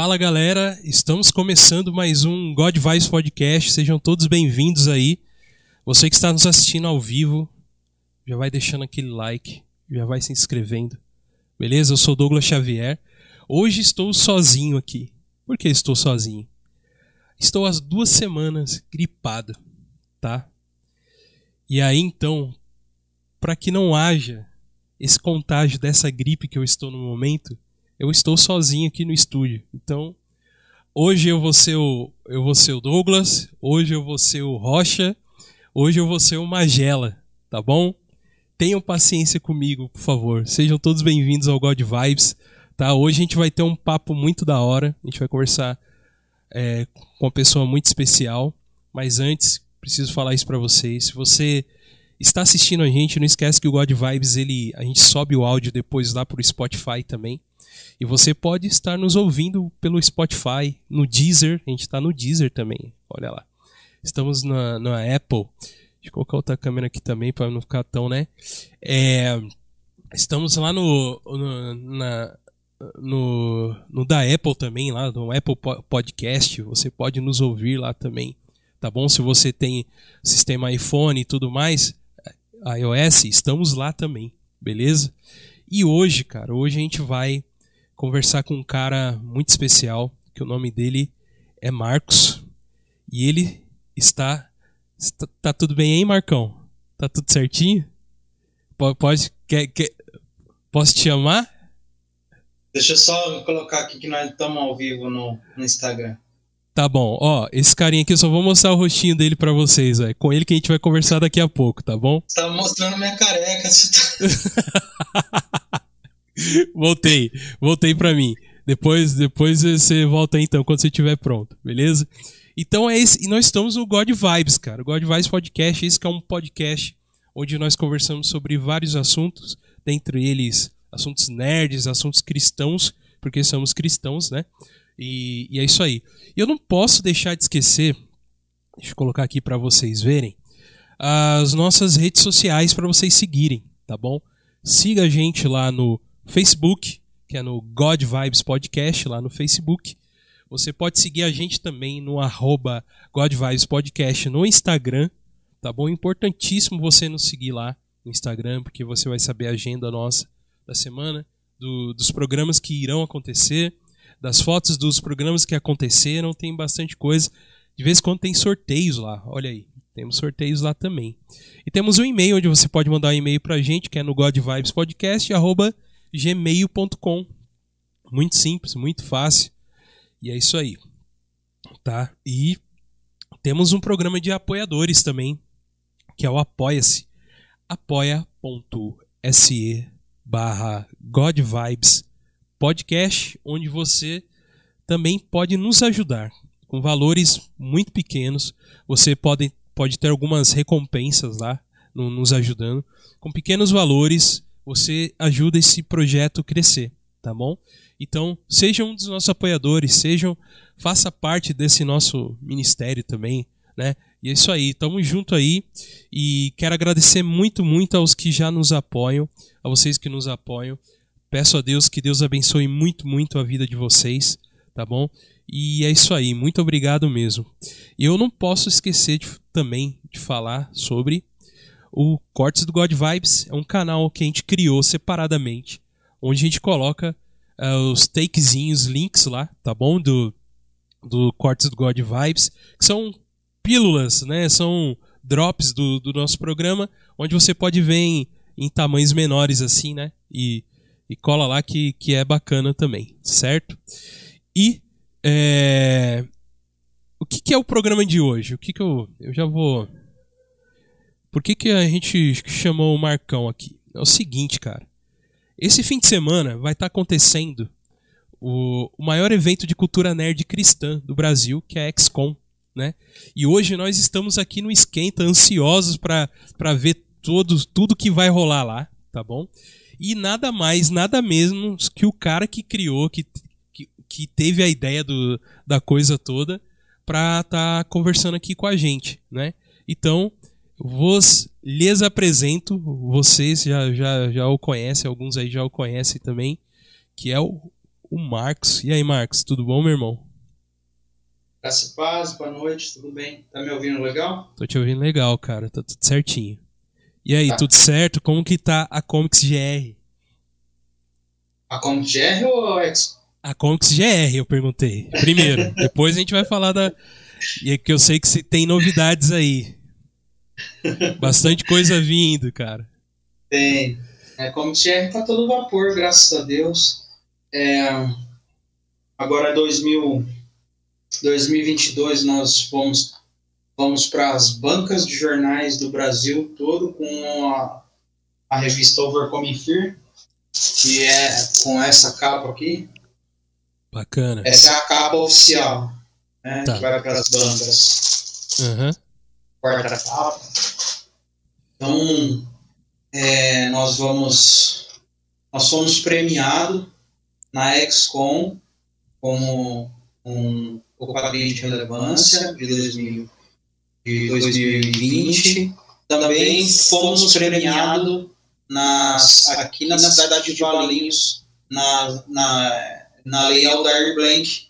Fala galera, estamos começando mais um God Vibes Podcast. Sejam todos bem-vindos aí. Você que está nos assistindo ao vivo, já vai deixando aquele like, já vai se inscrevendo. Beleza? Eu sou Douglas Xavier. Hoje estou sozinho aqui. Por que estou sozinho? Estou há duas semanas gripado, tá? E aí então, para que não haja esse contágio dessa gripe que eu estou no momento, eu estou sozinho aqui no estúdio. Então, hoje eu vou ser o, eu vou ser o Douglas, hoje eu vou ser o Rocha, hoje eu vou ser o Magela, tá bom? Tenham paciência comigo, por favor. Sejam todos bem-vindos ao God Vibes, tá? Hoje a gente vai ter um papo muito da hora, a gente vai conversar é, com uma pessoa muito especial, mas antes preciso falar isso para vocês. Se você está assistindo a gente, não esquece que o God Vibes ele a gente sobe o áudio depois lá pro Spotify também. E você pode estar nos ouvindo pelo Spotify, no Deezer, a gente está no Deezer também, olha lá. Estamos na, na Apple. Deixa eu colocar outra câmera aqui também para não ficar tão, né? É, estamos lá no, no, na, no, no da Apple também, lá no Apple Podcast. Você pode nos ouvir lá também, tá bom? Se você tem sistema iPhone e tudo mais, iOS, estamos lá também, beleza? E hoje, cara, hoje a gente vai conversar com um cara muito especial, que o nome dele é Marcos. E ele está. está tá tudo bem aí, Marcão? Tá tudo certinho? Pode. Quer, quer, posso te chamar? Deixa eu só colocar aqui que nós estamos ao vivo no, no Instagram. Tá bom, ó, esse carinha aqui eu só vou mostrar o rostinho dele para vocês, é com ele que a gente vai conversar daqui a pouco, tá bom? Você tá mostrando minha careca, você tá... voltei, voltei para mim. Depois, depois você volta então, quando você estiver pronto, beleza? Então é esse, e nós estamos no God Vibes, cara. O God Vibes Podcast, esse é um podcast onde nós conversamos sobre vários assuntos, dentre eles assuntos nerds, assuntos cristãos, porque somos cristãos, né? E, e é isso aí. E eu não posso deixar de esquecer, deixa eu colocar aqui para vocês verem, as nossas redes sociais para vocês seguirem, tá bom? Siga a gente lá no Facebook, que é no God Vibes Podcast, lá no Facebook. Você pode seguir a gente também no arroba God Vibes Podcast no Instagram, tá bom? Importantíssimo você nos seguir lá no Instagram, porque você vai saber a agenda nossa da semana, do, dos programas que irão acontecer, das fotos dos programas que aconteceram, tem bastante coisa. De vez em quando tem sorteios lá, olha aí. Temos sorteios lá também. E temos um e-mail onde você pode mandar um e-mail pra gente, que é no godvibespodcast, arroba gmail.com. Muito simples, muito fácil. E é isso aí. Tá? E temos um programa de apoiadores também, que é o Apoia-se. apoia.se barra godvibes podcast, onde você também pode nos ajudar com valores muito pequenos. Você pode, pode ter algumas recompensas lá no, nos ajudando. Com pequenos valores, você ajuda esse projeto a crescer, tá bom? Então, seja um dos nossos apoiadores, sejam, faça parte desse nosso ministério também, né? E é isso aí, tamo junto aí e quero agradecer muito, muito aos que já nos apoiam, a vocês que nos apoiam. Peço a Deus que Deus abençoe muito, muito a vida de vocês, tá bom? E é isso aí, muito obrigado mesmo. E eu não posso esquecer de, também de falar sobre o Cortes do God Vibes é um canal que a gente criou separadamente, onde a gente coloca uh, os takezinhos, links lá, tá bom? Do, do Cortes do God Vibes, que são pílulas, né? São drops do, do nosso programa, onde você pode ver em, em tamanhos menores assim, né? E, e cola lá que, que é bacana também, certo? E é, o que, que, é o programa de hoje? O que, que eu. Eu já vou por que, que a gente chamou o Marcão aqui? É o seguinte, cara. Esse fim de semana vai estar tá acontecendo o, o maior evento de cultura nerd cristã do Brasil, que é a XCOM. Né? E hoje nós estamos aqui no Esquenta, ansiosos para ver todo, tudo que vai rolar lá, tá bom? E nada mais, nada menos que o cara que criou, que, que, que teve a ideia do, da coisa toda, para estar tá conversando aqui com a gente, né? Então, vos lhes apresento, vocês já, já, já o conhecem, alguns aí já o conhecem também, que é o, o Marcos. E aí, Marcos, tudo bom, meu irmão? Graça e paz, boa noite, tudo bem? Tá me ouvindo legal? Tô te ouvindo legal, cara, tá tudo certinho. E aí, Tá. tudo certo? Como que tá a Comics GR? A Comic GR ou a Expo? A Comics GR, eu perguntei. Primeiro, depois a gente vai falar da. E é que eu sei que se tem novidades aí. Bastante coisa vindo, cara. Tem. A Comic GR tá todo vapor, graças a Deus. É, agora 2000, 2022 nós vamos, vamos para as bancas de jornais do Brasil todo com a, a revista Overcoming Fear, que é com essa capa aqui. Bacana. Essa é a capa oficial, né? Tá. Que vai para as bancas. Aham. Quarta capa. Então, é, nós vamos. Nós fomos premiados na XCOM como um, o quadrinho de relevância de, 2000, de 2020. Também fomos premiados nas, aqui na cidade de Valinhos, na, na, na Lei Aldair Blank,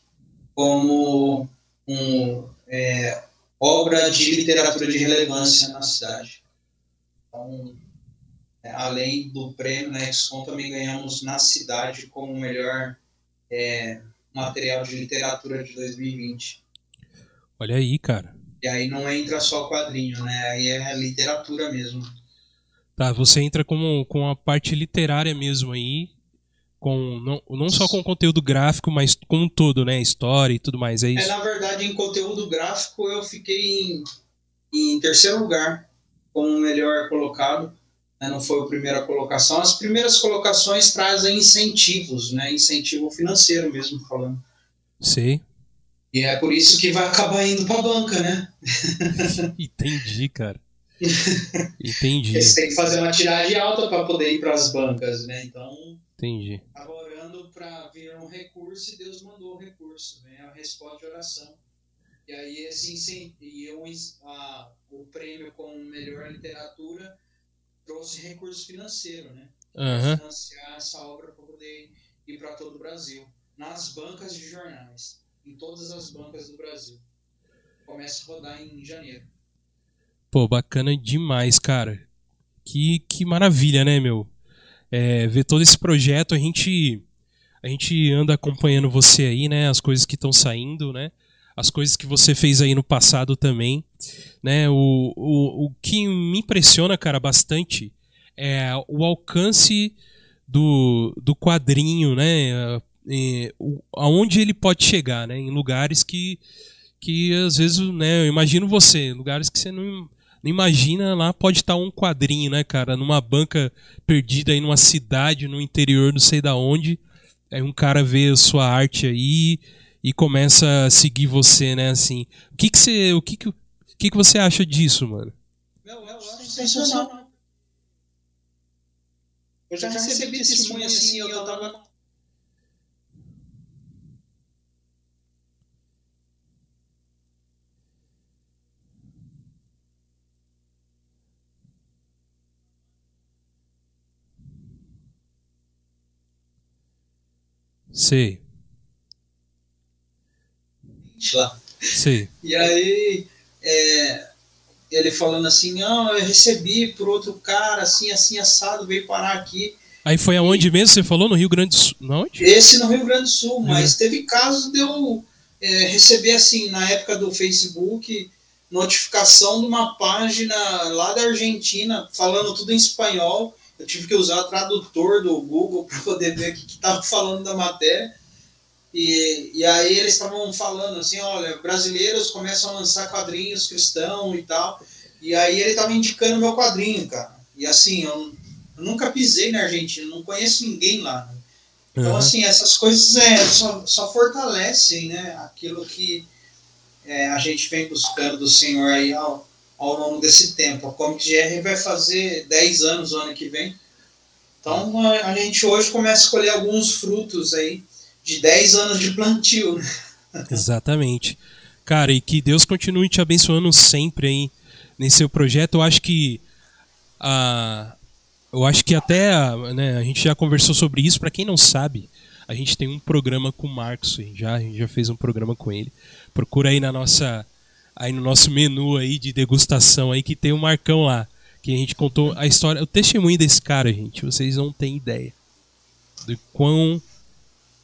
como um, é, obra de literatura de relevância na cidade. Então, é, além do prêmio na XCOM, também ganhamos na cidade como o melhor é, material de literatura de 2020. Olha aí, cara. E aí não entra só quadrinho, né? Aí é literatura mesmo. Tá, você entra com, com a parte literária mesmo aí. Com, não, não só com conteúdo gráfico, mas com todo, né? História e tudo mais. É É, isso. na verdade, em conteúdo gráfico, eu fiquei em, em terceiro lugar como o melhor colocado. né, Não foi a primeira colocação. As primeiras colocações trazem incentivos, né? Incentivo financeiro mesmo falando. Sei. E é por isso que vai acabar indo para a banca, né? Entendi, cara. Entendi. Você tem que fazer uma tiragem alta para poder ir para as bancas, né? Então, Entendi. Estava orando para vir um recurso e Deus mandou o recurso, né? A resposta de oração. E aí esse e eu, a, o prêmio com melhor literatura trouxe recurso financeiro, né? Aham. Financiar essa obra para poder ir para todo o Brasil, nas bancas de jornais, em todas as bancas do Brasil. Começa a rodar em janeiro. Pô, bacana demais, cara. Que, que maravilha, né, meu? É, ver todo esse projeto, a gente a gente anda acompanhando você aí, né? As coisas que estão saindo, né? As coisas que você fez aí no passado também, né? O, o, o que me impressiona, cara, bastante é o alcance do, do quadrinho, né? É, o- aonde ele pode chegar, né? Em lugares que, que às vezes, né? Eu imagino você, lugares que você não, imagina lá pode estar um quadrinho, né, cara? Numa banca perdida aí numa cidade, no interior, não sei da onde. Aí um cara vê a sua arte aí e começa a seguir você, né? Assim, o que que você, o que que, o que que você acha disso, mano? Meu, eu acho sensacional. Eu já recebi testemunho assim, eu tava Sei, lá. sei. E aí, é, ele falando assim, não, eu recebi por outro cara, assim, assim, assado, veio parar aqui. Aí foi aonde mesmo você falou? No Rio Grande do Sul? Não, onde? Esse no Rio Grande do Sul, mas teve casos de eu é, receber, assim, na época do Facebook, notificação de uma página lá da Argentina, falando tudo em espanhol. Eu tive que usar o tradutor do Google para poder ver o que estava falando da matéria. E, e aí eles estavam falando assim, olha, brasileiros começam a lançar quadrinhos cristãos e tal. E aí ele estava indicando meu quadrinho, cara. E assim, eu, eu nunca pisei na Argentina, não conheço ninguém lá. né? Então, Aham. assim, essas coisas é, só, só fortalecem né, aquilo que é, a gente vem buscando do Senhor aí ao, ao longo desse tempo. A Comic GR vai fazer 10 anos o ano que vem. Então, a, a gente hoje começa a colher alguns frutos aí de 10 anos de plantio. né? Exatamente. Cara, e que Deus continue te abençoando sempre aí nesse seu projeto. Eu acho que a eu acho que até a, né, a gente já conversou sobre isso. Para quem não sabe, A gente tem um programa com o Marcos, já, a gente já fez um programa com ele. Procura aí na nossa aí no nosso menu aí de degustação aí que tem o Marcão lá, que a gente contou a história, o testemunho desse cara, gente, vocês não têm ideia do quão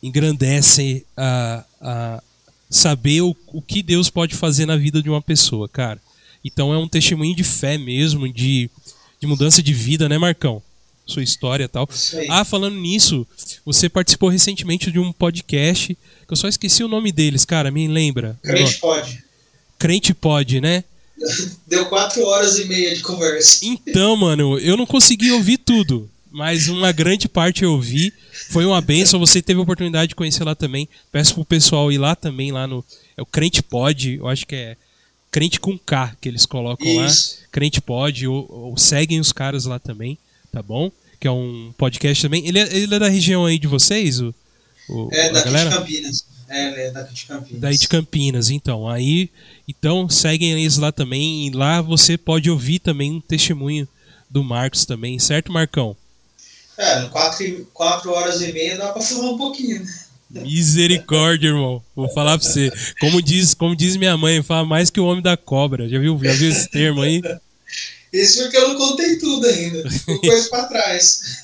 engrandece a, a saber o, o que Deus pode fazer na vida de uma pessoa, cara. Então é um testemunho de fé mesmo, de, de mudança de vida, né, Marcão? Sua história e tal. Ah, falando nisso, você participou recentemente de um podcast, que eu só esqueci o nome deles, cara, me lembra. Crente pode. Crente pode, né? Deu quatro horas e meia de conversa. Então, mano, eu não consegui ouvir tudo, mas uma grande parte eu ouvi. Foi uma benção. Você teve a oportunidade de conhecer lá também. Peço pro pessoal ir lá também, lá no. É o Crente Pode, eu acho que é Crente com K que eles colocam Isso. lá. Crente Pode, ou, ou, seguem os caras lá também, tá bom? Que é um podcast também. Ele é, ele é da região aí de vocês? O, o é, daqui galera? de Campinas. É, é daqui de Campinas. Daí de Campinas, então. Aí, então seguem eles lá também. E lá você pode ouvir também um testemunho do Marcos também, certo, Marcão? É, quatro, quatro horas e meia dá pra falar um pouquinho, né? Misericórdia, irmão. Vou falar pra você. Como diz, como diz minha mãe, fala mais que o homem da cobra. Já viu, já viu esse termo aí? Isso porque eu não contei tudo ainda. Coisa pra trás.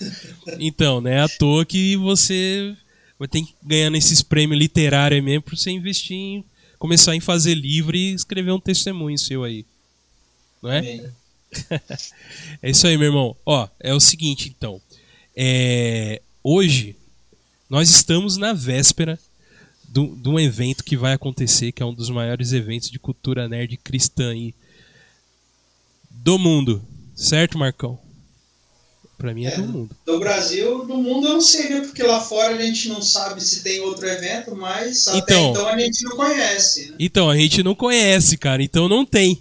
Então, né? É à toa que você vai ter que ganhando esses prêmios literários mesmo pra você investir em começar em fazer livro e escrever um testemunho seu aí. Não é? é isso aí, meu irmão. Ó, é o seguinte, então. É, hoje nós estamos na véspera de um evento que vai acontecer, que é um dos maiores eventos de cultura nerd cristã aí do mundo. Certo, Marcão? Pra mim é, é, do mundo. Do Brasil, do mundo eu não sei, né? Porque lá fora a gente não sabe se tem outro evento, mas então, até então a gente não conhece. Né? Então, a gente não conhece, cara. Então não tem.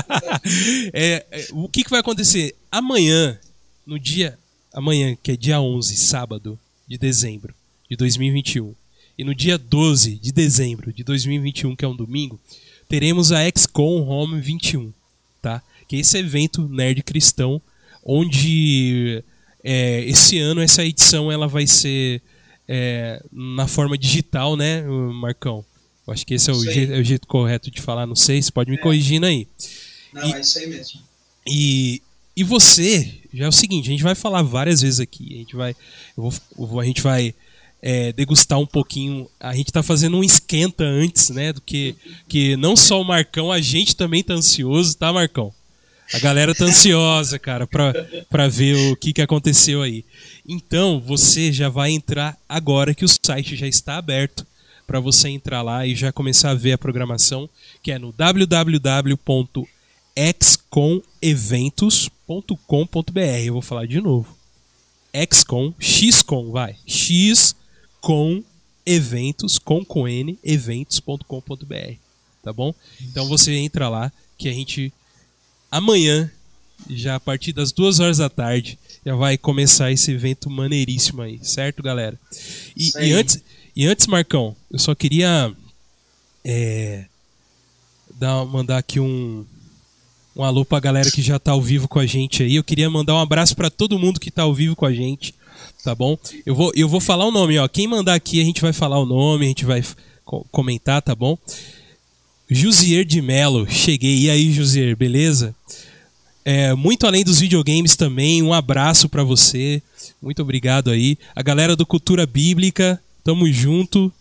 é, é, o que, que vai acontecer? Amanhã, no dia. Amanhã, que é dia 11, sábado de dezembro de 2021. E no dia 12 de dezembro de 2021, que é um domingo, teremos a XCOM Home 21, tá? Que é esse evento nerd cristão onde é, esse ano essa edição ela vai ser é, na forma digital, né, Marcão? Eu acho que esse é o, jeito, é o jeito, correto de falar, não sei, você pode me é. corrigindo aí. Não, e, é isso aí mesmo. E, e você, já é o seguinte, a gente vai falar várias vezes aqui, a gente vai, vou, a gente vai é, degustar um pouquinho. A gente tá fazendo um esquenta antes, né? Do que, que não só o Marcão, a gente também tá ansioso, tá, Marcão? A galera tá ansiosa, cara, pra, pra ver o que, que aconteceu aí. Então, você já vai entrar agora que o site já está aberto para você entrar lá e já começar a ver a programação, que é no www.xcomeventos.com.br. Eu vou falar de novo. Xcom, Xcom, vai. Xcom eventos com com n eventos.com.br, tá bom? Então você entra lá que a gente amanhã, já a partir das duas horas da tarde, já vai começar esse evento maneiríssimo aí, certo, galera? E, e antes, e antes, Marcão, eu só queria é, dar, mandar aqui um, um alô pra galera que já tá ao vivo com a gente aí. Eu queria mandar um abraço para todo mundo que tá ao vivo com a gente, tá bom? Eu vou, eu vou falar o nome, ó. Quem mandar aqui, a gente vai falar o nome, a gente vai comentar, tá bom? Jusier de Melo, cheguei. E aí, Jusier, beleza? É, muito além dos videogames também, um abraço para você. Muito obrigado aí. A galera do Cultura Bíblica, tamo junto.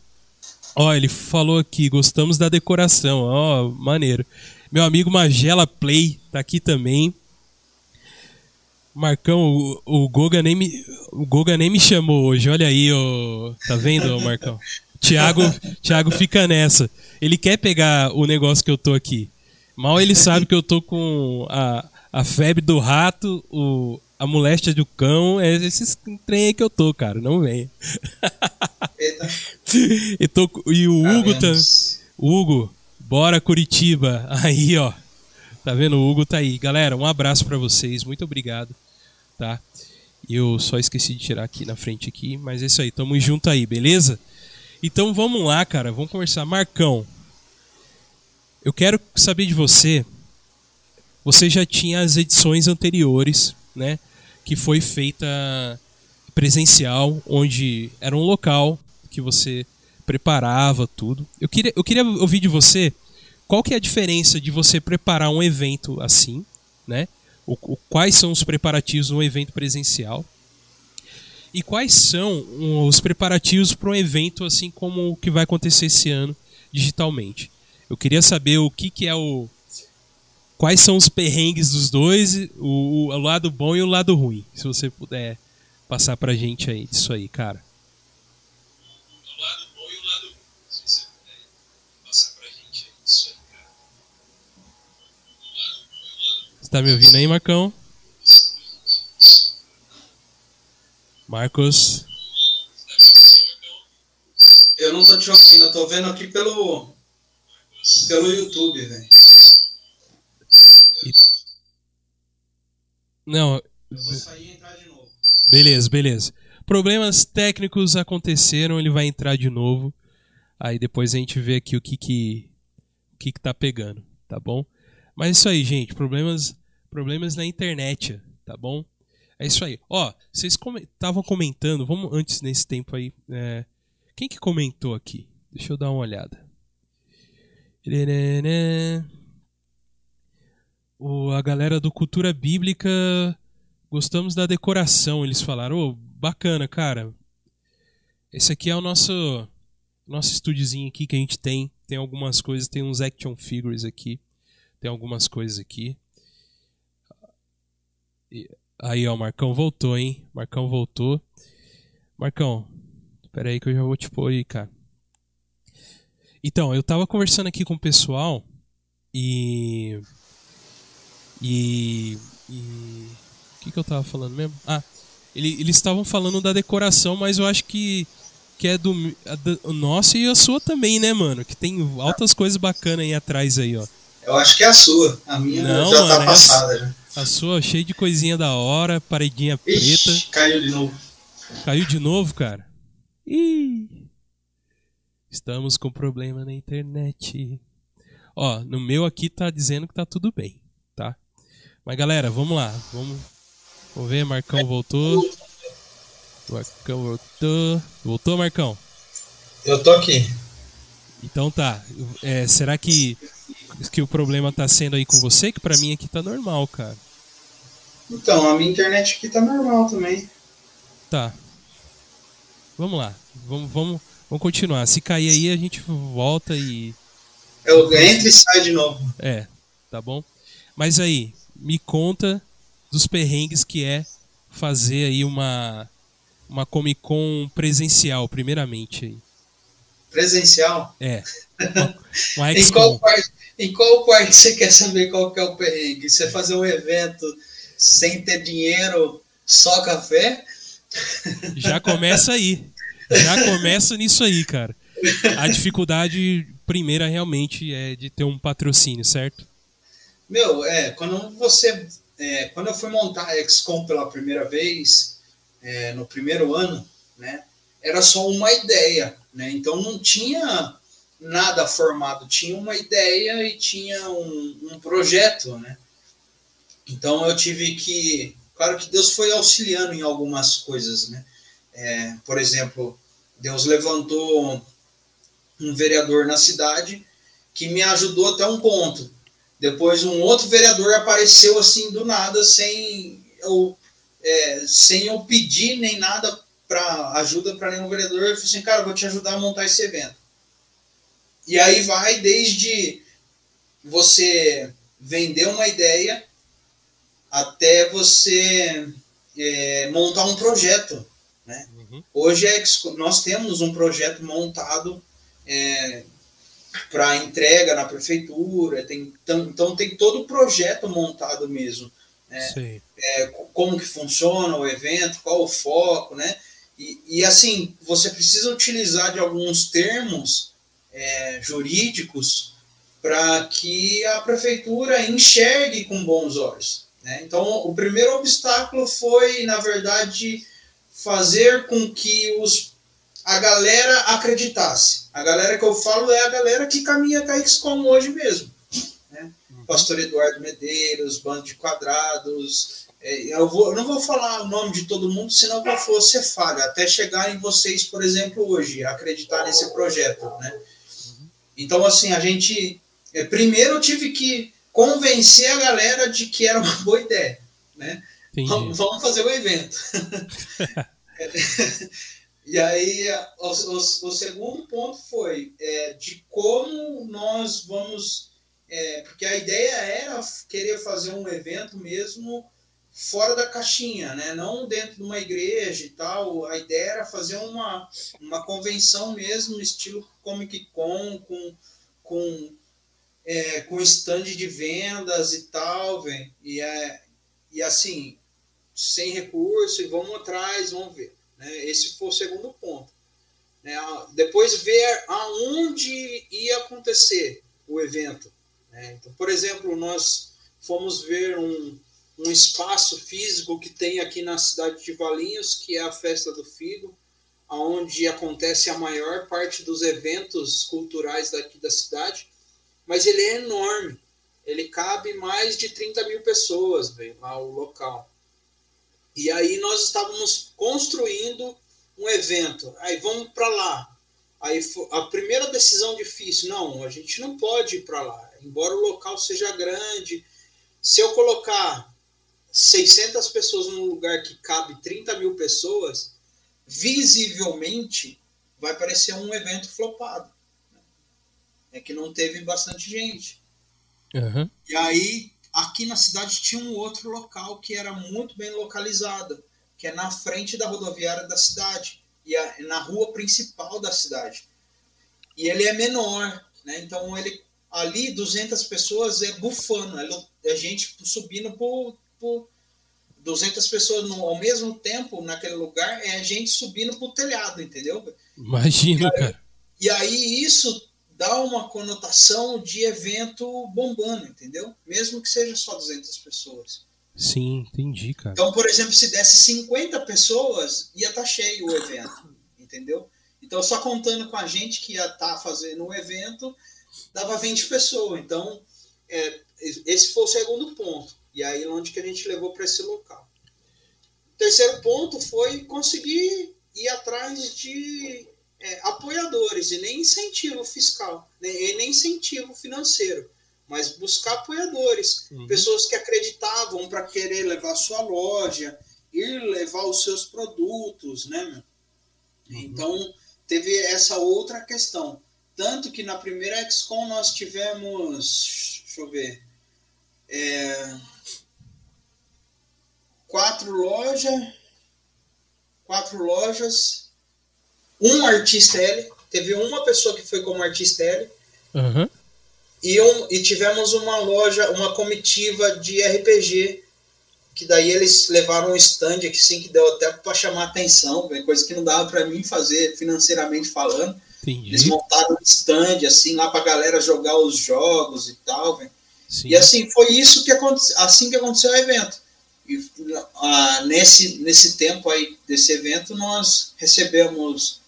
Ó, ele falou aqui, gostamos da decoração. Ó, maneiro. Meu amigo Magela Play tá aqui também. Marcão, o, o, Goga nem me, o Goga nem me chamou hoje. Olha aí, ó. Tá vendo, Marcão? Tiago, Tiago fica nessa. Ele quer pegar o negócio que eu tô aqui. Mal ele sabe que eu tô com a, a febre do rato, o, a moléstia do cão. É esses trem aí que eu tô, cara. Não vem. e, tô, e o Hugo tá. Hugo, bora Curitiba. Aí, ó. Tá vendo? O Hugo tá aí. Galera, um abraço para vocês. Muito obrigado. Tá? Eu só esqueci de tirar aqui na frente aqui, mas é isso aí. Tamo junto aí, beleza? Então vamos lá, cara, vamos conversar. Marcão, eu quero saber de você. Você já tinha as edições anteriores, né? Que foi feita presencial, onde era um local que você preparava tudo. Eu queria, eu queria ouvir de você qual que é a diferença de você preparar um evento assim, né? O, o, quais são os preparativos no evento presencial e quais são os preparativos para um evento assim como o que vai acontecer esse ano digitalmente. Eu queria saber o que, que é o. Quais são os perrengues dos dois, o, o lado bom e o lado ruim. Se você puder passar pra gente aí disso aí, cara. O lado bom e o lado ruim. Se você puder passar gente aí disso aí, cara. Você tá me ouvindo aí, Marcão? Marcos. Eu não tô te ouvindo, eu tô vendo aqui pelo. pelo YouTube, velho. Não. Eu vou sair e entrar de novo. Beleza, beleza. Problemas técnicos aconteceram, ele vai entrar de novo. Aí depois a gente vê aqui o que que, o que, que tá pegando, tá bom? Mas é isso aí, gente. Problemas, problemas na internet, tá bom? É isso aí. Ó, vocês estavam comentando, vamos antes nesse tempo aí. É, quem que comentou aqui? Deixa eu dar uma olhada. O, a galera do Cultura Bíblica gostamos da decoração. Eles falaram, oh, bacana, cara. Esse aqui é o nosso nosso estúdiozinho aqui que a gente tem. Tem algumas coisas, tem uns action figures aqui. Tem algumas coisas aqui. Aí, ó, o Marcão voltou, hein? Marcão voltou. Marcão, espera aí que eu já vou te pôr aí, cara. Então, eu tava conversando aqui com o pessoal e. E. e o que, que eu tava falando mesmo? Ah, ele, eles estavam falando da decoração, mas eu acho que. Que é do, do nosso e a sua também, né, mano? Que tem altas coisas bacanas aí atrás aí, ó. Eu acho que é a sua. A minha Não, já tá mano, passada já. A sua, cheia de coisinha da hora, paredinha Ixi, preta. Caiu de novo. Caiu de novo, cara? Ih. Estamos com problema na internet. Ó, no meu aqui tá dizendo que tá tudo bem, tá? Mas galera, vamos lá. Vamos, vamos ver, Marcão voltou. Marcão voltou. Voltou, Marcão? Eu tô aqui. Então tá. É, será que, que o problema tá sendo aí com você? Que pra mim aqui tá normal, cara. Então, a minha internet aqui tá normal também. Tá. Vamos lá. Vamos, vamos, vamos continuar. Se cair aí, a gente volta e. Eu entro e sai de novo. É, tá bom? Mas aí, me conta dos perrengues que é fazer aí uma, uma Comic Con presencial, primeiramente aí. Presencial? É. Uma, uma em, qual parte, em qual parte você quer saber qual que é o perrengue? Você fazer um evento sem ter dinheiro, só café? Já começa aí. Já começa nisso aí, cara. A dificuldade primeira realmente é de ter um patrocínio, certo? Meu, é, quando você. É, quando eu fui montar a XCOM pela primeira vez, é, no primeiro ano, né? Era só uma ideia, né? Então não tinha nada formado, tinha uma ideia e tinha um, um projeto, né? Então eu tive que. Claro que Deus foi auxiliando em algumas coisas, né? É, por exemplo, Deus levantou um vereador na cidade que me ajudou até um ponto. Depois um outro vereador apareceu assim do nada, sem eu, é, sem eu pedir nem nada para ajuda para nenhum vereador. Ele falou assim, cara, eu vou te ajudar a montar esse evento. E aí vai desde você vender uma ideia até você é, montar um projeto. Né? Uhum. Hoje é, nós temos um projeto montado é, para entrega na prefeitura, tem, então, então tem todo o projeto montado mesmo. Né? É, como que funciona o evento, qual o foco, né? E, e assim, você precisa utilizar de alguns termos é, jurídicos para que a prefeitura enxergue com bons olhos. Né? Então, o primeiro obstáculo foi, na verdade, fazer com que os, a galera acreditasse. A galera que eu falo é a galera que caminha com a XCOM hoje mesmo. Né? Uhum. Pastor Eduardo Medeiros, Bando de Quadrados, é, eu, vou, eu não vou falar o nome de todo mundo, senão eu vou ser falha, até chegar em vocês, por exemplo, hoje, acreditar nesse projeto, né? Então, assim, a gente. É, primeiro eu tive que convencer a galera de que era uma boa ideia, né? Vamos, vamos fazer o evento. e aí, o, o, o, segundo ponto foi é, de como nós vamos. É, porque a ideia era querer fazer um evento mesmo fora da caixinha, né? não dentro de uma igreja e tal. A ideia era fazer uma, uma convenção mesmo, estilo Comic Con, com, com, é, com stand de vendas e tal, vem. E, é, e assim, sem recurso, e vamos atrás, vamos ver. Né? Esse foi o segundo ponto. Né? Depois ver aonde ia acontecer o evento. Né? Então, por exemplo, nós fomos ver um, um espaço físico que tem aqui na cidade de Valinhos, que é a Festa do Figo, onde acontece a maior parte dos eventos culturais daqui da cidade, mas ele é enorme. Ele cabe mais de 30 mil pessoas, véio, lá o local. E aí nós estávamos construindo um evento. Aí vamos para lá. Aí a primeira decisão difícil, não, a gente não pode ir para lá. Embora o local seja grande, se eu colocar 600 pessoas num lugar que cabe 30 mil pessoas, visivelmente vai parecer um evento flopado. É que não teve bastante gente. Uhum. E aí, aqui na cidade tinha um outro local que era muito bem localizado, que é na frente da rodoviária da cidade, e é na rua principal da cidade. E ele é menor, né? Então ele ali 200 pessoas é bufando, é gente subindo por por 200 pessoas no, ao mesmo tempo naquele lugar, é a gente subindo pro telhado, entendeu? Imagina, cara. E aí isso dá uma conotação de evento bombando, entendeu? Mesmo que seja só 200 pessoas. Sim, entendi, cara. Então, por exemplo, se desse 50 pessoas, ia estar tá cheio o evento, entendeu? Então, só contando com a gente que ia estar tá fazendo o evento, dava 20 pessoas. Então, é, esse foi o segundo ponto. E aí onde que a gente levou para esse local. O terceiro ponto foi conseguir ir atrás de é, apoiadores e nem incentivo fiscal, né, e nem incentivo financeiro, mas buscar apoiadores, uhum. pessoas que acreditavam para querer levar sua loja, ir levar os seus produtos, né? Uhum. Então teve essa outra questão, tanto que na primeira XCOM nós tivemos, deixa eu ver, é, quatro lojas, quatro lojas, um artista L, teve uma pessoa que foi como artista L, uhum. e, um, e tivemos uma loja, uma comitiva de RPG, que daí eles levaram um stand que sim, que deu até para chamar atenção, coisa que não dava para mim fazer financeiramente falando. Entendi. Eles montaram um stand assim lá para galera jogar os jogos e tal, véio. E assim foi isso que aconteceu, assim que aconteceu o evento. E, ah, nesse, nesse tempo aí desse evento, nós recebemos.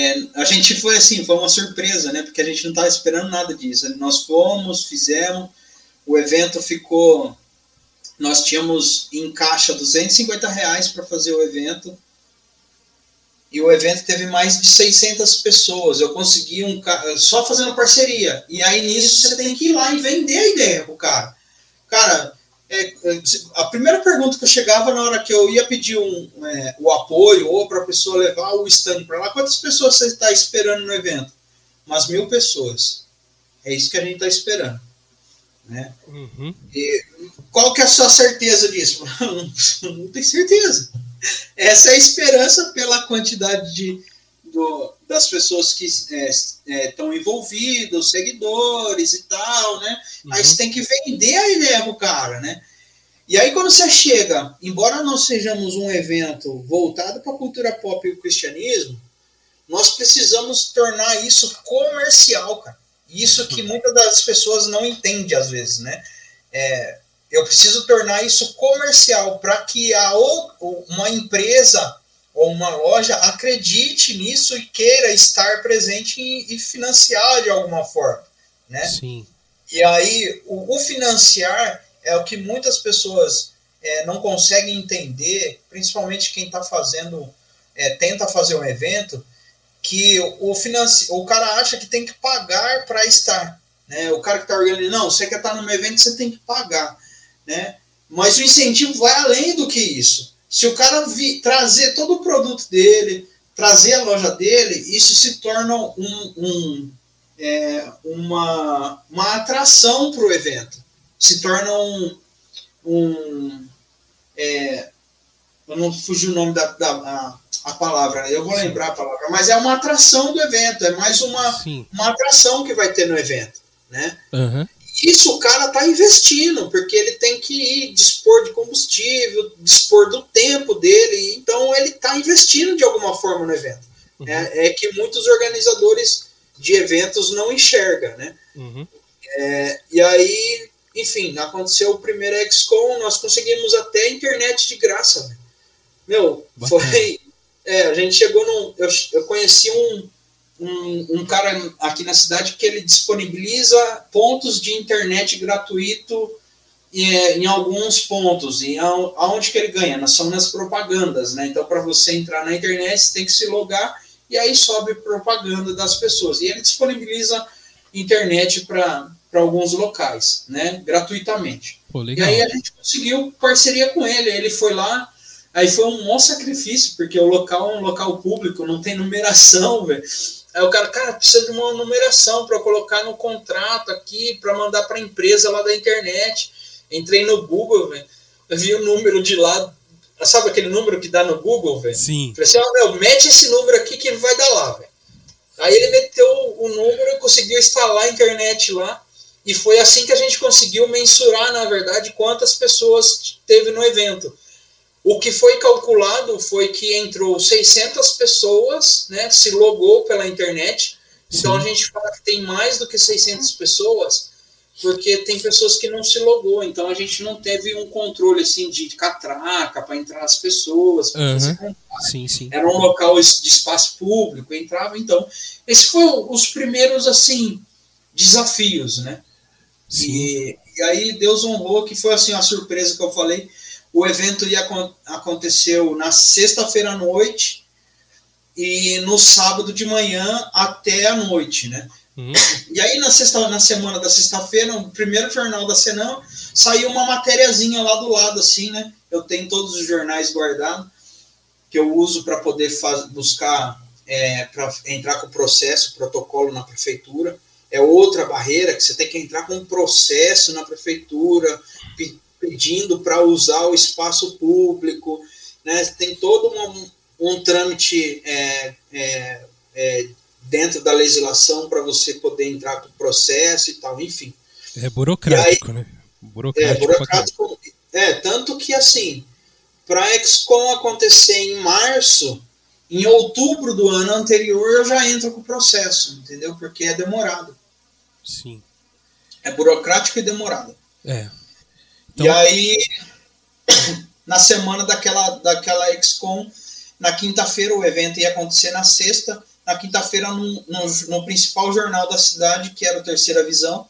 É, a gente foi assim, foi uma surpresa, né? Porque a gente não estava esperando nada disso. Nós fomos, fizemos, o evento ficou. Nós tínhamos em caixa 250 reais para fazer o evento. E o evento teve mais de 600 pessoas. Eu consegui um só fazendo parceria. E aí nisso você tem que ir lá e vender a ideia pro cara. Cara, é, a primeira pergunta que eu chegava na hora que eu ia pedir um, é, o apoio ou para a pessoa levar o stand para lá, quantas pessoas você está esperando no evento? Umas mil pessoas. É isso que a gente está esperando. Né? Uhum. E qual que é a sua certeza disso? não, não tem certeza. Essa é a esperança pela quantidade de, do, das pessoas que estão é, é, envolvidas, os seguidores e tal, né? Uhum. Aí você tem que vender a ideia pro cara, né? E aí quando você chega, embora nós sejamos um evento voltado para a cultura pop e o cristianismo, nós precisamos tornar isso comercial, cara. Isso que uhum. muitas das pessoas não entendem às vezes, né? É, eu preciso tornar isso comercial para que a, uma empresa ou uma loja acredite nisso e queira estar presente e, e financiar de alguma forma, né? Sim. E aí o, o, financiar é o que muitas pessoas é, não conseguem entender, principalmente quem está fazendo, é, tenta fazer um evento, que o, financi... o cara acha que tem que pagar para estar. Né? O cara que está organizando, não, você quer estar tá num evento, você tem que pagar. Né? Mas o incentivo vai além do que isso. Se o cara vi, trazer todo o produto dele, trazer a loja dele, isso se torna um, um é, uma, uma atração para o evento. Se torna um. um é, eu não fugi o nome da, da a, a, palavra, eu vou Sim. lembrar a palavra, mas é uma atração do evento, é mais uma, uma atração que vai ter no evento. Né? Uhum. Isso o cara está investindo, porque ele tem que ir dispor de combustível, dispor do tempo dele, então ele está investindo de alguma forma no evento. Uhum. É, é, que muitos organizadores de eventos não enxerga, né? Uhum. É, e aí, enfim, aconteceu o primeiro XCOM, nós conseguimos até internet de graça. Né? Meu, Bacana. foi. É, a gente chegou num. Eu, eu conheci um, um, um, cara aqui na cidade que ele disponibiliza pontos de internet gratuito em, em alguns pontos. E aonde que ele ganha? São nas propagandas, né? Então, para você entrar na internet, você tem que se logar e aí sobe propaganda das pessoas. E ele disponibiliza internet para alguns locais, né, gratuitamente. Pô, e aí a gente conseguiu parceria com ele. Ele foi lá, aí foi um bom sacrifício, porque o local é um local público, não tem numeração, velho. Aí o cara, cara, precisa de uma numeração para colocar no contrato aqui, para mandar para a empresa lá da internet. Entrei no Google, velho. Vi o número de lá Sabe aquele número que dá no Google, velho? Sim. Falei assim, ó, meu, mete esse número aqui que ele vai dar lá, velho. Aí ele meteu o número e conseguiu instalar a internet lá. E foi assim que a gente conseguiu mensurar, na verdade, quantas pessoas teve no evento. O que foi calculado foi que entrou 600 pessoas, né, se logou pela internet. Então Sim. a gente fala que tem mais do que 600 pessoas porque tem pessoas que não se logou, então a gente não teve um controle assim de catraca para entrar as pessoas. Uhum. Sim, sim. Era um local de espaço público, entrava. Então, esse foi os primeiros assim desafios, né? E, e, aí Deus honrou que foi assim a surpresa que eu falei. O evento ia aconteceu na sexta-feira à noite e no sábado de manhã até a noite, né? Uhum. E aí, na, sexta, na semana da sexta-feira, no primeiro jornal da Senão, saiu uma matériazinha lá do lado, assim, né? Eu tenho todos os jornais guardados, que eu uso para poder faz, buscar, é, para entrar com o processo, protocolo na prefeitura. É outra barreira, que você tem que entrar com um processo na prefeitura, pedindo para usar o espaço público, né? Tem todo um, um trâmite é, é, é dentro da legislação para você poder entrar com o processo e tal, enfim. É burocrático, aí, né? Burocrático. É, burocrático. É, tanto que assim, para a XCOM acontecer em março, em outubro do ano anterior eu já entro com o processo, entendeu? Porque é demorado. Sim. É burocrático e demorado. É. Então... E aí, na semana daquela, daquela XCOM, na quinta-feira o evento ia acontecer na sexta, na quinta-feira no, no, no, principal jornal da cidade, que era o Terceira Visão.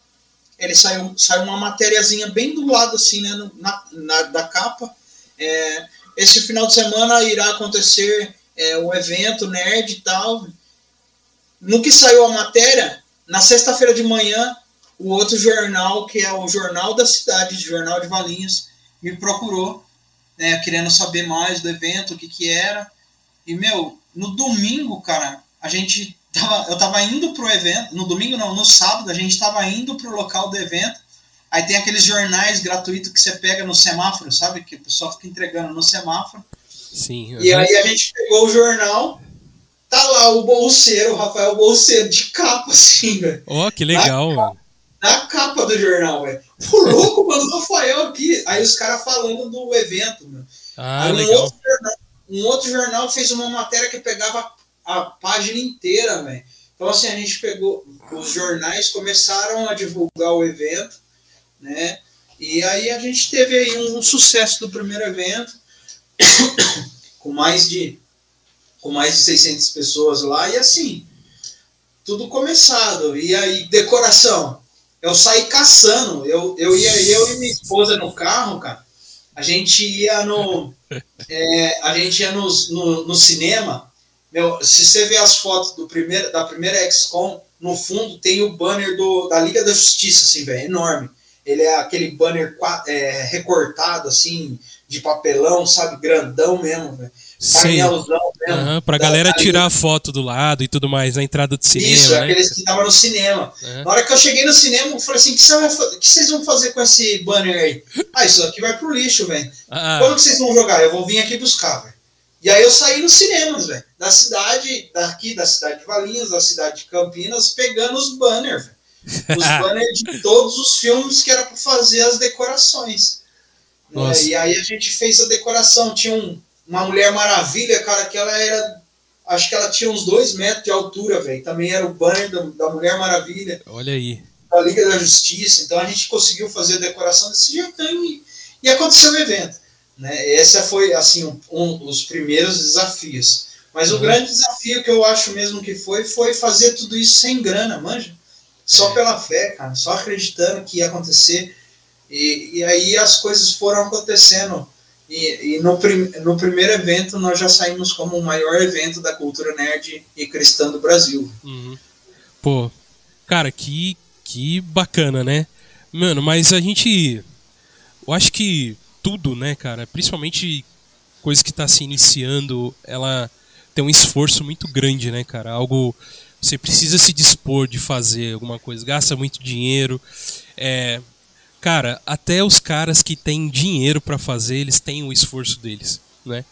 Ele saiu, saiu uma matériazinha bem do lado, assim, né, na, na da capa. É, esse final de semana irá acontecer é, o evento nerd e tal. No que saiu a matéria, na sexta-feira de manhã, o outro jornal, que é o Jornal da Cidade, Jornal de Valinhos, me procurou, né, querendo saber mais do evento, o que que era. E, meu, no domingo, cara, a gente tava, eu tava indo pro evento, no domingo não, no sábado, a gente tava indo pro local do evento. Aí tem aqueles jornais gratuitos que você pega no semáforo, sabe? Que o pessoal fica entregando no semáforo. Sim. E aí a gente pegou o jornal, tá lá o bolseiro, o Rafael Bolseiro, de capa, assim, velho. Ó, oh, que legal, na capa do jornal, velho. Pô, louco, mano, o Rafael aqui. Aí os caras falando do evento, mano. Ah, aí um legal. Outro jornal, um outro jornal fez uma matéria que pegava a página inteira, velho. Então, assim, a gente pegou, os jornais começaram a divulgar o evento, né? E aí a gente teve aí um, sucesso do primeiro evento, com mais de com mais de 600 pessoas lá, e assim, tudo começado. E aí, decoração. Eu saí caçando. Eu, eu ia eu e minha esposa no carro, cara. A gente ia no. É, a gente ia no, no, no, cinema. Meu, se você ver as fotos do primeiro, da primeira XCOM, no fundo tem o banner do, da Liga da Justiça, assim, velho, enorme. Ele é aquele banner é, recortado, assim, de papelão, sabe? Grandão mesmo, velho. Painelzão mesmo. Uhum, pra da, galera da tirar a foto do lado e tudo mais, na entrada do cinema. Isso, né? aqueles que estavam no cinema. Uhum. Na hora que eu cheguei no cinema, eu falei assim: o que, que, vocês vão fazer com esse banner aí? Ah, isso aqui vai pro lixo, velho. Ah. Quando que vocês vão jogar? Eu vou vir aqui buscar, velho. E aí eu saí nos cinemas, velho. Da cidade, daqui, da cidade de Valinhos, da cidade de Campinas, pegando os banners, velho. Os banners de todos os filmes que era para fazer as decorações. Né? E aí a gente fez a decoração. Tinha um, uma Mulher Maravilha, cara, que ela era. Acho que ela tinha uns dois metros de altura, velho. Também era o banner da, da Mulher Maravilha. Olha aí. Da Liga da Justiça. Então a gente conseguiu fazer a decoração desse jeito e, e aconteceu o evento. Né? Esse foi, assim, um, um os primeiros desafios. Mas uhum. o grande desafio que eu acho mesmo que foi, foi fazer tudo isso sem grana, manja. Só é. pela fé, cara. Só acreditando que ia acontecer. E, e aí as coisas foram acontecendo. E, e no, prim, no primeiro evento nós já saímos como o maior evento da cultura nerd e cristã do Brasil. Uhum. Pô, cara, que, que bacana, né? Mano, mas a gente. Eu acho que tudo, né, cara? Principalmente coisa que está se iniciando, ela tem um esforço muito grande, né, cara? Algo. Você precisa se dispor de fazer alguma coisa, gasta muito dinheiro. É, cara, até os caras que têm dinheiro para fazer, eles têm o esforço deles, né?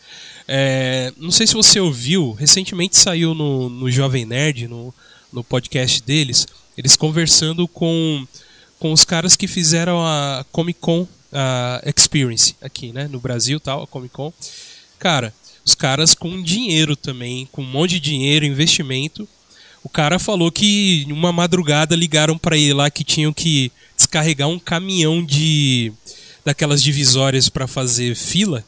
É, não sei se você ouviu, recentemente saiu no, no Jovem Nerd, no, no podcast deles, eles conversando com, com os caras que fizeram a Comic Con a Experience aqui, né, no Brasil, tal, a Comic Con. Cara, os caras com dinheiro também, com um monte de dinheiro, investimento. O cara falou que uma madrugada ligaram para ele lá que tinham que descarregar um caminhão de daquelas divisórias para fazer fila.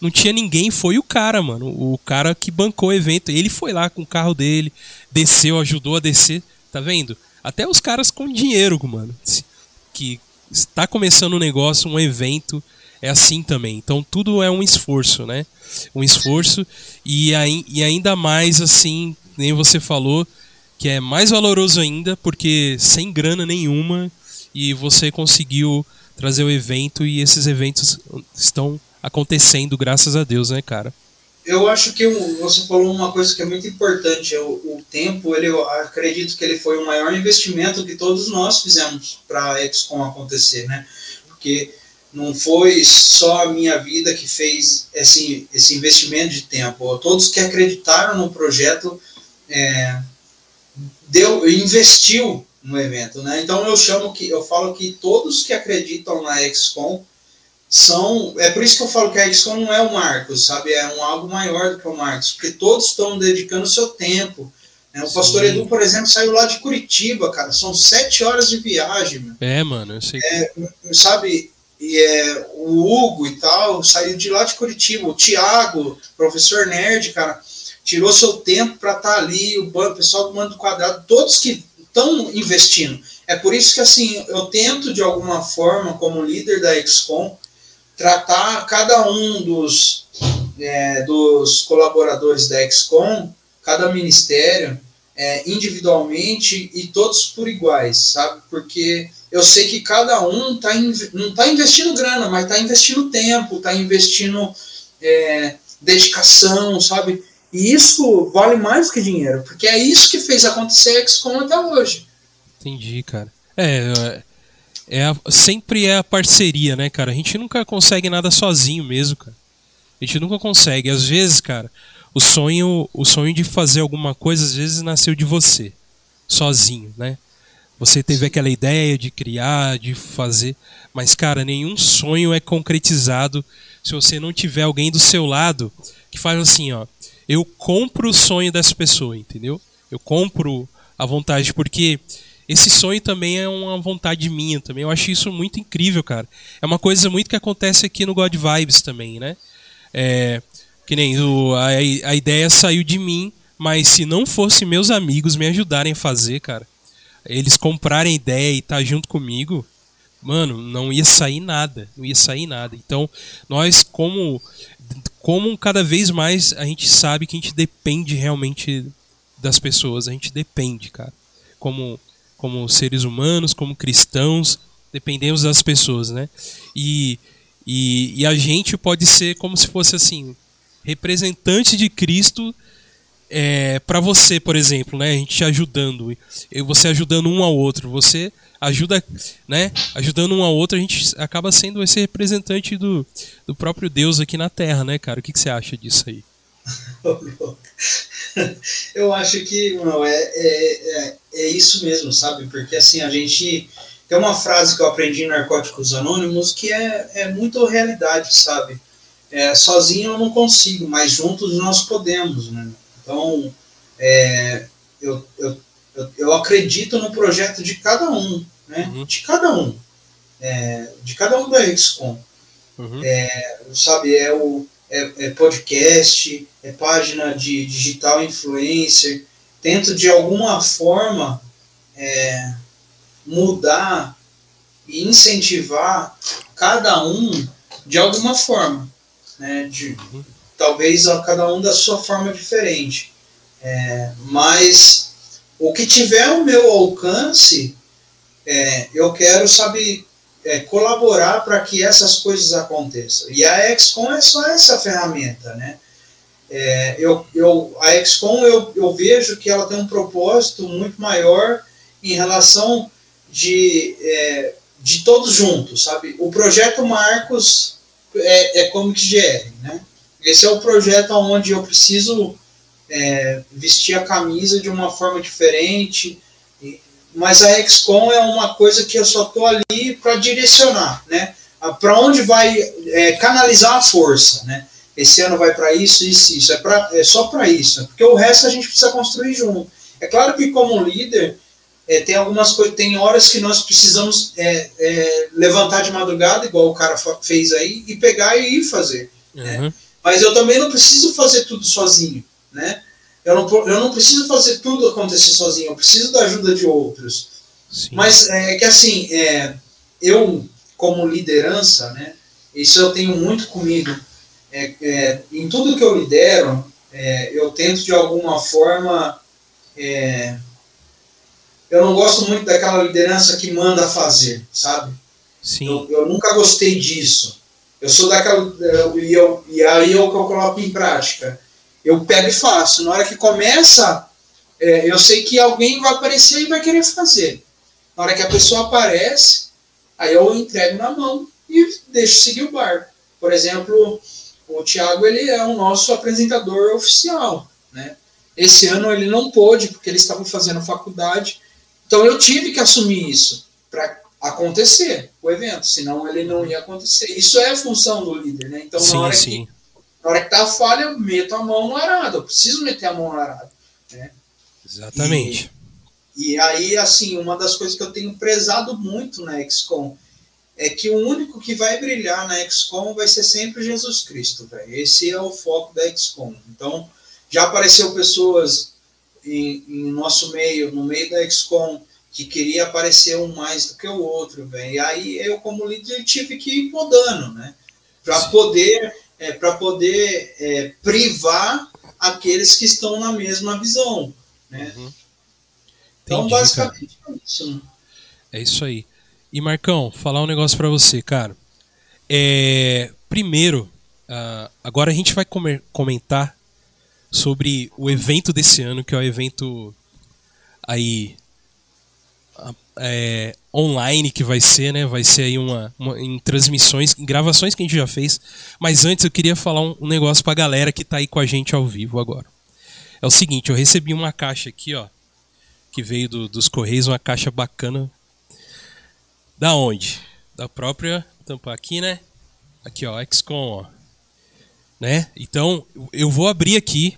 Não tinha ninguém, foi o cara, mano. O cara que bancou o evento. Ele foi lá com o carro dele, desceu, ajudou a descer. Tá vendo? Até os caras com dinheiro, mano. Que está começando um negócio, um evento, é assim também. Então tudo é um esforço, né? Um esforço e, e ainda mais assim, nem você falou, que é mais valoroso ainda, porque sem grana nenhuma e você conseguiu trazer o evento e esses eventos estão acontecendo, graças a Deus, né, cara? Eu acho que você falou uma coisa que é muito importante, é o, o tempo, ele, eu acredito que ele foi o maior investimento que todos nós fizemos para a XCOM acontecer, né? Porque não foi só a minha vida que fez esse, esse investimento de tempo, todos que acreditaram no projeto é, deu, investiu no evento, né? Então eu chamo que eu falo que todos que acreditam na XCOM são é por isso que eu falo que a XCOM não é o Marcos, sabe? É um algo maior do que o Marcos, porque todos estão dedicando o seu tempo. Né? O Sim. pastor Edu, por exemplo, saiu lá de Curitiba, cara. São sete horas de viagem. É, mano, eu sei. É, sabe? E é, o Hugo e tal saiu de lá de Curitiba. O Thiago, professor nerd, cara, tirou seu tempo para estar tá ali. O, o pessoal do Mando Quadrado, todos que estão investindo. É por isso que assim eu tento de alguma forma, como líder da XCOM, tratar cada um dos, é, dos colaboradores da XCOM, cada ministério, é, individualmente e todos por iguais, sabe? Porque eu sei que cada um tá não está investindo grana, mas está investindo tempo, está investindo é, dedicação, sabe? E isso vale mais que dinheiro, porque é isso que fez acontecer a XCOM até hoje. Entendi, cara. É, é a, sempre é a parceria, né, cara? A gente nunca consegue nada sozinho mesmo, cara. A gente nunca consegue. Às vezes, cara, o sonho, o sonho de fazer alguma coisa às vezes nasceu de você, sozinho, né? Você teve aquela ideia de criar, de fazer, mas cara, nenhum sonho é concretizado se você não tiver alguém do seu lado que faz assim, ó, eu compro o sonho dessa pessoa, entendeu? Eu compro a vontade porque esse sonho também é uma vontade minha também. Eu acho isso muito incrível, cara. É uma coisa muito que acontece aqui no God Vibes também, né? É, que nem o, a, a ideia saiu de mim, mas se não fosse meus amigos me ajudarem a fazer, cara, eles comprarem ideia e estar tá junto comigo, mano, não ia sair nada, não ia sair nada. Então, nós como como cada vez mais a gente sabe que a gente depende realmente das pessoas, a gente depende, cara. Como como seres humanos, como cristãos, dependemos das pessoas, né? E, e, e a gente pode ser como se fosse assim, representante de Cristo é, para você, por exemplo, né? A gente te ajudando, você ajudando um ao outro, você ajuda, né? Ajudando um ao outro, a gente acaba sendo esse representante do, do próprio Deus aqui na Terra, né, cara? O que, que você acha disso aí? Eu acho que não, é, é, é, é, isso mesmo, sabe? Porque assim, a gente. Tem uma frase que eu aprendi em Narcóticos Anônimos que é, é muito realidade, sabe? É, sozinho eu não consigo, mas juntos nós podemos, né? Então, é, eu, eu, eu, eu, acredito no projeto de cada um, né? Uhum. De cada um. É, de cada um da XCOM. Uhum. É, sabe, é o é, é, podcast, é página de digital influencer. Tento de alguma forma é, mudar e incentivar cada um de alguma forma. Né? De, uhum talvez a cada um da sua forma diferente. É, mas o que tiver o meu alcance, é, eu quero, sabe, é, colaborar para que essas coisas aconteçam. E a XCOM é só essa ferramenta, né? É, eu, eu, a XCOM eu, eu vejo que ela tem um propósito muito maior em relação de, é, de todos juntos, sabe? O projeto Marcos é, é Comic GR, né? Esse é o projeto onde eu preciso é, vestir a camisa de uma forma diferente, mas a XCOM é uma coisa que eu só estou ali para direcionar, né? Para onde vai é, canalizar a força, né? Esse ano vai para isso, isso, isso. É, pra, é só para isso, porque o resto a gente precisa construir junto. É claro que como líder é, tem algumas coisas, tem horas que nós precisamos é, é, levantar de madrugada, igual o cara fez aí, e pegar e ir fazer. Né? Uhum. Né? Mas eu também não preciso fazer tudo sozinho, né? Eu não, eu não preciso fazer tudo acontecer sozinho, eu preciso da ajuda de outros. Sim. Mas é que assim, é, eu como liderança, né? Isso eu tenho muito comigo. É, é, em tudo que eu lidero, é, eu tento de alguma forma. É, eu não gosto muito daquela liderança que manda fazer, sabe? Sim. Eu, eu nunca gostei disso. Eu sou daquela. E, eu, e aí é o que eu coloco em prática. Eu pego e faço. Na hora que começa, é, eu sei que alguém vai aparecer e vai querer fazer. Na hora que a pessoa aparece, aí eu entrego na mão e deixo seguir o barco. Por exemplo, o Thiago ele é o nosso apresentador oficial. Né? Esse ano ele não pôde, porque ele estava fazendo faculdade. Então eu tive que assumir isso para acontecer o evento, senão ele não ia acontecer. Isso é a função do líder, né? Então, sim, na, hora sim. Que, na hora que tá a falha, eu meto a mão no arado, eu preciso meter a mão no arado. Né? Exatamente. E, e aí, assim, uma das coisas que eu tenho prezado muito na XCOM é que o único que vai brilhar na XCOM vai ser sempre Jesus Cristo, velho. Esse é o foco da XCOM. Então, já apareceu pessoas em, em nosso meio, no meio da XCOM, que queria aparecer um mais do que o outro, velho. E aí eu, como líder, tive que ir podando, né? Para poder, é, para poder é, privar aqueles que estão na mesma visão, né? Uhum. Então, Entendi, basicamente cara. é isso. Né? É isso aí. E Marcão, falar um negócio para você, cara. É, primeiro, uh, agora a gente vai comer, comentar sobre o evento desse ano, que é o evento aí é, online que vai ser, né? Vai ser aí uma, uma, em transmissões, em gravações que a gente já fez. Mas antes eu queria falar um, um negócio pra galera que tá aí com a gente ao vivo agora. É o seguinte, eu recebi uma caixa aqui, ó, que veio do, dos Correios, uma caixa bacana. Da onde? Da própria tampa aqui, né? Aqui, ó, XCOM, ó. Né? Então, eu vou abrir aqui.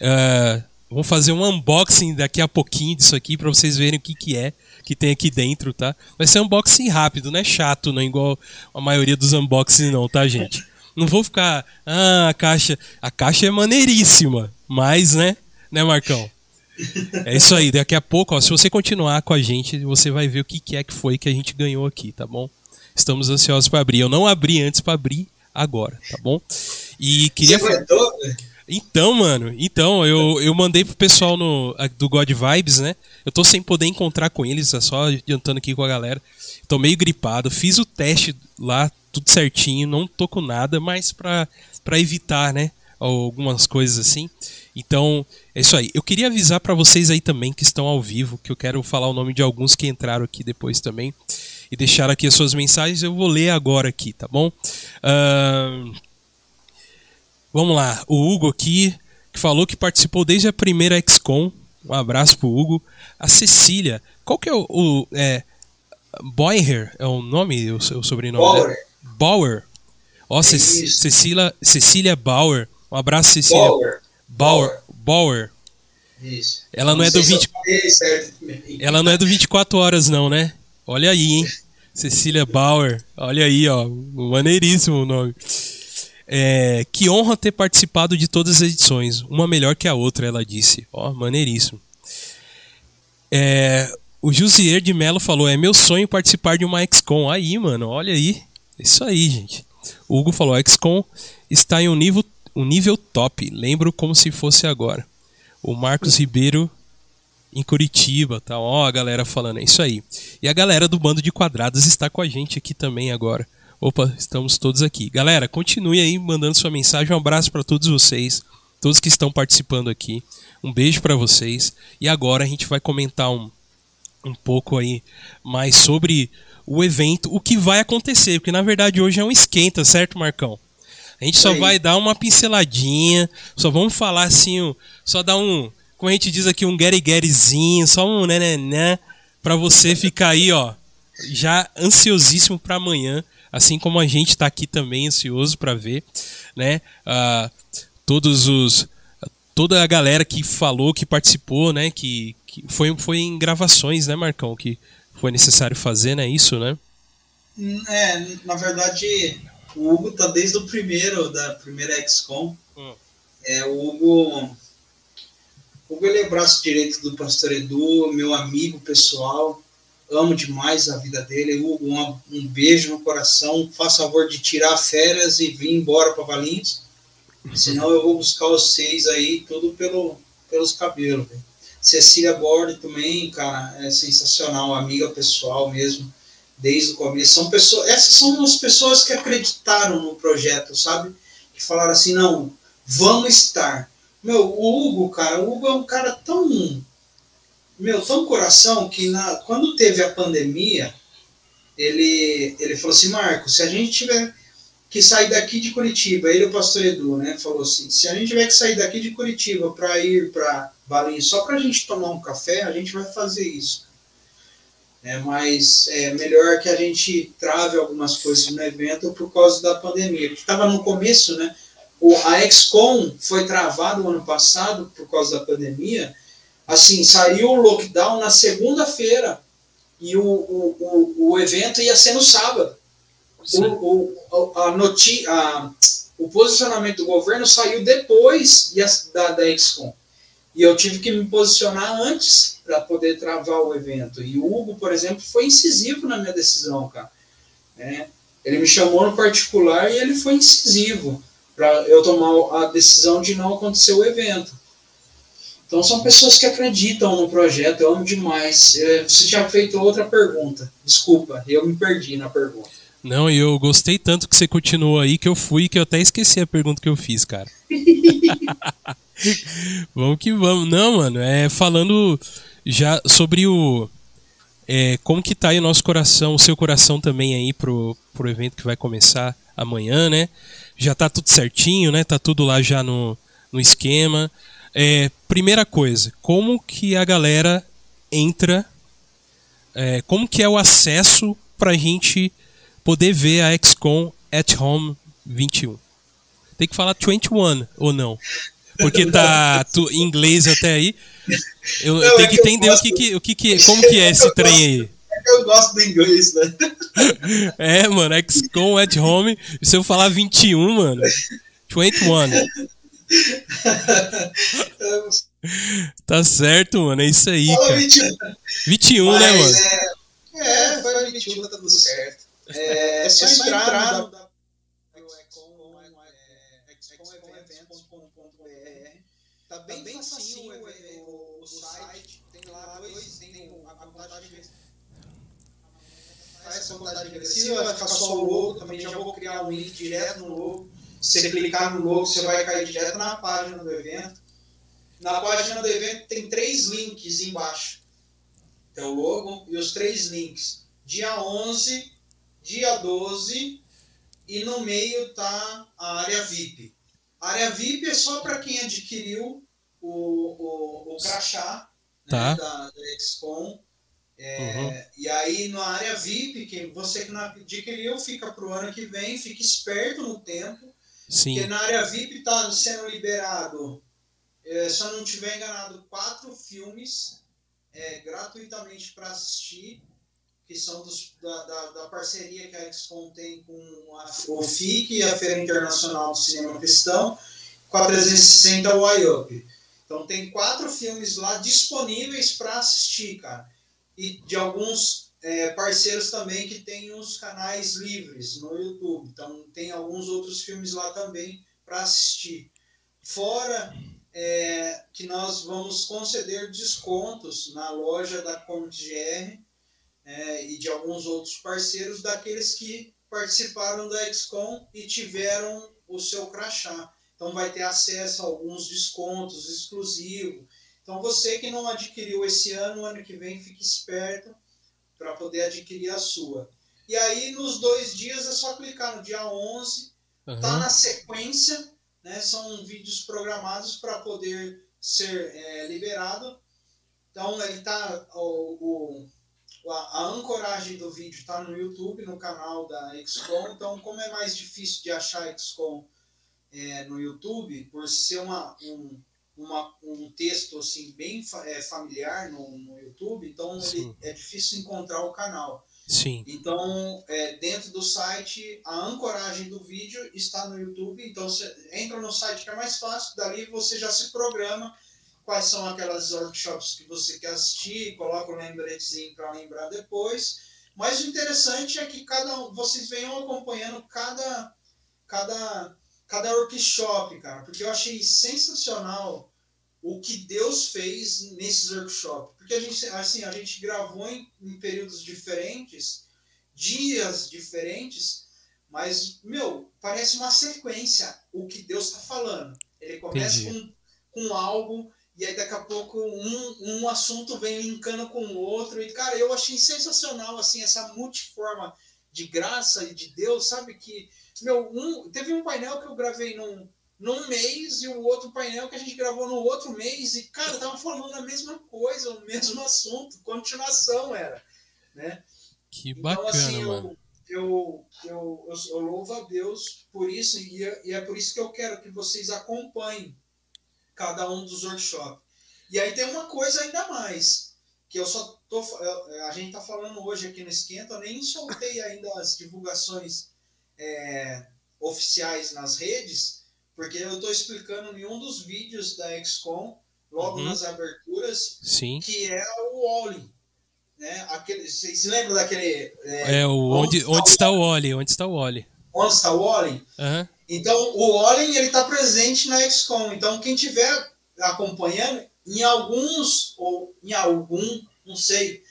Uh, vou fazer um unboxing daqui a pouquinho disso aqui para vocês verem o que, que é que tem aqui dentro, tá? Vai ser um unboxing rápido, não é chato, não é igual a maioria dos unboxings não, tá, gente? Não vou ficar, ah, a caixa, a caixa é maneiríssima, mas, né, né, Marcão? É isso aí, daqui a pouco, ó, se você continuar com a gente, você vai ver o que, que é que foi que a gente ganhou aqui, tá bom? Estamos ansiosos para abrir. Eu não abri antes para abrir agora, tá bom? E queria. Você aguentou, velho? Então, mano, então, eu, eu mandei pro pessoal no, do God Vibes, né? Eu tô sem poder encontrar com eles, só adiantando aqui com a galera. Tô meio gripado, fiz o teste lá, tudo certinho, não tô com nada, mas pra, pra evitar, né? Algumas coisas assim. Então, é isso aí. Eu queria avisar pra vocês aí também que estão ao vivo, que eu quero falar o nome de alguns que entraram aqui depois também. E deixaram aqui as suas mensagens, eu vou ler agora aqui, tá bom? Ahn. Vamos lá, o Hugo aqui, que falou que participou desde a primeira XCOM. Um abraço pro Hugo. A Cecília, qual que é o. o é, Boyer é o nome, o, seu- o sobrenome Bauer. dela? Bauer. Ó, isso. Cecília, Cecília Bauer. Um abraço, Cecília. Bauer. Bauer. Bauer. Isso. Ela não é sei do se eu 20 falei certo também. Ela não é do 24 horas, não, né? Olha aí, hein? Cecília Bauer. Olha aí, ó. Maneiríssimo o nome. É, que honra ter participado de todas as edições. Uma melhor que a outra, ela disse. Ó, maneiríssimo. É, o Jusier de Mello falou: é meu sonho participar de uma XCOM. Aí, mano, olha aí. Isso aí, gente. O Hugo falou: XCOM está em um nível, um nível top. Lembro como se fosse agora. O Marcos Ribeiro em Curitiba, tá? Ó, a galera falando, é isso aí. E a galera do Bando de Quadrados está com a gente aqui também agora. Opa, estamos todos aqui. Galera, continue aí mandando sua mensagem. Um abraço para todos vocês, todos que estão participando aqui. Um beijo para vocês. E agora a gente vai comentar um, um pouco aí mais sobre o evento, o que vai acontecer, porque na verdade hoje é um esquenta, certo, Marcão? A gente só vai dar uma pinceladinha, só vamos falar assim, só dar um, como a gente diz aqui, um gueriguerizinho, só um né, né, né, pra você ficar aí, ó, já ansiosíssimo pra amanhã, assim como a gente tá aqui também ansioso pra ver, né, ah, todos os, toda a galera que falou, que participou, né, que, que foi, foi em gravações, né, Marcão, que foi necessário fazer, né, isso, né? É, na verdade, o Hugo tá desde o primeiro, da primeira XCOM. Hum. É, o Hugo. O Hugo ele é braço direito do Pastor Edu, meu amigo pessoal. Amo demais a vida dele. Hugo, um beijo no coração. Faça favor de tirar férias e vir embora para Valinhos. Senão eu vou buscar vocês aí, tudo pelo, pelos cabelos. velho. Cecília Borda também, cara, é sensacional, amiga pessoal mesmo desde o começo. São pessoas, essas são as pessoas que acreditaram no projeto, sabe? Que falaram assim, não, vamos estar. Meu, o Hugo, cara, o Hugo é um cara tão, meu, tão coração que na, quando teve a pandemia, ele, ele falou assim, Marco, se a gente tiver que sair daqui de Curitiba, ele o pastor Edu, né, falou assim, se a gente tiver que sair daqui de Curitiba para ir para Valinhos só para a gente tomar um café, a gente vai fazer isso né, mas é melhor que a gente trave algumas coisas no evento por causa da pandemia. Porque estava no começo, né? O, a XCOM foi travado ano passado por causa da pandemia. Assim, saiu o lockdown na segunda-feira e o, o, o, o evento ia ser no sábado. O, o, a noti a, o posicionamento do governo saiu depois da, da XCOM. E eu tive que me posicionar antes para poder travar o evento. E o Hugo, por exemplo, foi incisivo na minha decisão, cara. né? Ele me chamou no particular e ele foi incisivo para eu tomar a decisão de não acontecer o evento. Então são pessoas que acreditam no projeto, eu amo demais. Eh, Você tinha feito outra pergunta. Desculpa, eu me perdi na pergunta. Não, e eu gostei tanto que você continuou aí que eu fui que eu até esqueci a pergunta que eu fiz, cara. vamos que vamos. Não, mano, é falando já sobre o. é, como que tá aí o nosso coração, o seu coração também aí pro, pro evento que vai começar amanhã, né? Já tá tudo certinho, né? Tá tudo lá já no, no esquema. É, primeira coisa, como que a galera entra. é, como que é o acesso pra gente poder ver a XCOM at Home 21. Tem que falar 21 ou não? Porque tá tu- em inglês até aí. Eu Não, tenho é que que entender o que que, o que que como que é esse trem aí. É que eu gosto do inglês, né? É, mano, XCOM at Home. E se eu falar 21, mano. 21. Tá certo, mano. É isso aí, Fala cara. 21. 21, né, Mas, mano? É, é, foi 21, tá tudo certo. É, é só entrar no excom.eventos.com.br. Tá bem, bem facinho o, o, o site. Tem lá dois, tem a contagem regressiva. Essa contagem regressiva vai ficar só o logo. Também já vou criar um link direto no logo. Se você clicar no logo, você vai cair direto na página do evento. Na página do evento tem três links embaixo. Tem o logo e os três links. Dia 11, dia 12 e no meio tá a área VIP. A área VIP é só para quem adquiriu o, o, o crachá Tá. né, da, da XCOM. É, Uhum. E aí na área VIP, que você que não adquiriu, fica para o ano que vem, fica esperto no tempo. Sim. Porque na área VIP está sendo liberado, eh, se eu não estiver enganado, quatro filmes eh, gratuitamente para assistir, que são dos- da, da, da parceria que a XCOM tem com a, FIC, a Feira Internacional do Cinema Cristão, com a 360 YUP. Então tem quatro filmes lá disponíveis para assistir, cara. E de alguns é, parceiros também que tem os canais livres no YouTube. Então tem alguns outros filmes lá também para assistir. Fora é, que nós vamos conceder descontos na loja da ComGR é, e de alguns outros parceiros daqueles que participaram da XCOM e tiveram o seu crachá. Então vai ter acesso a alguns descontos exclusivos. Então você que não adquiriu esse ano, ano que vem, fique esperto para poder adquirir a sua. E aí nos dois dias é só clicar no dia 11, tá Aham. na sequência, né? São vídeos programados para poder ser é, liberado. Então ele tá o, o- a, a ancoragem do vídeo está no YouTube, no canal da XCOM. Então como é mais difícil de achar a XCOM é, no YouTube, por ser uma, um, uma, um texto assim bem é, familiar no, no YouTube, então ele, é difícil encontrar o canal. Sim. Então, é, dentro do site, a ancoragem do vídeo está no YouTube. Então, você entra no site que é mais fácil, dali você já se programa quais são aquelas workshops que você quer assistir, coloca o lembretezinho para lembrar depois. Mas o interessante é que cada um- vocês venham acompanhando cada, cada, cada workshop, cara, porque eu achei sensacional o que Deus fez nesses workshops. Porque a gente, assim, a gente gravou em, em períodos diferentes, dias diferentes, mas, meu, parece uma sequência o que Deus está falando. Ele começa com, com algo, e aí daqui a pouco um, um assunto vem linkando com o outro. E, cara, eu achei sensacional, assim, essa multiforma de graça e de Deus, sabe? Que, meu, um, teve um painel que eu gravei num, num mês e o outro painel que a gente gravou no outro mês e, cara, tava falando a mesma coisa, o mesmo assunto, continuação era, né? Que Então, bacana, assim, mano. eu, eu, eu, eu, eu louvo a Deus por isso e é, e é por isso que eu quero que vocês acompanhem cada um dos workshops. E aí tem uma coisa ainda mais, que eu só tô, a gente tá falando hoje aqui no Esquenta, eu nem soltei ainda as divulgações é, oficiais nas redes, porque eu estou explicando em um dos vídeos da XCOM, logo Uhum. nas aberturas, Sim. que é o Wally. Né? Aquele, vocês lembram daquele. É, É o onde, onde está o Oli? Onde está o Oli? onde está o Wally? Aham. Então, o ele está presente na XCOM. Então, quem estiver acompanhando, em alguns, ou em algum, não sei,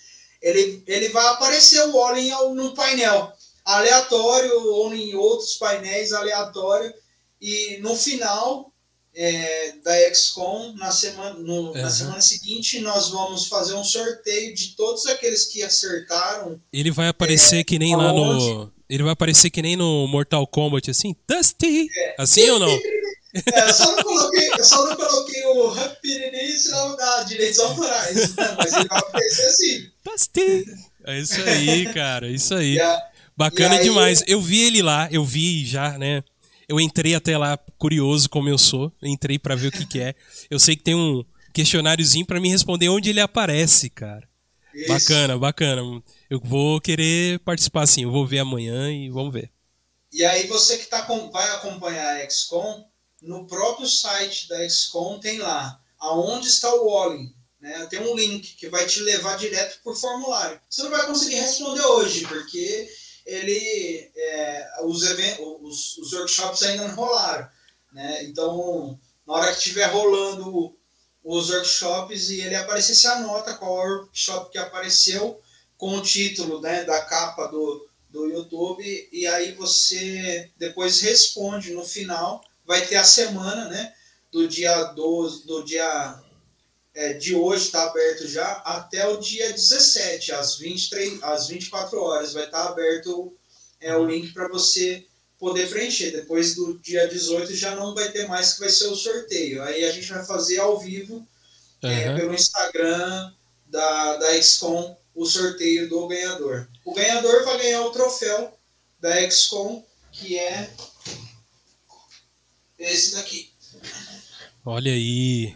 ele, ele vai aparecer o Wallen no painel aleatório ou em outros painéis aleatório. E no final é, da XCOM, na semana, no- na Aham. semana seguinte, nós vamos fazer um sorteio de todos aqueles que acertaram. Ele vai aparecer que nem lá no. Ele vai aparecer que nem no Mortal Kombat, assim, Dusty! Assim ou não? É, eu só não coloquei, eu só não coloquei o Rapidini senão dá direitos autorais. né? Mas ele vai aparecer assim. Dusty! É isso aí, cara, é isso aí. A- Bacana aí- demais. Eu vi ele lá, eu vi já, né? Eu entrei até lá curioso como eu sou, entrei pra ver o que que é. Eu sei que tem um questionáriozinho pra me responder onde ele aparece, cara. isso. Bacana, bacana. Eu vou querer participar sim, eu vou ver amanhã e vamos ver. E aí você que tá com, vai acompanhar a XCOM, no próprio site da XCOM tem lá aonde está o Walling. Né? Tem um link que vai te levar direto por formulário. Você não vai conseguir responder hoje, porque ele é, os, os, os, workshops ainda não rolaram. Né? Então, na hora que estiver rolando os workshops e ele aparecer, você anota qual workshop que apareceu com o título né, da capa do, do YouTube e aí você depois responde no final. Vai ter a semana, né? Do dia 12, do dia é, de hoje está aberto já até o dia 17, às, 23, às 24 horas. Vai estar tá aberto é, o link para você poder preencher. Depois do dia 18 já não vai ter mais, que vai ser o sorteio. Aí a gente vai fazer ao vivo uhum. é, pelo Instagram da, da XCOM o sorteio do ganhador. O ganhador vai ganhar o troféu da XCOM, que é esse daqui. Olha aí.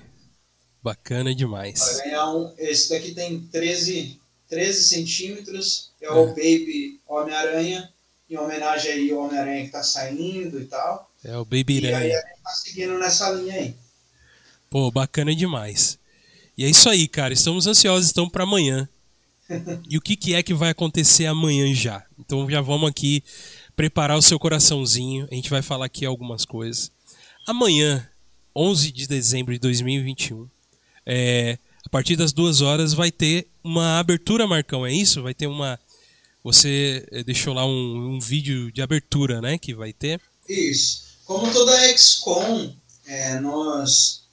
Bacana demais. Vai ganhar um. Esse daqui tem 13, 13 centímetros. É, é. o Baby Homem-Aranha. Em homenagem aí ao Homem-Aranha que tá saindo e tal. É o Baby Aranha. E aí a gente tá seguindo nessa linha aí. Pô, bacana demais. E é isso aí, cara. Estamos ansiosos, estamos para amanhã. e o que, que é que vai acontecer amanhã já? Então já vamos aqui preparar o seu coraçãozinho. A gente vai falar aqui algumas coisas. Amanhã, 11 de dezembro de 2021, é, a partir das duas horas vai ter uma abertura, Marcão, é isso? Vai ter uma. Você é, deixou lá um, um vídeo de abertura, né? Que vai ter. Isso. Como toda XCOM, é, nós,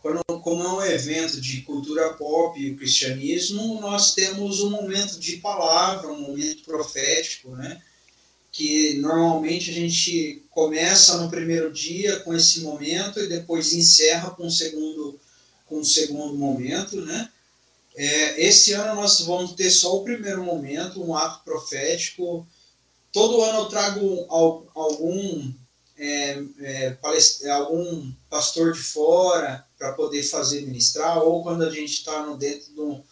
quando, como é um evento de cultura pop e cristianismo, nós temos um momento de palavra, um momento profético, né? Que normalmente a gente começa no primeiro dia com esse momento e depois encerra com o segundo com o segundo momento, né? É, esse ano nós vamos ter só o primeiro momento, um ato profético. Todo ano eu trago algum, é, é, algum pastor de fora para poder fazer ministrar, ou quando a gente está dentro do.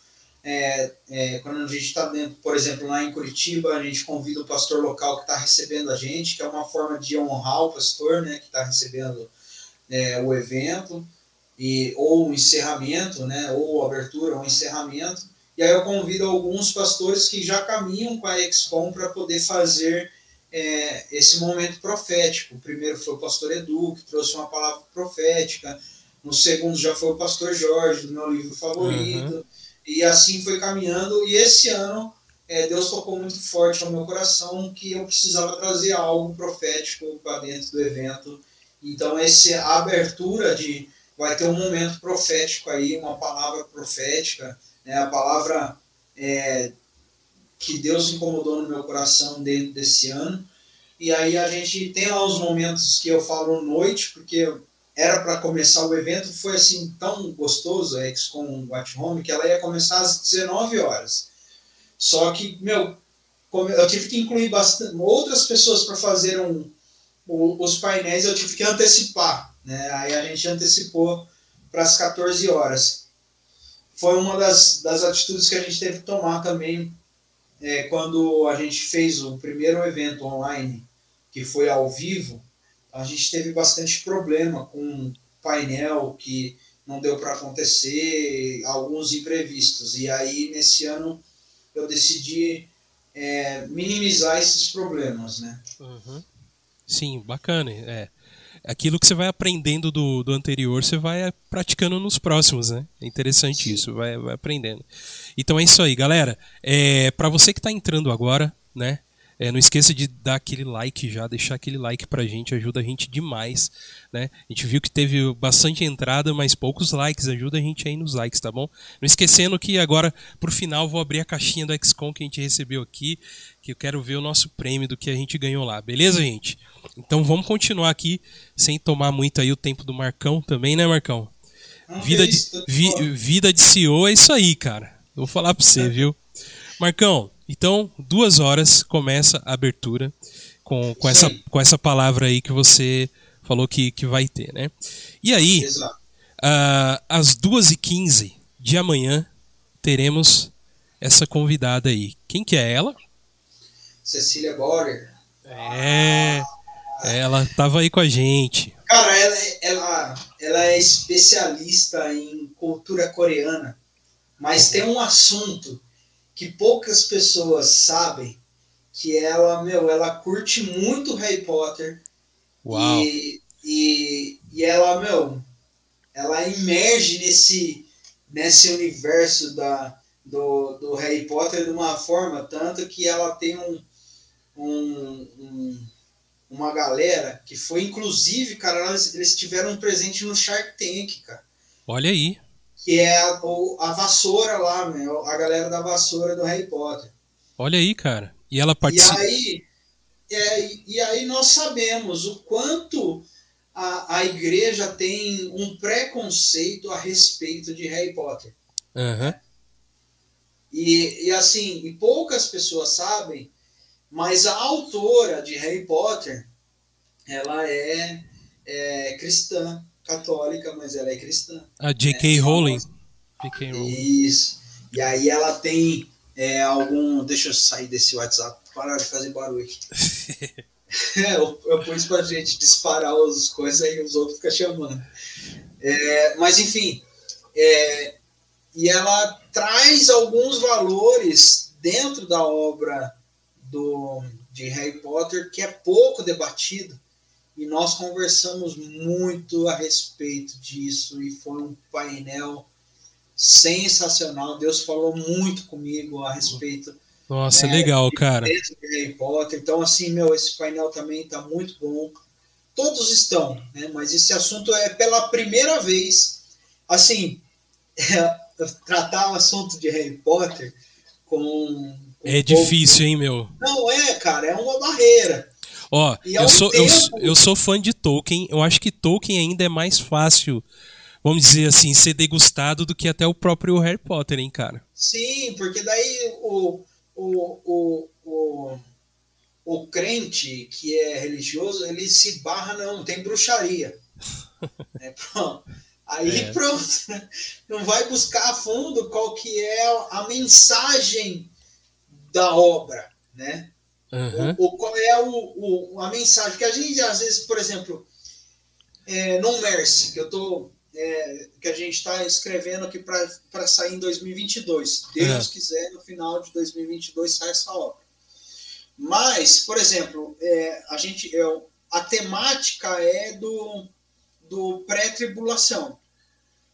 É, é, quando a gente está dentro, por exemplo, lá em Curitiba, a gente convida o pastor local que está recebendo a gente, que é uma forma de honrar o pastor, né, que está recebendo é, o evento e, ou um encerramento, né, ou abertura ou encerramento. E aí eu convido alguns pastores que já caminham com a XCOM para poder fazer é, esse momento profético. O primeiro foi o pastor Edu, que trouxe uma palavra profética. No segundo já foi o pastor Jorge, do meu livro favorito. Uhum. E assim foi caminhando. E esse ano é, Deus tocou muito forte ao meu coração que eu precisava trazer algo profético para dentro do evento. Então, essa abertura de vai ter um momento profético aí, uma palavra profética, né, a palavra é, que Deus incomodou no meu coração dentro desse ano. E aí a gente tem lá os momentos que eu falo noite, porque era para começar o evento, foi assim tão gostoso, a XCOM Watch Home, que ela ia começar às 19 horas. Só que, meu, eu tive que incluir bastante, outras pessoas para fazer um, os painéis, eu tive que antecipar. Né? Aí a gente antecipou para as 14 horas. Foi uma das, das atitudes que a gente teve que tomar também é, quando a gente fez o primeiro evento online, que foi ao vivo. A gente teve bastante problema com painel que não deu para acontecer, alguns imprevistos. E aí, nesse ano, eu decidi é, minimizar esses problemas, né? Uhum. Sim, bacana. É aquilo que você vai aprendendo do, do anterior, você vai praticando nos próximos, né? É interessante Sim. isso, vai, vai aprendendo. Então é isso aí, galera. É, para você que está entrando agora, né? É, não esqueça de dar aquele like já, deixar aquele like pra gente, ajuda a gente demais, né? A gente viu que teve bastante entrada, mas poucos likes, ajuda a gente aí nos likes, tá bom? Não esquecendo que agora, pro final, vou abrir a caixinha do XCOM que a gente recebeu aqui, que eu quero ver o nosso prêmio do que a gente ganhou lá, beleza, gente? Então vamos continuar aqui, sem tomar muito aí o tempo do Marcão também, né, Marcão? Vida de, vi, vida de CEO é isso aí, cara. Vou falar pra você, viu? Marcão, então, duas horas começa a abertura com, com, essa, com essa palavra aí que você falou que, que vai ter, né? E aí, uh, às duas e quinze de amanhã, teremos essa convidada aí. Quem que é ela? Cecília Borger. É, ela estava aí com a gente. Cara, ela, ela, ela é especialista em cultura coreana, mas tem um assunto que poucas pessoas sabem, que ela, meu, ela curte muito Harry Potter. Uau. E, e, e ela, meu, ela emerge nesse, nesse universo da, do, do Harry Potter de uma forma tanto que ela tem um, um, um uma galera que foi, inclusive, cara, eles, eles tiveram um presente no Shark Tank, cara. Olha aí. Que é a, a vassoura lá, meu, a galera da vassoura do Harry Potter. Olha aí, cara. E ela participa. E aí, é, e aí nós sabemos o quanto a, a igreja tem um preconceito a respeito de Harry Potter. Uhum. E, e assim, e poucas pessoas sabem mas a autora de Harry Potter, ela é, é cristã, católica, mas ela é cristã. A J.K. Né? Rowling. J.K. Rowling. Isso. E aí ela tem é, algum. Deixa eu sair desse WhatsApp, parar de fazer barulho. é, eu, eu pus pra gente disparar as coisas e os outros ficam chamando. É, mas enfim, é, e ela traz alguns valores dentro da obra do, de Harry Potter que é pouco debatido e nós conversamos muito a respeito disso e foi um painel sensacional. Deus falou muito comigo a respeito. Nossa, né, legal, cara. Harry Potter. Então, assim, meu, esse painel também está muito bom. Todos estão, né? Mas esse assunto é pela primeira vez. Assim, tratar o assunto de Harry Potter com é difícil, hein, meu? Não é, cara, é uma barreira. Ó, eu sou, tempo... eu, eu sou fã de Tolkien. Eu acho que Tolkien ainda é mais fácil, vamos dizer assim, ser degustado do que até o próprio Harry Potter, hein, cara? Sim, porque daí o, o, o, o, o crente que é religioso, ele se barra, não, tem bruxaria. é, pronto. Aí é. pronto, né? não vai buscar a fundo qual que é a mensagem da obra, né? Uhum. O, o, qual é o, o, a mensagem? Que a gente, às vezes, por exemplo, é, no Mercy, que eu tô, é, que a gente está escrevendo aqui para sair em 2022. Deus uhum. quiser, no final de 2022 sai essa obra. Mas, por exemplo, é, a gente, é, a temática é do, do pré-tribulação.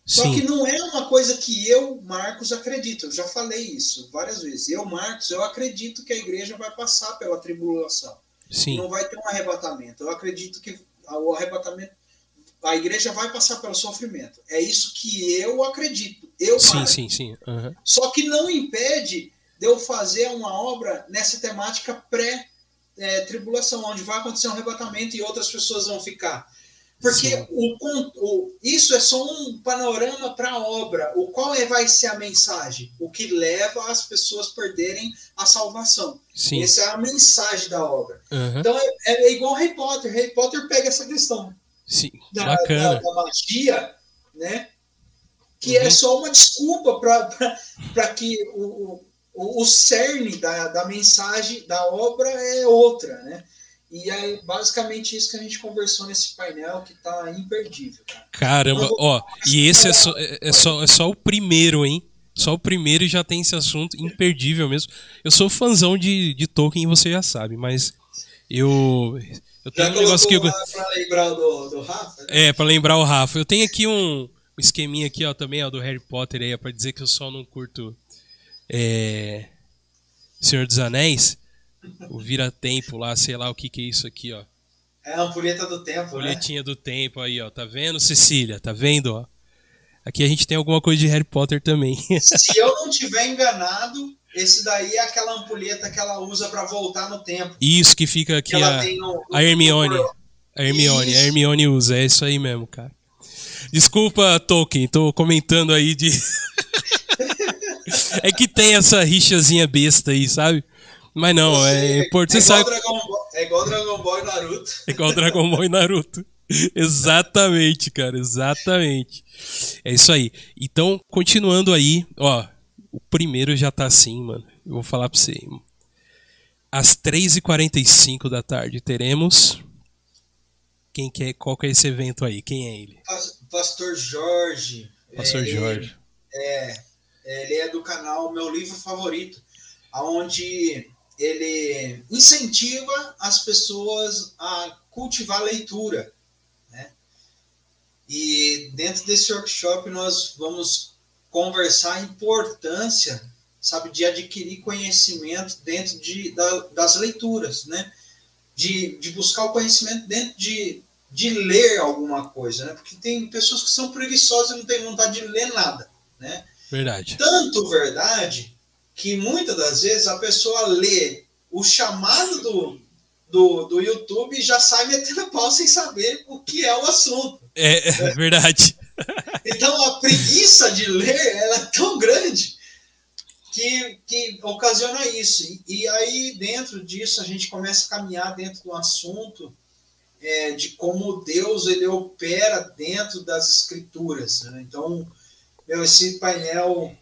Só Sim. que não é uma coisa que eu, Marcos, acredito. Eu já falei isso várias vezes. Eu, Marcos, eu acredito que a igreja vai passar pela tribulação. Sim. Não vai ter um arrebatamento. Eu acredito que o arrebatamento, a igreja vai passar pelo sofrimento. É isso que eu acredito. Eu, sim, Marcos. sim, sim. Uhum. Só que não impede de eu fazer uma obra nessa temática pré-tribulação, onde vai acontecer um arrebatamento e outras pessoas vão ficar. Porque o, o, isso é só um panorama para a obra. O qual é, vai ser a mensagem? O que leva as pessoas a perderem a salvação. Sim. Essa é a mensagem da obra. Uhum. Então é, é, igual Harry Potter. Harry Potter pega essa questão Sim. Da, Bacana. Da, da magia, né? Que é uhum. é só uma desculpa para que o, o, o cerne da, da mensagem da obra é outra, né? E aí, basicamente, isso que a gente conversou nesse painel que tá imperdível. Cara. Caramba, ó, e esse é só, é, é, só, é só o primeiro, hein? Só o primeiro e já tem esse assunto imperdível mesmo. Eu sou fãzão de, de Tolkien, você já sabe, mas eu. Eu tenho já um negócio que eu. Pra lembrar do, do Rafa? Né? É, pra lembrar o Rafa. Eu tenho aqui um, um esqueminha aqui, ó, também, ó, do Harry Potter aí, pra dizer que eu só não curto. É. Senhor dos Anéis o vira-tempo lá, sei lá o que que é isso aqui, ó. É a ampulheta do tempo, Ampulhetinha né? do tempo aí, ó. Tá vendo, Cecília? Tá vendo, ó? Aqui a gente tem alguma coisa de Harry Potter também. Se eu não tiver enganado, esse daí é aquela ampulheta que ela usa para voltar no tempo. Isso que fica aqui a, no, a Hermione. A Hermione, isso. a Hermione usa, é isso aí mesmo, cara. Desculpa, Tolkien, tô comentando aí de. é que tem essa rixazinha besta aí, sabe? Mas não, Você, é importante. É, você sabe... Ball, é igual Dragon Ball e Naruto. É igual Dragon Ball e Naruto. exatamente, cara, exatamente. É isso aí. Então, continuando aí, ó, o primeiro já tá assim, mano. Eu vou falar pra você. Às 3h45 da tarde teremos quem que é, qual que é esse evento aí? Quem é ele? Pastor Jorge. Pastor ele, Jorge. É, ele é do canal Meu Livro Favorito, onde ele incentiva as pessoas a cultivar a leitura. Né? E dentro desse workshop nós vamos conversar a importância, sabe, de adquirir conhecimento dentro de, da, das leituras, né? De, de buscar o conhecimento dentro de, de ler alguma coisa, né? Porque tem pessoas que são preguiçosas e não têm vontade de ler nada, né? Verdade. Tanto verdade que muitas das vezes a pessoa lê o chamado do, do, do YouTube e já sai metendo pau sem saber o que é o assunto. É, é verdade. Então a preguiça de ler ela é tão grande que, que ocasiona isso. E, aí, dentro disso, a gente começa a caminhar dentro do assunto é, de como Deus ele opera dentro das escrituras. Né? Então, meu, esse painel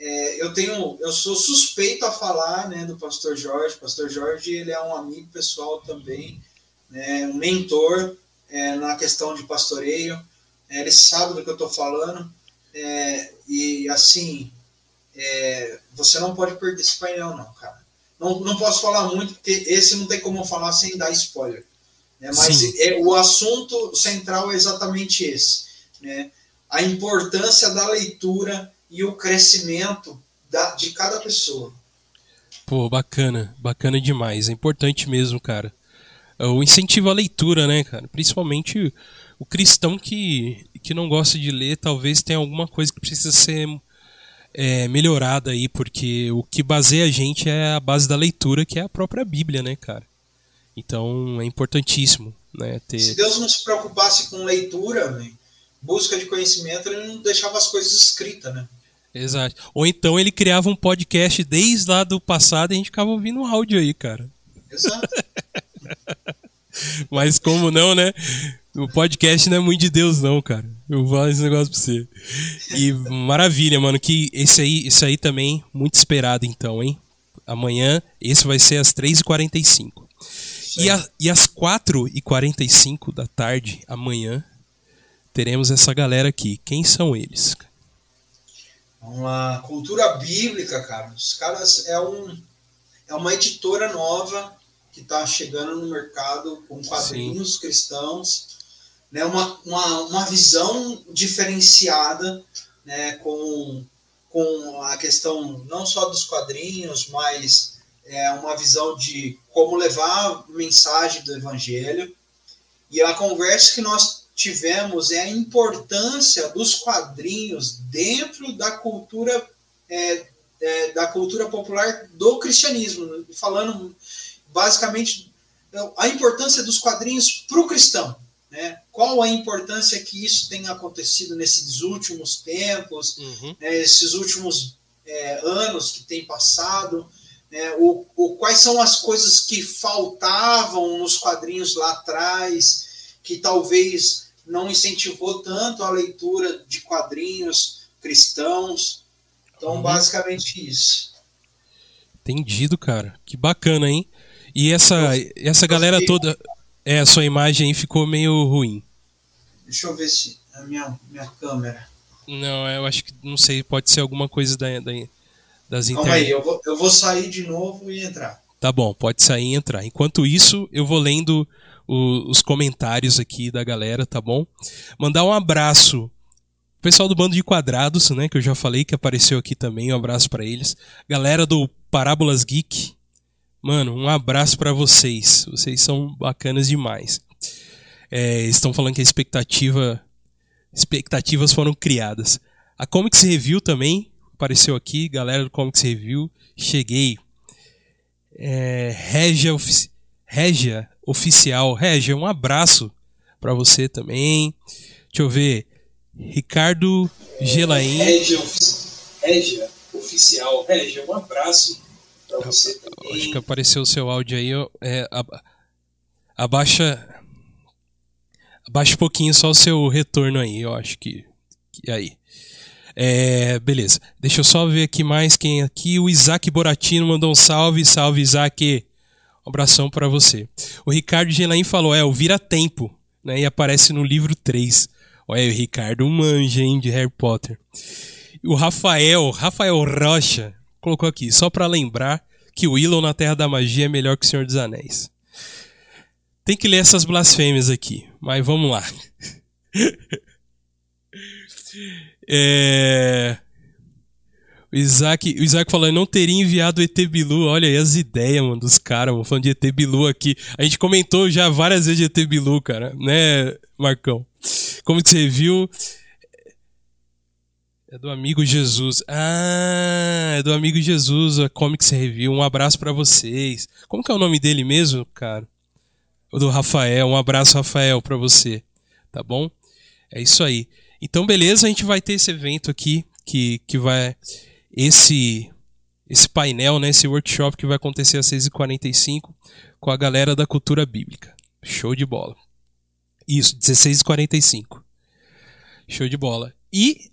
é, eu tenho, eu sou suspeito a falar, né, do Pastor Jorge. O Pastor Jorge ele é um amigo pessoal também, né, um mentor é, na questão de pastoreio. É, ele sabe do que eu estou falando é, e assim, é, você não pode perder esse painel não, cara. Não, não posso falar muito porque esse não tem como falar sem dar spoiler. Né, mas é, o assunto central é exatamente esse, né? A importância da leitura e o crescimento da, de cada pessoa. Pô, bacana, bacana demais. É importante mesmo, cara. É o incentivo à leitura, né, cara? Principalmente o cristão que, que não gosta de ler, talvez tenha alguma coisa que precisa ser é, melhorada aí, porque o que baseia a gente é a base da leitura, que é a própria Bíblia, né, cara? Então é importantíssimo, né? Ter... Se Deus não se preocupasse com leitura, busca de conhecimento, ele não deixava as coisas escritas, né? Exato. Ou então ele criava um podcast desde lá do passado e a gente ficava ouvindo um áudio aí, cara. Exato. Mas como não, né? O podcast não é muito de Deus, não, cara. Eu vou falar esse negócio pra você. E maravilha, mano. Que esse aí, esse aí também, muito esperado, então, hein? Amanhã, esse vai ser às 3h45. E, a, e às 4h45 da tarde, amanhã, teremos essa galera aqui. Quem são eles? Lá, cultura bíblica, cara. Os caras é um é uma editora nova que está chegando no mercado com quadrinhos Sim. cristãos, né? Uma, uma, uma visão diferenciada, né? Com com a questão não só dos quadrinhos, mas é uma visão de como levar a mensagem do evangelho. E a conversa que nós tivemos é a importância dos quadrinhos dentro da cultura é, é, da cultura popular do cristianismo, falando basicamente a importância dos quadrinhos para o cristão. Né? Qual a importância que isso tem acontecido nesses últimos tempos, uhum. né, esses últimos é, anos que tem passado, né, o, o, quais são as coisas que faltavam nos quadrinhos lá atrás, que talvez não incentivou tanto a leitura de quadrinhos cristãos. Então, uhum. basicamente isso. Entendido, cara. Que bacana, hein? E essa, eu, essa galera fiquei... toda. É, a sua imagem aí ficou meio ruim. Deixa eu ver se a minha, minha câmera. Não, eu acho que não sei, pode ser alguma coisa da, da das internet. Calma aí, eu vou, eu vou sair de novo e entrar. Tá bom, pode sair e entrar. Enquanto isso, eu vou lendo os comentários aqui da galera, tá bom? Mandar um abraço pessoal do Bando de Quadrados, né, que eu já falei que apareceu aqui também, um abraço para eles. Galera do Parábolas Geek, mano, um abraço para vocês. Vocês são bacanas demais. É, estão falando que a expectativa expectativas foram criadas. A Comics Review também apareceu aqui, galera do Comics Review, cheguei. É, Regia, Regia oficial. Regia, um abraço para você também. Deixa eu ver. Ricardo Gelain. Regia, Regia oficial. Regia, um abraço para você também. Acho que apareceu o seu áudio aí. É, abaixa. Abaixa um pouquinho só o seu retorno aí, eu acho que. que aí. É, beleza. Deixa eu só ver aqui mais quem é aqui. O Isaac Boratino mandou um salve. Salve, Isaac. Abração para você. O Ricardo Gelain falou: é, o vira tempo. né? E aparece no livro 3. Olha, o Ricardo manja, hein, de Harry Potter. O Rafael, Rafael Rocha, colocou aqui, só para lembrar que o Willow na Terra da Magia é melhor que o Senhor dos Anéis. Tem que ler essas blasfêmias aqui, mas vamos lá. é... O Isaac, o Isaac falou, não teria enviado ET Bilu. Olha aí as ideias, mano, dos caras, mano, falando de ET Bilu aqui. A gente comentou já várias vezes de ET Bilu, cara, né, Marcão? Como que você viu? É do amigo Jesus. Ah, é do amigo Jesus, a Comics Review. Um abraço para vocês. Como que é o nome dele mesmo, cara? O do Rafael. Um abraço, Rafael, para você. Tá bom? É isso aí. Então, beleza, a gente vai ter esse evento aqui que, que vai esse esse painel, né, esse workshop que vai acontecer às 6h45 com a galera da cultura bíblica. Show de bola. Isso, 16h45. Show de bola. E.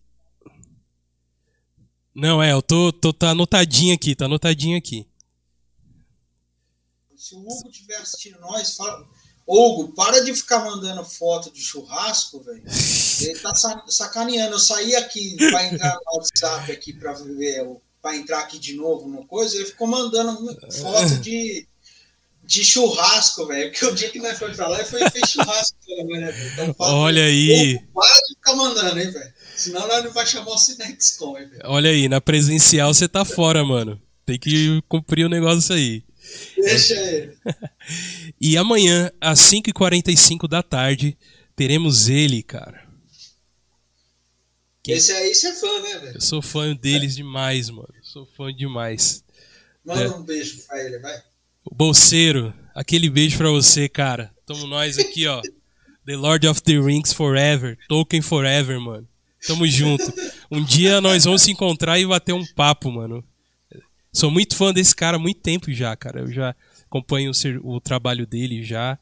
Não, é, eu tô, tô. Tá anotadinho aqui, tá anotadinho aqui. Se o Hugo estiver assistindo nós, fala. Hugo, para de ficar mandando foto de churrasco, velho. Ele tá sacaneando. Eu saí aqui para entrar no WhatsApp aqui para ver, para entrar aqui de novo no coisa, ele ficou mandando foto de, de churrasco, velho. Porque o dia que nós fomos pra lá, foi fez churrasco né, Então, Olha aí. Para de ficar mandando, hein, velho. Senão nós não vai chamar o Cinexcom, velho. Olha aí, na presencial você tá fora, mano. Tem que cumprir o negócio aí. Deixa ele. e amanhã, às 5h45 da tarde, teremos ele, cara. Esse aí você é fã, né, velho? Eu sou fã deles demais, mano. Sou fã demais. Manda é. um beijo pra ele, vai. O Bolseiro, aquele beijo pra você, cara. Tamo nós aqui, ó. The Lord of the Rings Forever. Tolkien Forever, mano. Tamo junto. Um dia nós vamos se encontrar e bater um papo, mano. Sou muito fã desse cara há muito tempo já, cara. Eu já acompanho o, o trabalho dele já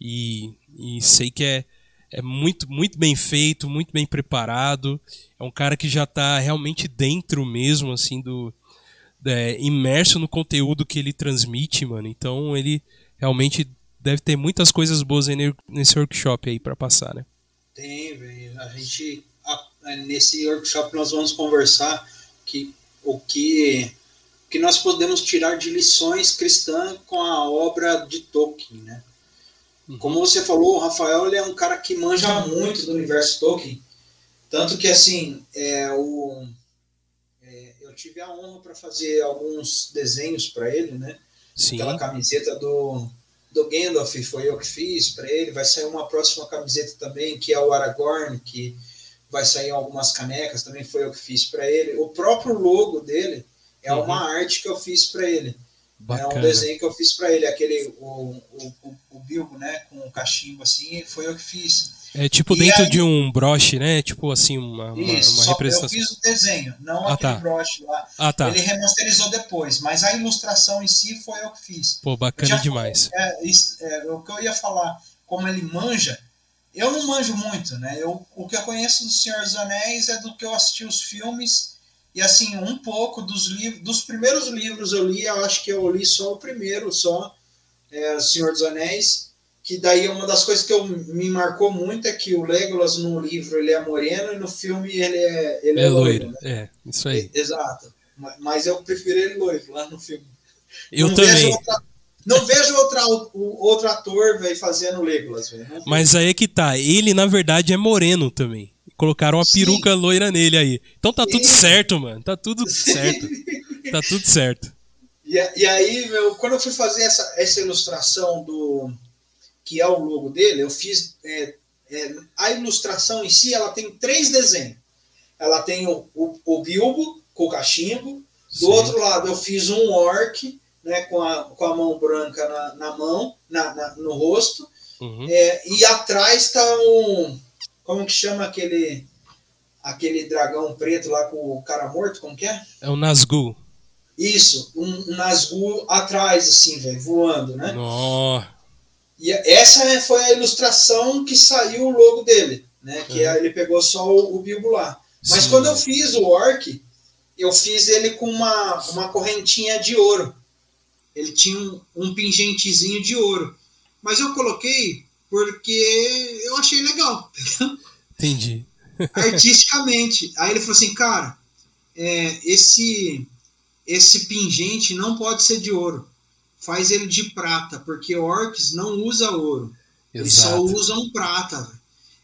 e, e, sei que é, é muito, muito bem feito, muito bem preparado. É um cara que já está realmente dentro mesmo, assim, do. É, imerso no conteúdo que ele transmite, mano. Então ele realmente deve ter muitas coisas boas nesse workshop aí para passar, né? Tem, velho. A gente. A, nesse workshop nós vamos conversar que o que que nós podemos tirar de lições cristãs com a obra de Tolkien, né? Uhum. Como você falou, o Rafael ele é um cara que manja muito do universo Tolkien, tanto que assim, é, o, é, eu tive a honra para fazer alguns desenhos para ele, né? Sim. Aquela camiseta do do Gandalf foi eu que fiz para ele. Vai sair uma próxima camiseta também que é o Aragorn, que vai sair algumas canecas também foi eu que fiz para ele. O próprio logo dele é uhum. uma arte que eu fiz para ele. Bacana. É um desenho que eu fiz para ele, aquele o, o, o, o, Bilbo, né, com o cachimbo assim, foi eu que fiz. É tipo e dentro aí, de um broche, né? Tipo assim, uma, isso, uma, representação. Eu fiz o desenho, não ah, aquele tá. broche lá. Ah, tá. Ele remasterizou depois, mas a ilustração em si foi eu que fiz. Pô, bacana demais. É, é, o que eu ia falar, como ele manja, eu não manjo muito, né? Eu, o que eu conheço do Senhor dos Anéis é do que eu assisti os filmes e assim, um pouco dos livros, dos primeiros livros eu li, eu acho que eu li só o primeiro, só é, Senhor dos Anéis, que daí uma das coisas que eu, me marcou muito é que o Legolas no livro ele é moreno e no filme ele é, ele é, é loiro. Né? É, isso aí. Exato. Mas eu prefiro ele loiro lá no filme. Eu não também. Vejo outra, não vejo outra, outro ator véio, fazendo Legolas. Véio. Mas aí é que tá. Ele, na verdade, é moreno também. Colocaram uma Sim. peruca loira nele aí. Então tá tudo certo, mano. Tá tudo certo. tá tudo certo. E, e, aí, meu, quando eu fui fazer essa, essa ilustração do que é o logo dele, eu fiz é, é, a ilustração em si, ela tem três desenhos. Ela tem o, o, o Bilbo com o cachimbo. Do Sim. outro lado, eu fiz um orc, né, com a, com a mão branca na, na mão, na, na no rosto. Uhum. É, e atrás está um como que chama aquele aquele dragão preto lá com o cara morto? Como que é? É o Nazgûl. Isso, um, um Nazgûl atrás, assim, velho, voando, né? Oh. E essa foi a ilustração que saiu o logo dele, né? Que é. ele pegou só o, o Bilbo lá. Mas Sim. quando eu fiz o Orc, eu fiz ele com uma, uma correntinha de ouro. Ele tinha um, um pingentezinho de ouro. Mas eu coloquei porque eu achei legal. Entendi. Artisticamente. Aí ele falou assim, cara, é, esse, esse pingente não pode ser de ouro. Faz ele de prata, porque orcs não usa ouro. Eles só usam prata.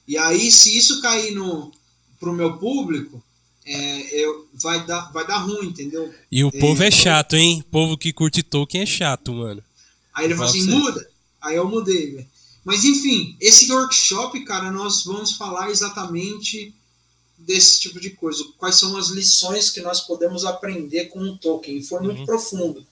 E aí, se isso cair no, pro meu público, é, eu, vai, dar, vai dar ruim, entendeu? E o é, povo é chato, hein? O povo que curte Tolkien é chato, mano. Aí ele falou assim, muda. Aí eu mudei, Mas enfim, esse workshop, cara, nós vamos falar exatamente desse tipo de coisa. Quais são as lições que nós podemos aprender com o Tolkien. Foi muito uhum. profundo.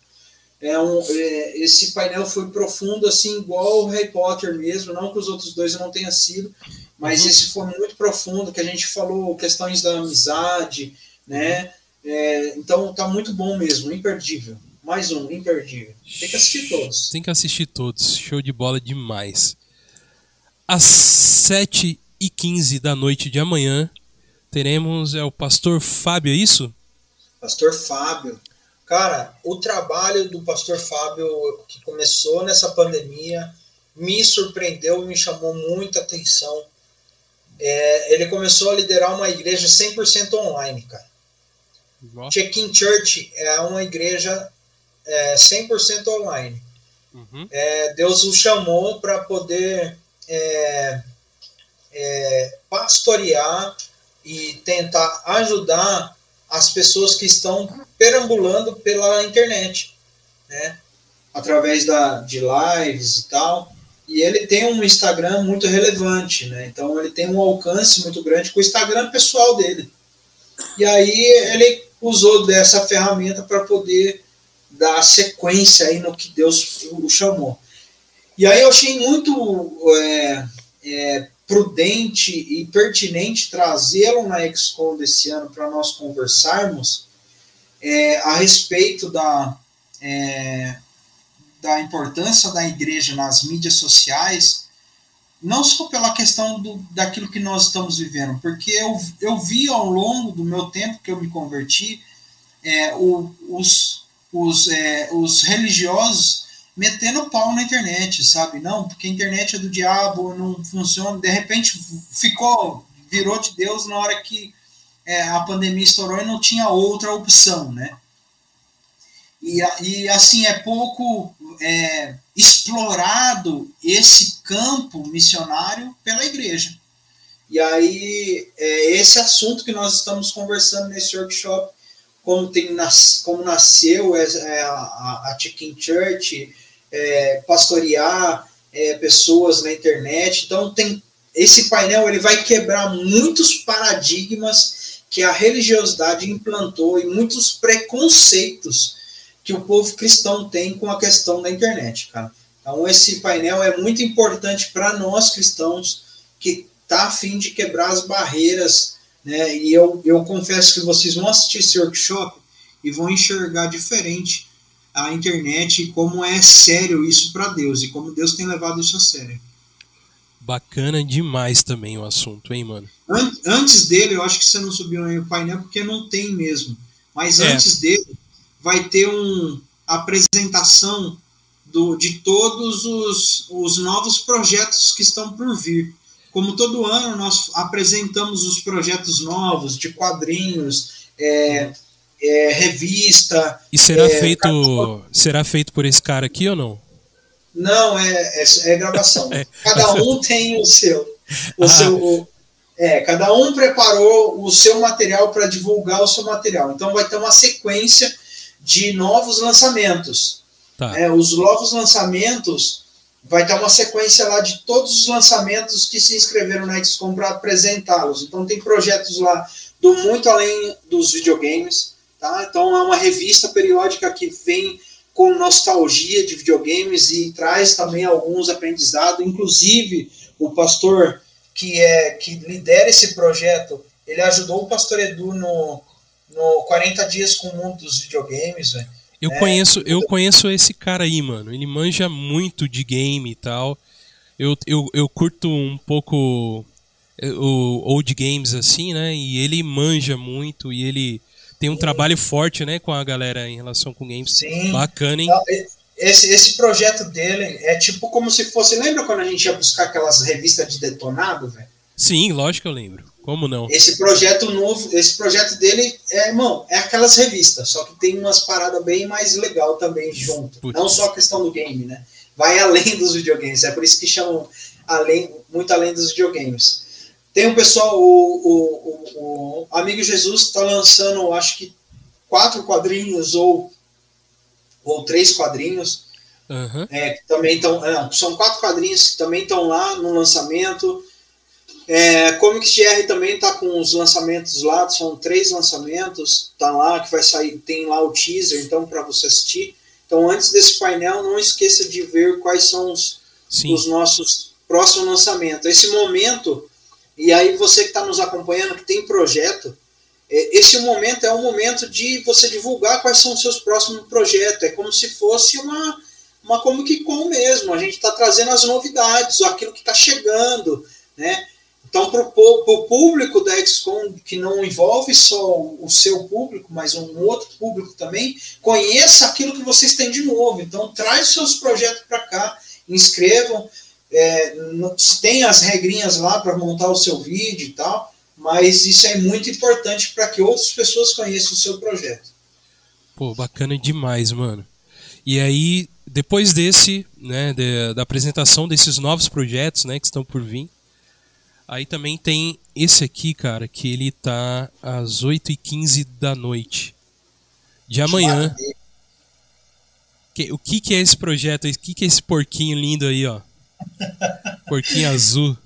É um, é, esse painel foi profundo, assim, igual o Harry Potter mesmo, não que os outros dois não tenha sido, mas uhum. esse foi muito profundo, que a gente falou questões da amizade, né? É, então tá muito bom mesmo, imperdível. Mais um, imperdível. Tem que assistir todos. Tem que assistir todos. Show de bola demais. Às 7h15 da noite de amanhã, teremos é o pastor Fábio, é isso? Pastor Fábio. Cara, o trabalho do pastor Fábio que começou nessa pandemia me surpreendeu e me chamou muita atenção. É, ele começou a liderar uma igreja 100% online, cara. Check-in Church é uma igreja é, 100% online. Uhum. É, Deus o chamou para poder é, é, pastorear e tentar ajudar as pessoas que estão perambulando pela internet, né? através da, de lives e tal. E ele tem um Instagram muito relevante, né? Então ele tem um alcance muito grande com o Instagram pessoal dele. E aí ele usou dessa ferramenta para poder dar sequência aí no que Deus o chamou. E aí eu achei muito é, é, prudente e pertinente trazê-lo na XCOM desse ano para nós conversarmos é, a respeito da, é, da importância da igreja nas mídias sociais, não só pela questão do, daquilo que nós estamos vivendo, porque eu, eu vi ao longo do meu tempo que eu me converti, é, o, os, os, é, os religiosos metendo pau na internet, sabe? Não, porque a internet é do diabo, não funciona. De repente ficou, virou de Deus na hora que é, a pandemia estourou e não tinha outra opção, né? E, e assim, é pouco é, explorado esse campo missionário pela igreja. E aí, é esse assunto que nós estamos conversando nesse workshop, como, tem, como nasceu é, é, a, a Chicken Church, é, pastorear é, pessoas na internet. Então, tem esse painel ele vai quebrar muitos paradigmas que a religiosidade implantou e muitos preconceitos que o povo cristão tem com a questão da internet, cara. Então esse painel é muito importante para nós cristãos que tá a fim de quebrar as barreiras, né? E eu, eu confesso que vocês vão assistir esse workshop e vão enxergar diferente a internet e como é sério isso para Deus e como Deus tem levado isso a sério. Bacana demais também o assunto, hein, mano? Antes dele, eu acho que você não subiu aí o painel porque não tem mesmo. Mas é. antes dele, vai ter uma apresentação do, de todos os, os novos projetos que estão por vir. Como todo ano, nós apresentamos os projetos novos de quadrinhos, é, é, revista. E será é, feito será feito por esse cara aqui ou não? Não, é, é, é gravação. É. Cada um tem o seu. O ah. seu é, cada um preparou o seu material para divulgar o seu material. Então vai ter uma sequência de novos lançamentos. Tá. É, os novos lançamentos vai ter uma sequência lá de todos os lançamentos que se inscreveram na XCOM para apresentá-los. Então tem projetos lá do muito além dos videogames, tá? Então é uma revista periódica que vem com nostalgia de videogames e traz também alguns aprendizados, inclusive o pastor que é que lidera esse projeto, ele ajudou o pastor Edu no no 40 dias com o mundo dos videogames, velho. Eu, é, conheço, eu conheço esse cara aí, mano. Ele manja muito de game e tal. Eu, eu, eu curto um pouco é, o old games assim, né? E ele manja muito e ele tem um trabalho forte, né, com a galera em relação com games. Sim. Bacana, hein? esse, esse projeto dele é tipo como se fosse. Lembra quando a gente ia buscar aquelas revistas de detonado, velho? Sim, lógico que eu lembro. Como não? Esse projeto novo, esse projeto dele é, irmão, é aquelas revistas, só que tem umas paradas bem mais legal também junto. Putz. Não só a questão do game, né? Vai além dos videogames. É por isso que chamam além, muito além dos videogames. Tem um pessoal, o, o, o, o Amigo Jesus está lançando, acho que quatro quadrinhos ou, ou três quadrinhos. Uhum. É, que também estão. São quatro quadrinhos que também estão lá no lançamento. É, Comics GR também está com os lançamentos lá, são três lançamentos, tá lá, que vai sair, tem lá o teaser, então, para você assistir. Então, antes desse painel, não esqueça de ver quais são os, os nossos próximos lançamentos. Esse momento, e aí você que está nos acompanhando, que tem projeto, é, esse momento é um momento de você divulgar quais são os seus próximos projetos. É como se fosse uma, uma Comic Con mesmo. A gente está trazendo as novidades, aquilo que está chegando, né? Então, para o público da XCOM, que não envolve só o seu público, mas um outro público também, conheça aquilo que vocês têm de novo. Então, traz seus projetos para cá, inscrevam, é, tem as regrinhas lá para montar o seu vídeo e tal, mas isso é muito importante para que outras pessoas conheçam o seu projeto. Pô, bacana demais, mano. E aí, depois desse, né, de, da apresentação desses novos projetos, né, que estão por vir, Aí também tem esse aqui, cara, que ele tá às 8h15 da noite. De amanhã. Que, o que, que é esse projeto? O que, que é esse porquinho lindo aí, ó? Porquinho azul.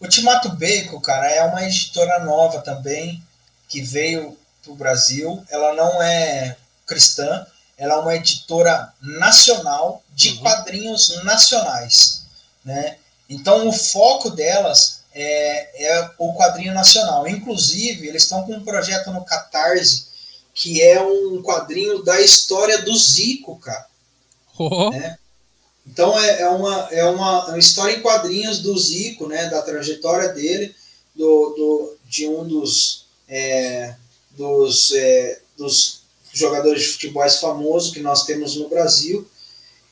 Ultimato Bacon, cara, é uma editora nova também, que veio pro Brasil. Ela não é cristã, ela é uma editora nacional de uhum. quadrinhos nacionais, né? Então o foco delas é, é o quadrinho nacional. Inclusive, eles estão com um projeto no Catarse que é um quadrinho da história do Zico, cara. Oh. Né? Então é, é, uma, é uma, uma, história em quadrinhos do Zico, né, da trajetória dele, do, do, de um dos, é, dos, é, dos jogadores de futebol famosos que nós temos no Brasil.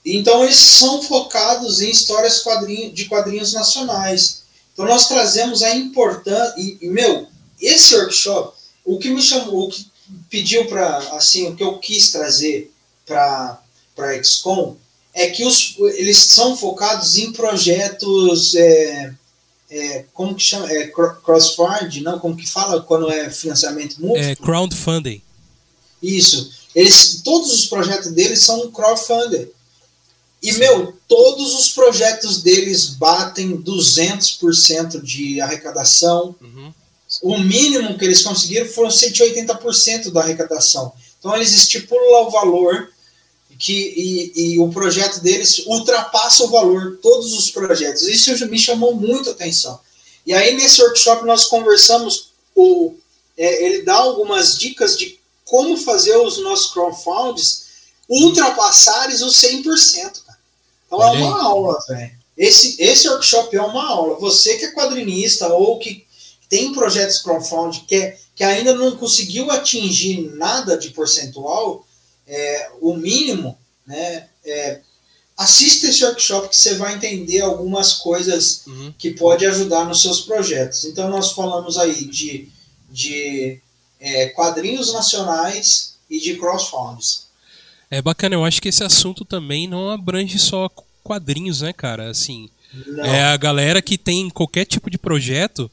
Então eles são focados em histórias quadrinho, de quadrinhos nacionais. Então nós trazemos a importância e, meu, esse workshop, o que me chamou, o que pediu para assim, o que eu quis trazer para para XCOM é que os, eles são focados em projetos é, é, como que chama? É, crossfund, não? Como que fala quando é financiamento mútuo? É crowdfunding. Isso. Eles, todos os projetos deles são crowdfunding. E, meu, todos os projetos deles batem 200% de arrecadação. Uhum. O mínimo que eles conseguiram foram 180% da arrecadação. Então, eles estipulam o valor que, e, e, o projeto deles ultrapassa o valor, todos os projetos. Isso me chamou muito a atenção. E aí, nesse workshop, nós conversamos, o, é, ele dá algumas dicas de como fazer os nossos crowdfunds ultrapassarem os 100%. Então é uma aula, velho. Esse, esse workshop é uma aula. Você que é quadrinista ou que tem projetos crowdfunding que, é, que ainda não conseguiu atingir nada de percentual, é, o mínimo, né? É, assista esse workshop que você vai entender algumas coisas uhum. que pode ajudar nos seus projetos. Então nós falamos aí de, de é, quadrinhos nacionais e de crowdfunds. É bacana, eu acho que esse assunto também não abrange só quadrinhos, né, cara? Assim, não. é a galera que tem qualquer tipo de projeto,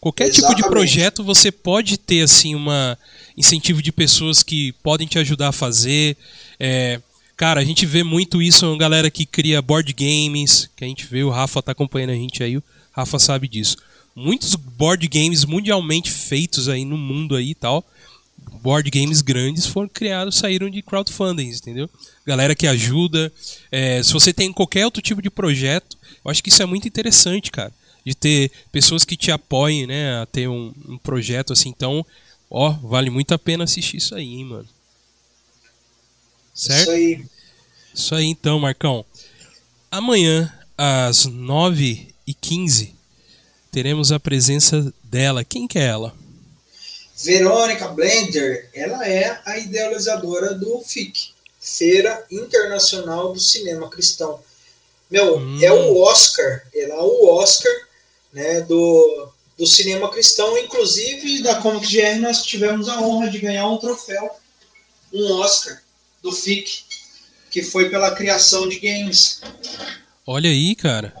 qualquer Exatamente. tipo de projeto você pode ter assim uma incentivo de pessoas que podem te ajudar a fazer. É, cara, a gente vê muito isso, uma galera que cria board games, que a gente vê, o Rafa tá acompanhando a gente aí, o Rafa sabe disso. Muitos board games mundialmente feitos aí no mundo aí e tal board games grandes foram criados, saíram de crowdfunding, entendeu? Galera que ajuda. É, se você tem qualquer outro tipo de projeto, eu acho que isso é muito interessante, cara. De ter pessoas que te apoiem, né? A ter um, um projeto assim. Então, ó, vale muito a pena assistir isso aí, hein, mano. Certo? Isso aí. Isso aí então, Marcão. Amanhã, às 9h15, teremos a presença dela. Quem que é ela? Verônica Blender, ela é a idealizadora do FIC, Feira Internacional do Cinema Cristão. Meu, hum. é o Oscar, é lá o Oscar né, do, do cinema cristão, inclusive da Comic GR nós tivemos a honra de ganhar um troféu, um Oscar do FIC, que foi pela criação de games. Olha aí, cara.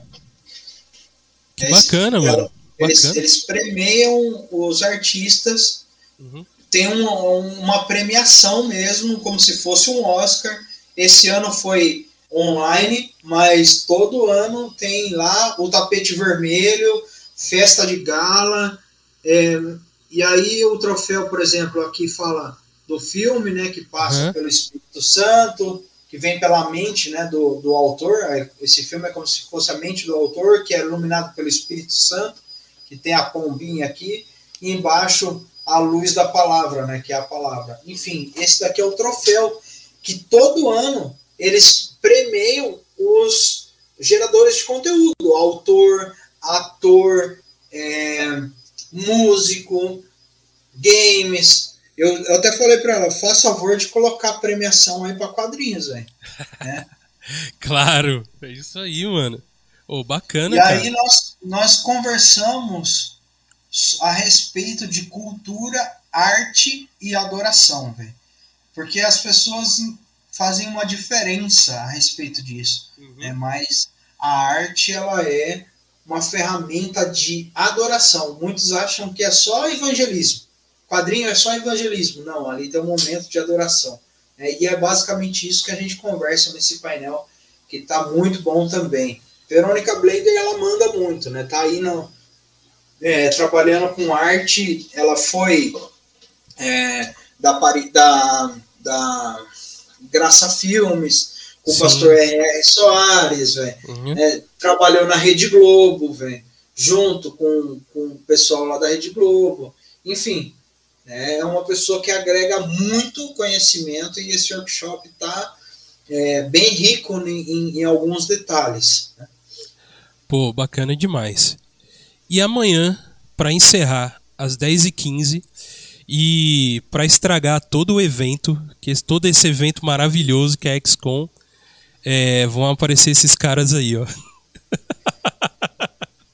Que eles, bacana, mano. Eles, bacana. eles premiam os artistas, uhum. tem uma, uma premiação mesmo, como se fosse um Oscar. Esse ano foi online, mas todo ano tem lá o tapete vermelho, festa de gala. É, e aí o troféu, por exemplo, aqui fala do filme, né, que passa uhum. pelo Espírito Santo, que vem pela mente, né, do, do autor. Esse filme é como se fosse a mente do autor, que é iluminado pelo Espírito Santo, que tem a pombinha aqui, e embaixo a luz da palavra, né, que é a palavra. Enfim, esse daqui é o troféu que todo ano eles premiam os geradores de conteúdo, autor, ator, é, músico, games. Eu, eu até falei para ela, faça favor de colocar premiação aí para quadrinhos, velho. Né? claro, é isso aí, mano. Oh, bacana, e cara. aí nós, nós conversamos a respeito de cultura, arte e adoração, velho. Porque as pessoas fazem uma diferença a respeito disso. Uhum. Né? Mas a arte ela é uma ferramenta de adoração. Muitos acham que é só evangelismo. Quadrinho é só evangelismo. Não, ali tem um momento de adoração. É, e é basicamente isso que a gente conversa nesse painel, que está muito bom também. Verônica Blader, ela manda muito, né? Tá aí no, é, trabalhando com arte. Ela foi é, da, da, da Graça Filmes, com Sim. o pastor R.R. Soares, uhum. é, trabalhou na Rede Globo, véio, junto com, com o pessoal lá da Rede Globo. Enfim, é uma pessoa que agrega muito conhecimento e esse workshop está é, bem rico em, em, em alguns detalhes. Né? Pô, bacana demais. E amanhã, para encerrar, às 10h15, e para estragar todo o evento, que todo esse evento maravilhoso que é a XCOM, é, vão aparecer esses caras aí, ó.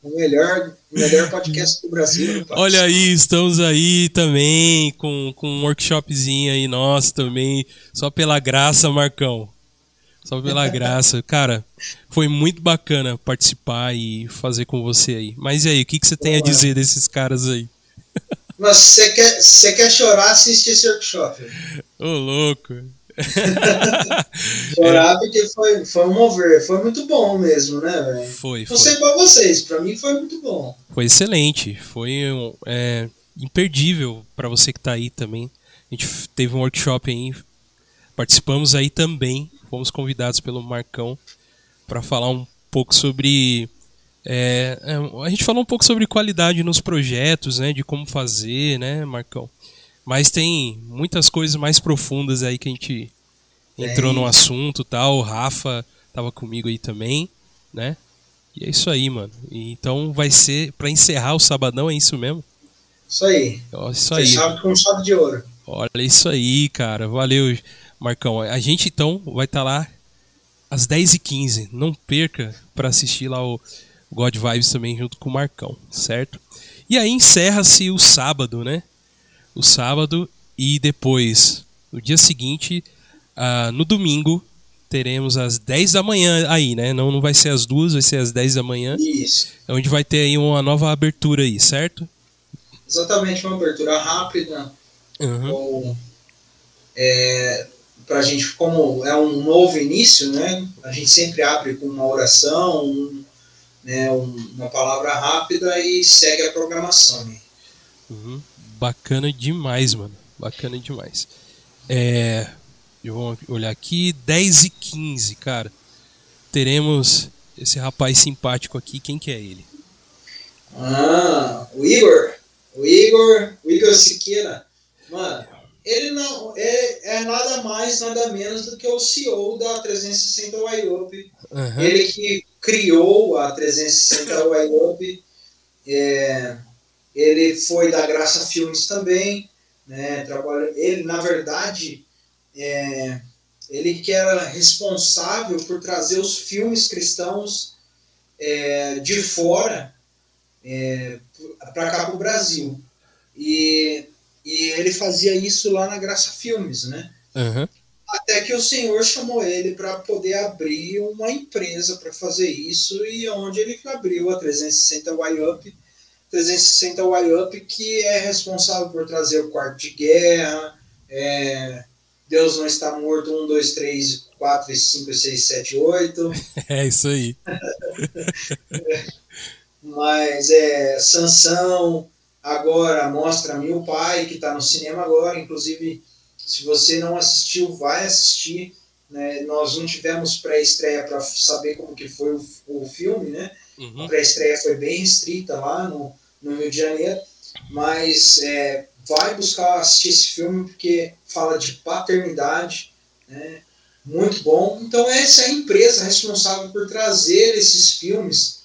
O melhor, melhor podcast do Brasil. Olha aí, estamos aí também com, com um workshopzinho aí nosso também, só pela graça, Marcão. Só pela graça. Cara, foi muito bacana participar e fazer com você aí. Mas e aí, o que, que você tem a dizer desses caras aí? Mas você quer, você quer chorar, assiste esse workshop. Ô, louco. chorar porque foi, foi um mover. Foi muito bom mesmo, né, velho? Foi, foi. Não sei pra vocês, pra mim foi muito bom. Foi excelente. Foi é, imperdível para você que tá aí também. A gente teve um workshop aí. Participamos aí também. Fomos convidados pelo Marcão para falar um pouco sobre é, é, a gente falou um pouco sobre qualidade nos projetos, né, de como fazer, né, Marcão. Mas tem muitas coisas mais profundas aí que a gente entrou no assunto, tal. O Rafa tava comigo aí também, né? E é isso aí, mano. E, então vai ser para encerrar o sabadão, é isso mesmo? Isso aí. Isso aí. Fechado com chave de ouro. Olha isso aí, cara. Valeu, Marcão. A gente então vai estar tá lá às 10h15. Não perca para assistir lá o God Vibes também junto com o Marcão, certo? E aí encerra-se o sábado, né? O sábado e depois, no dia seguinte, uh, no domingo, teremos às 10 da manhã aí, né? Não, não vai ser às duas, vai ser às 10 da manhã. Isso. Onde vai ter aí uma nova abertura aí, certo? Exatamente, uma abertura rápida. Uhum. Ou, é, pra gente, como é um novo início, né? A gente sempre abre com uma oração, um, né, uma palavra rápida e segue a programação. Né? Uhum. Bacana demais, mano. Bacana demais. É, eu vou olhar aqui, 10 e 15, cara. Teremos esse rapaz simpático aqui. Quem que é ele? Ah, o Igor. O Igor, o Igor Siqueira. Mano, ele não é, é nada mais, nada menos do que o CEO da 360 Wyope. Uhum. Ele que criou a 360 Wyope. É, ele foi da Graça Filmes também. Né, trabalha, ele, na verdade, é, ele que era responsável por trazer os filmes cristãos é, de fora é, para cá para o Brasil. E, e ele fazia isso lá na Graça Filmes, né? Uhum. Até que o Senhor chamou ele para poder abrir uma empresa para fazer isso e onde ele abriu a 360 Y-Up, 360 Y-Up que é responsável por trazer o quarto de guerra, é, Deus não está morto, 1, 2, 3, 4, 5, 6, 7, 8. É isso aí. Mas é Sansão, agora mostra-me o pai, que está no cinema agora, inclusive se você não assistiu, vai assistir. Né? Nós não tivemos pré-estreia para saber como que foi o, o filme, né? Uhum. A pré-estreia foi bem restrita lá no, no Rio de Janeiro, mas é, vai buscar assistir esse filme porque fala de paternidade, né? muito bom. Então essa é a empresa responsável por trazer esses filmes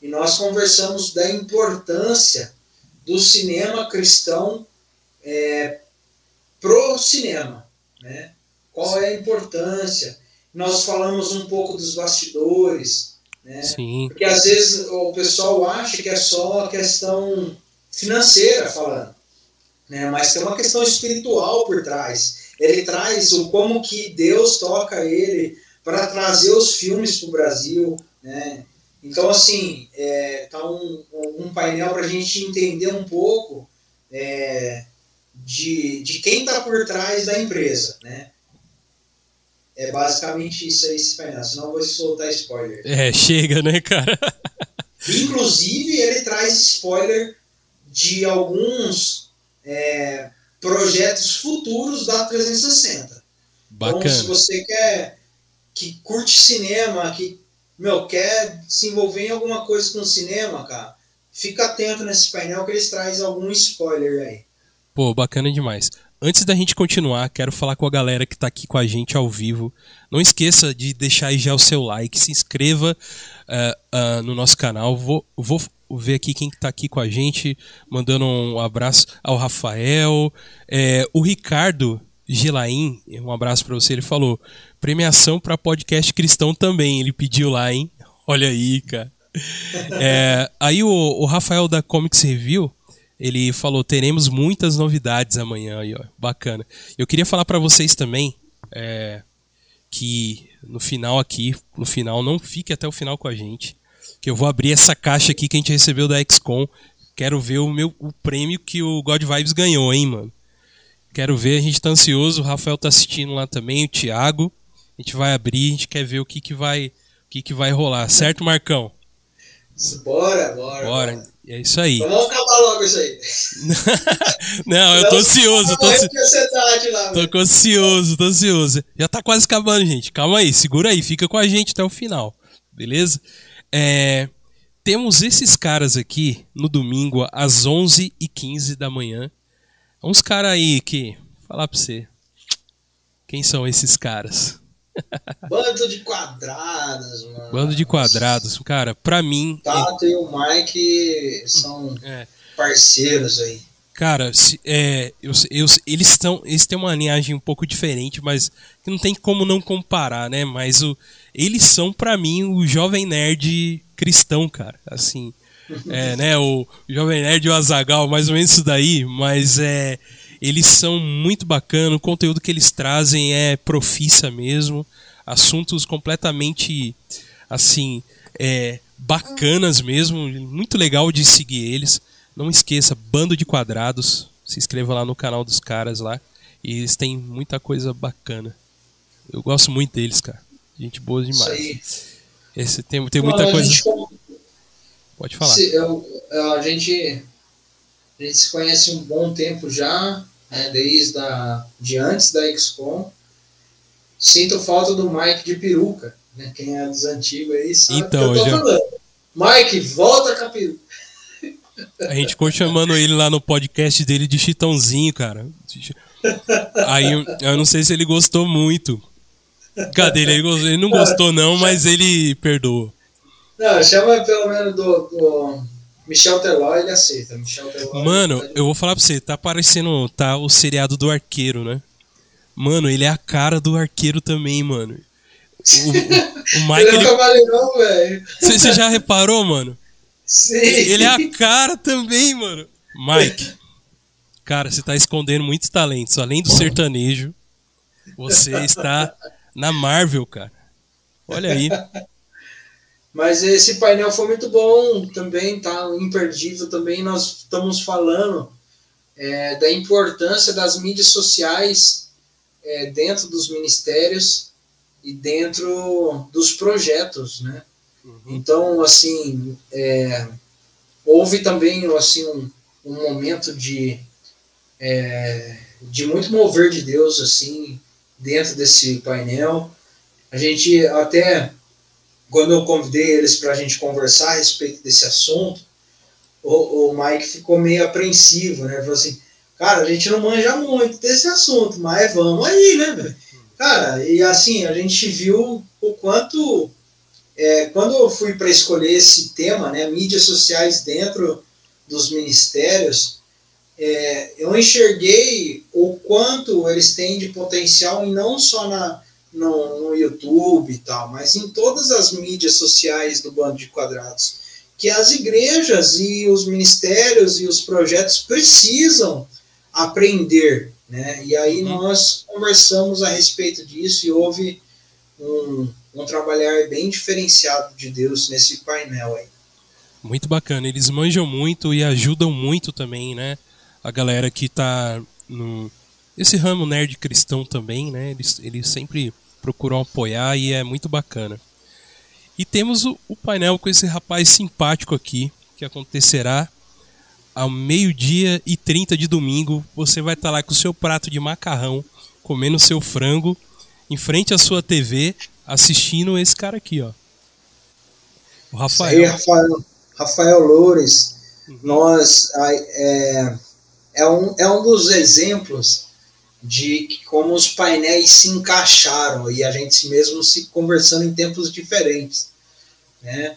e nós conversamos da importância do cinema cristão é, pro cinema, né? Qual é a importância? Nós falamos um pouco dos bastidores, né? Sim. Porque às vezes o pessoal acha que é só questão financeira falando, né? Mas tem uma questão espiritual por trás. Ele traz o como que Deus toca ele para trazer os filmes para o Brasil, né? Então, assim, é, tá um, um painel para a gente entender um pouco é, de, de quem está por trás da empresa, né? É basicamente isso aí, esse painel, senão eu vou soltar spoiler. É, chega, né, cara? Inclusive, ele traz spoiler de alguns é, projetos futuros da 360. Bacana. Então, se você quer que curte cinema, que meu, quer se envolver em alguma coisa com cinema, cara, fica atento nesse painel que eles trazem algum spoiler aí. Pô, bacana demais. Antes da gente continuar, quero falar com a galera que está aqui com a gente ao vivo. Não esqueça de deixar aí já o seu like, se inscreva uh, uh, no nosso canal. Vou, vou ver aqui quem está aqui com a gente, mandando um abraço ao Rafael. É, o Ricardo Gilaim, um abraço para você, ele falou: premiação para podcast cristão também. Ele pediu lá, hein? Olha aí, cara. É, aí o, o Rafael da Comics Review ele falou: teremos muitas novidades amanhã. Aí, ó, bacana. Eu queria falar para vocês também é, que no final aqui, no final, não fique até o final com a gente. Que eu vou abrir essa caixa aqui que a gente recebeu da XCOM. Quero ver o meu o prêmio que o God Vibes ganhou, hein, mano. Quero ver, a gente tá ansioso, o Rafael tá assistindo lá também, o Thiago. A gente vai abrir, a gente quer ver o que que vai, o que que vai rolar, certo, Marcão? Bora, bora. Bora. É isso aí. Vamos acabar logo isso aí. não, eu tô ansioso. Tô, lá, tô ansioso, tô ansioso. Já tá quase acabando, gente. Calma aí, segura aí, fica com a gente até o final. Beleza? É, temos esses caras aqui no domingo às 11h15 da manhã. Uns caras aí que. Falar pra você. Quem são esses caras? Bando de quadrados, mano. Bando de quadrados. Cara, pra mim. Tato é... e o Mike são é. parceiros aí. Cara, é, eu, eu, eles, estão, eles têm uma linhagem um pouco diferente, mas não tem como não comparar, né? Mas o, eles são, para mim, o jovem nerd cristão, cara. Assim, é, né? O jovem nerd e o Azagal, mais ou menos isso daí, mas é eles são muito bacanas, o conteúdo que eles trazem é profissa mesmo, assuntos completamente assim, é, bacanas mesmo, muito legal de seguir eles. Não esqueça, Bando de Quadrados, se inscreva lá no canal dos caras lá, e eles têm muita coisa bacana. Eu gosto muito deles, cara. Gente boa demais. Esse tem, tem muita coisa. Gente, Pode falar. Se, eu, a gente a gente se conhece um bom tempo já, né, desde a, de antes da XCOM. Sinto falta do Mike de peruca. Né? Quem é dos antigos aí sabe então, que eu tô já... falando. Mike, volta com a peruca. A gente ficou chamando ele lá no podcast dele de Chitãozinho, cara. Aí eu não sei se ele gostou muito. Cadê ele? Ele não gostou, não, mas ele perdoou. Não, chama pelo menos do, do Michel Teló, ele aceita. Michel Teló, Mano, eu vou falar pra você, tá parecendo tá o seriado do arqueiro, né? Mano, ele é a cara do arqueiro também, mano. O, o, o Mike. ele é um cavaleirão, velho. Você já reparou, mano? Sim. Ele é a cara também, mano. Mike, cara, você tá escondendo muitos talentos. Além do sertanejo, você está na Marvel, cara. Olha aí. Mas esse painel foi muito bom também, tá imperdível também. Nós estamos falando é, da importância das mídias sociais é, dentro dos ministérios e dentro dos projetos, né? Uhum. Então, assim, é, houve também assim um, um momento de é, de muito mover de Deus assim dentro desse painel. A gente até quando eu convidei eles para a gente conversar a respeito desse assunto, o, o Mike ficou meio apreensivo, né? Falou assim, cara, a gente não manja muito desse assunto, mas vamos aí, né, velho? Cara, e assim, a gente viu o quanto. É, quando eu fui para escolher esse tema, né, mídias sociais dentro dos ministérios, é, eu enxerguei o quanto eles têm de potencial e não só na, no, no YouTube e tal, mas em todas as mídias sociais do Bando de Quadrados, que as igrejas e os ministérios e os projetos precisam aprender, né? E aí uhum. nós conversamos a respeito disso e houve um, um trabalhar bem diferenciado de Deus nesse painel aí. Muito bacana, eles manjam muito e ajudam muito também, né? A galera que está no esse ramo nerd cristão também, né? Eles, eles sempre procuram apoiar e é muito bacana. E temos o, o painel com esse rapaz simpático aqui, que acontecerá ao meio-dia e 30 de domingo. Você vai estar tá lá com o seu prato de macarrão, comendo seu frango, em frente à sua TV, assistindo esse cara aqui, ó. O Rafael. Aí, Rafael, Rafael Loures. Uhum. Nós. É, é, um, é um dos exemplos de como os painéis se encaixaram e a gente mesmo se conversando em tempos diferentes. Né?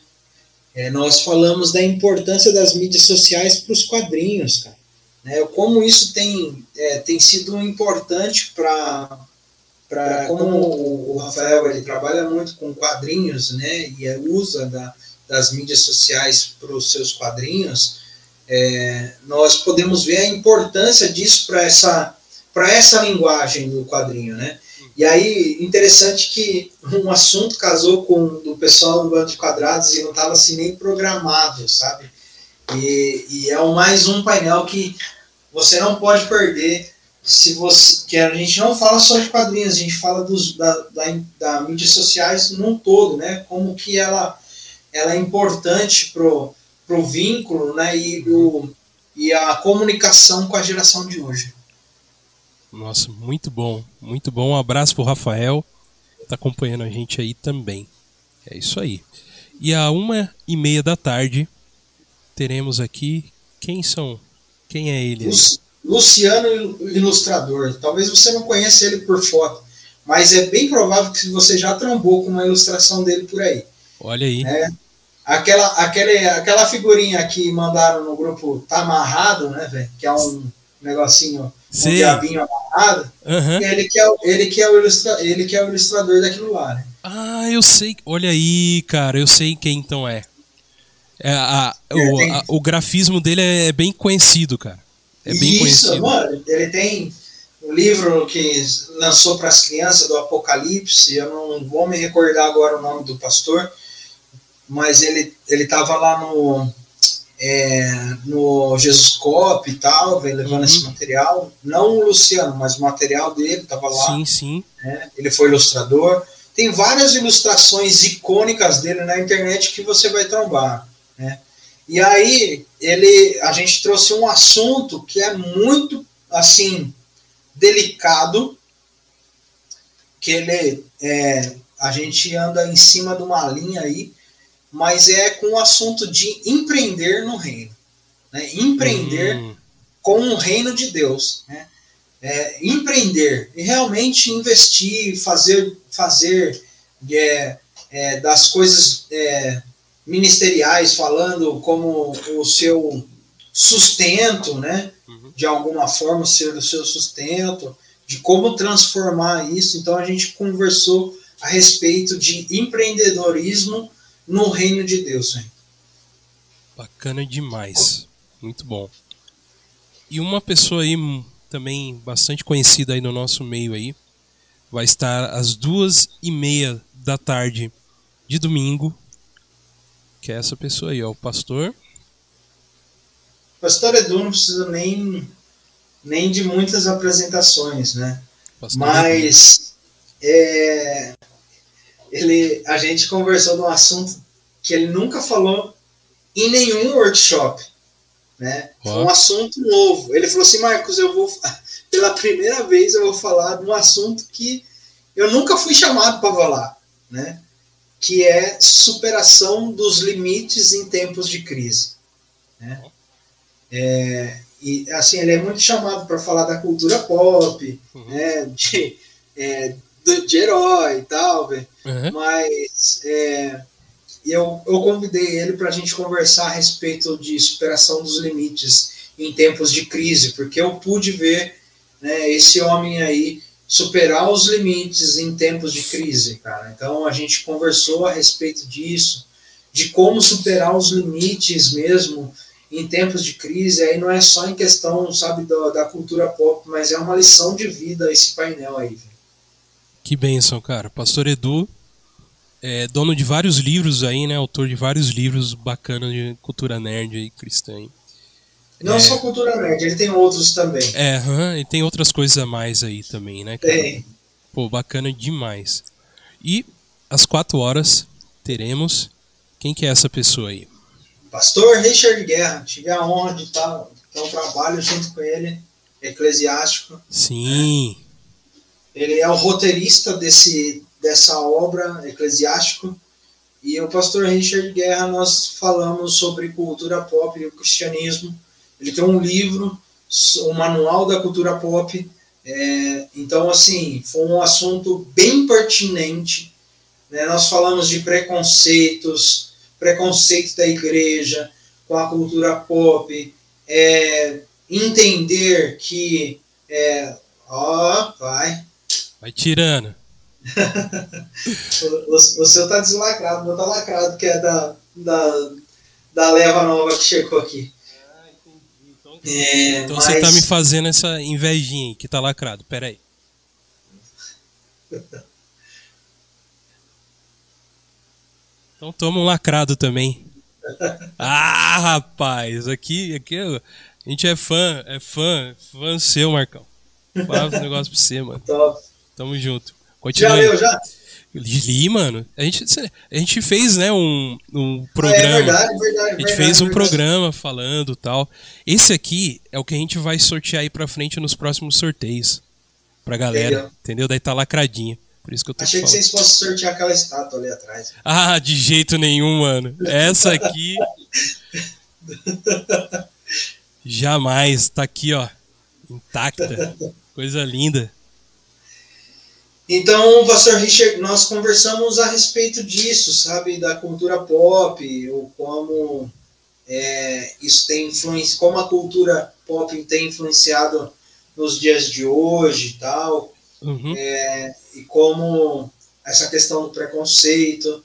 É, nós falamos da importância das mídias sociais para os quadrinhos, cara. Né? Como isso tem, é, tem sido importante para para como o Rafael ele trabalha muito com quadrinhos, né, e usa da, das mídias sociais para os seus quadrinhos, é, nós podemos ver a importância disso para essa para essa linguagem do quadrinho, né? E aí, interessante que um assunto casou com o pessoal do Bando de Quadrados e não estava assim nem programado, sabe? E, e, é mais um painel que você não pode perder se você que a gente não fala só de quadrinhos, a gente fala dos, da, da, da mídias sociais num todo, né? Como que ela, ela é importante pro, pro vínculo, né? E, o, e a comunicação com a geração de hoje. Nossa, muito bom, muito bom. Um abraço pro Rafael, tá acompanhando a gente aí também. É isso aí. E a uma e meia da tarde teremos aqui quem são, quem é ele? Luciano Ilustrador. Talvez você não conheça ele por foto, mas é bem provável que você já trombou com uma ilustração dele por aí. Olha aí. É, aquela, aquela, aquela figurinha que mandaram no grupo Tá Amarrado, né, velho? Que é um negocinho Sim. um diabinho amarrado, uhum. ele, que é, ele, que é o ilustra, ele que é o ilustrador daquilo lá, né? Ah, eu sei. Olha aí, cara, eu sei quem então é. é a, o, a, o grafismo dele é bem conhecido, cara. É bem Isso, conhecido. mano, ele tem um livro que lançou para as crianças do Apocalipse, eu não vou me recordar agora o nome do pastor, mas ele ele tava lá no é, no Jesus Cop e tal, vem levando uhum. esse material. Não o Luciano, mas o material dele estava lá. Sim, sim. Né? Ele foi ilustrador. Tem várias ilustrações icônicas dele na internet que você vai trombar. Né? E aí ele, a gente trouxe um assunto que é muito assim delicado, que ele é, a gente anda em cima de uma linha aí mas é com o assunto de empreender no reino. Né? Empreender uhum. com o reino de Deus. Né? É, empreender e realmente investir, fazer, fazer é, é, das coisas é, ministeriais, falando como o seu sustento, né? Uhum. de alguma forma ser o seu sustento, de como transformar isso. Então a gente conversou a respeito de empreendedorismo no reino de Deus. Hein? Bacana demais, muito bom. E uma pessoa aí também bastante conhecida aí no nosso meio aí vai estar às duas e meia da tarde de domingo, que é essa pessoa aí, ó, o pastor. Pastor Edu não precisa nem nem de muitas apresentações, né? Pastor Mas é, ele, a gente conversou de um assunto que ele nunca falou em nenhum workshop, né? Um assunto novo. Ele falou assim, Marcos, eu vou pela primeira vez eu vou falar de um assunto que eu nunca fui chamado para falar, né? Que é superação dos limites em tempos de crise, né? É, e assim ele é muito chamado para falar da cultura pop, uhum. né? De, é, de, de herói e tal, uhum. mas é, eu, eu convidei ele para a gente conversar a respeito de superação dos limites em tempos de crise, porque eu pude ver né, esse homem aí superar os limites em tempos de crise, cara. Então a gente conversou a respeito disso, de como superar os limites mesmo em tempos de crise. Aí não é só em questão, sabe, da, da cultura pop, mas é uma lição de vida esse painel aí. Que bênção, cara. Pastor Edu, é dono de vários livros aí, né? Autor de vários livros bacanas de cultura nerd e cristã. Não é... só cultura nerd, ele tem outros também. É, uhum, e tem outras coisas a mais aí também, né? Cara? Tem. Pô, bacana demais. E às quatro horas teremos. Quem que é essa pessoa aí? Pastor Richard Guerra. Tive a honra de estar ter um trabalho junto com ele, eclesiástico. Sim. Ele é o roteirista desse, dessa obra eclesiástico. E o pastor Richard Guerra, nós falamos sobre cultura pop e o cristianismo. Ele tem um livro, um manual da cultura pop. É, então, assim, foi um assunto bem pertinente. Né? Nós falamos de preconceitos, preconceito da igreja com a cultura pop, é, entender que. É, ó, vai. Vai tirando. o, o, seu tá deslacrado, o meu tá lacrado, que é da, da, da leva nova que chegou aqui. Ah, entendi. Então, é, então mas... você tá me fazendo essa invejinha aí, que tá lacrado. Pera aí. Então toma um lacrado também. Ah, rapaz, aqui, aqui a gente é fã, é fã, fã seu, Marcão. Fala um negócio pra você, mano. Top. Tamo junto. Continua. Já leu, já? Li, mano. A gente, a gente fez, né, um, um programa. Ah, é verdade, verdade. A gente verdade, fez um verdade. programa falando tal. Esse aqui é o que a gente vai sortear aí pra frente nos próximos sorteios. Pra galera. Entendeu? entendeu? Daí tá lacradinho. Por isso que eu tô Achei que vocês fossem sortear aquela estátua ali atrás. Ah, de jeito nenhum, mano. Essa aqui. Jamais. Tá aqui, ó. Intacta. Coisa linda. Então, pastor Richard, nós conversamos a respeito disso, sabe, da cultura pop, ou como é, isso tem influência, como a cultura pop tem influenciado nos dias de hoje e tal, uhum. é, e como essa questão do preconceito,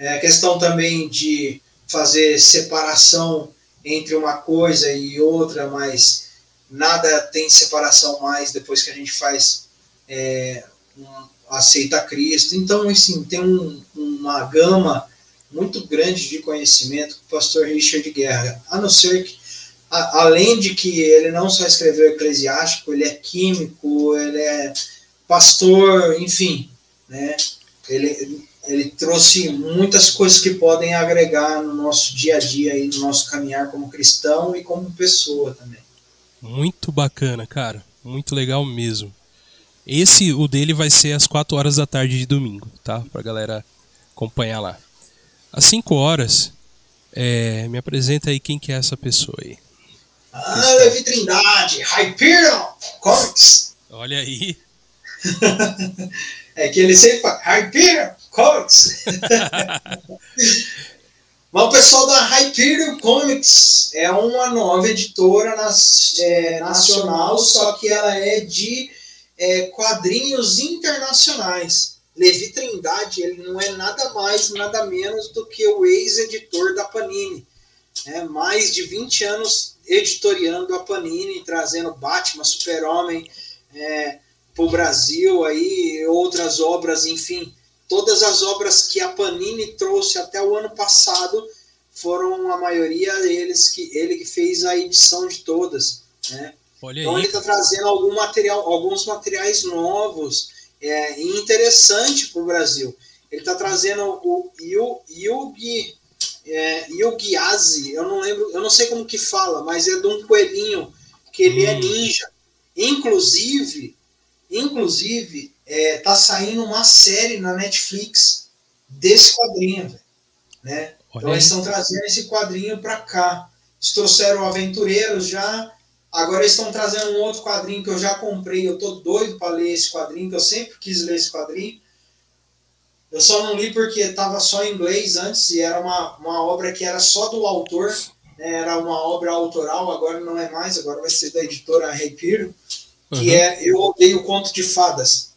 é, a questão também de fazer separação entre uma coisa e outra, mas nada tem separação mais depois que a gente faz é, aceita Cristo. Então, assim, tem um, uma gama muito grande de conhecimento com o pastor Richard Guerra, a não ser que, a, além de que ele não só escreveu eclesiástico, ele é químico, ele é pastor, enfim, né? Ele, ele trouxe muitas coisas que podem agregar no nosso dia a dia e no nosso caminhar como cristão e como pessoa também. Muito bacana, cara. Muito legal mesmo. Esse, o dele, vai ser às 4 horas da tarde de domingo, tá? Pra galera acompanhar lá. Às 5 horas, é, me apresenta aí quem que é essa pessoa aí. Ah, Levi Trindade, Hyperion Comics. Olha aí. é que ele sempre fala, Hyperion Comics. Mas o pessoal da Hyperion Comics é uma nova editora nas, é, nacional, só que ela é de é, quadrinhos internacionais. Levi Trindade, ele não é nada mais, nada menos do que o ex-editor da Panini. É, mais de 20 anos editoriando a Panini, trazendo Batman, Super-Homem é, para o Brasil, aí, outras obras, enfim. Todas as obras que a Panini trouxe até o ano passado foram a maioria deles que ele que fez a edição de todas. Né? Olha então aí. ele está trazendo algum material, alguns materiais novos é, e interessante para o Brasil. Ele está trazendo o Yu- Yugi é, Yugiazi, eu não lembro, eu não sei como que fala, mas é de um coelhinho que ele é Hum. ninja. Inclusive, inclusive, é, tá saindo uma série na Netflix desse quadrinho, né? Olha Então eles estão trazendo esse quadrinho para cá. Eles trouxeram Aventureiros já. Agora eles estão trazendo um outro quadrinho que eu já comprei. Eu tô doido para ler esse quadrinho, que eu sempre quis ler esse quadrinho. Eu só não li porque estava só em inglês antes e era uma, uma obra que era só do autor. né? Era uma obra autoral, agora não é mais, agora vai ser da editora Rei Piro, que Uhum. é Eu Odeio Conto de Fadas.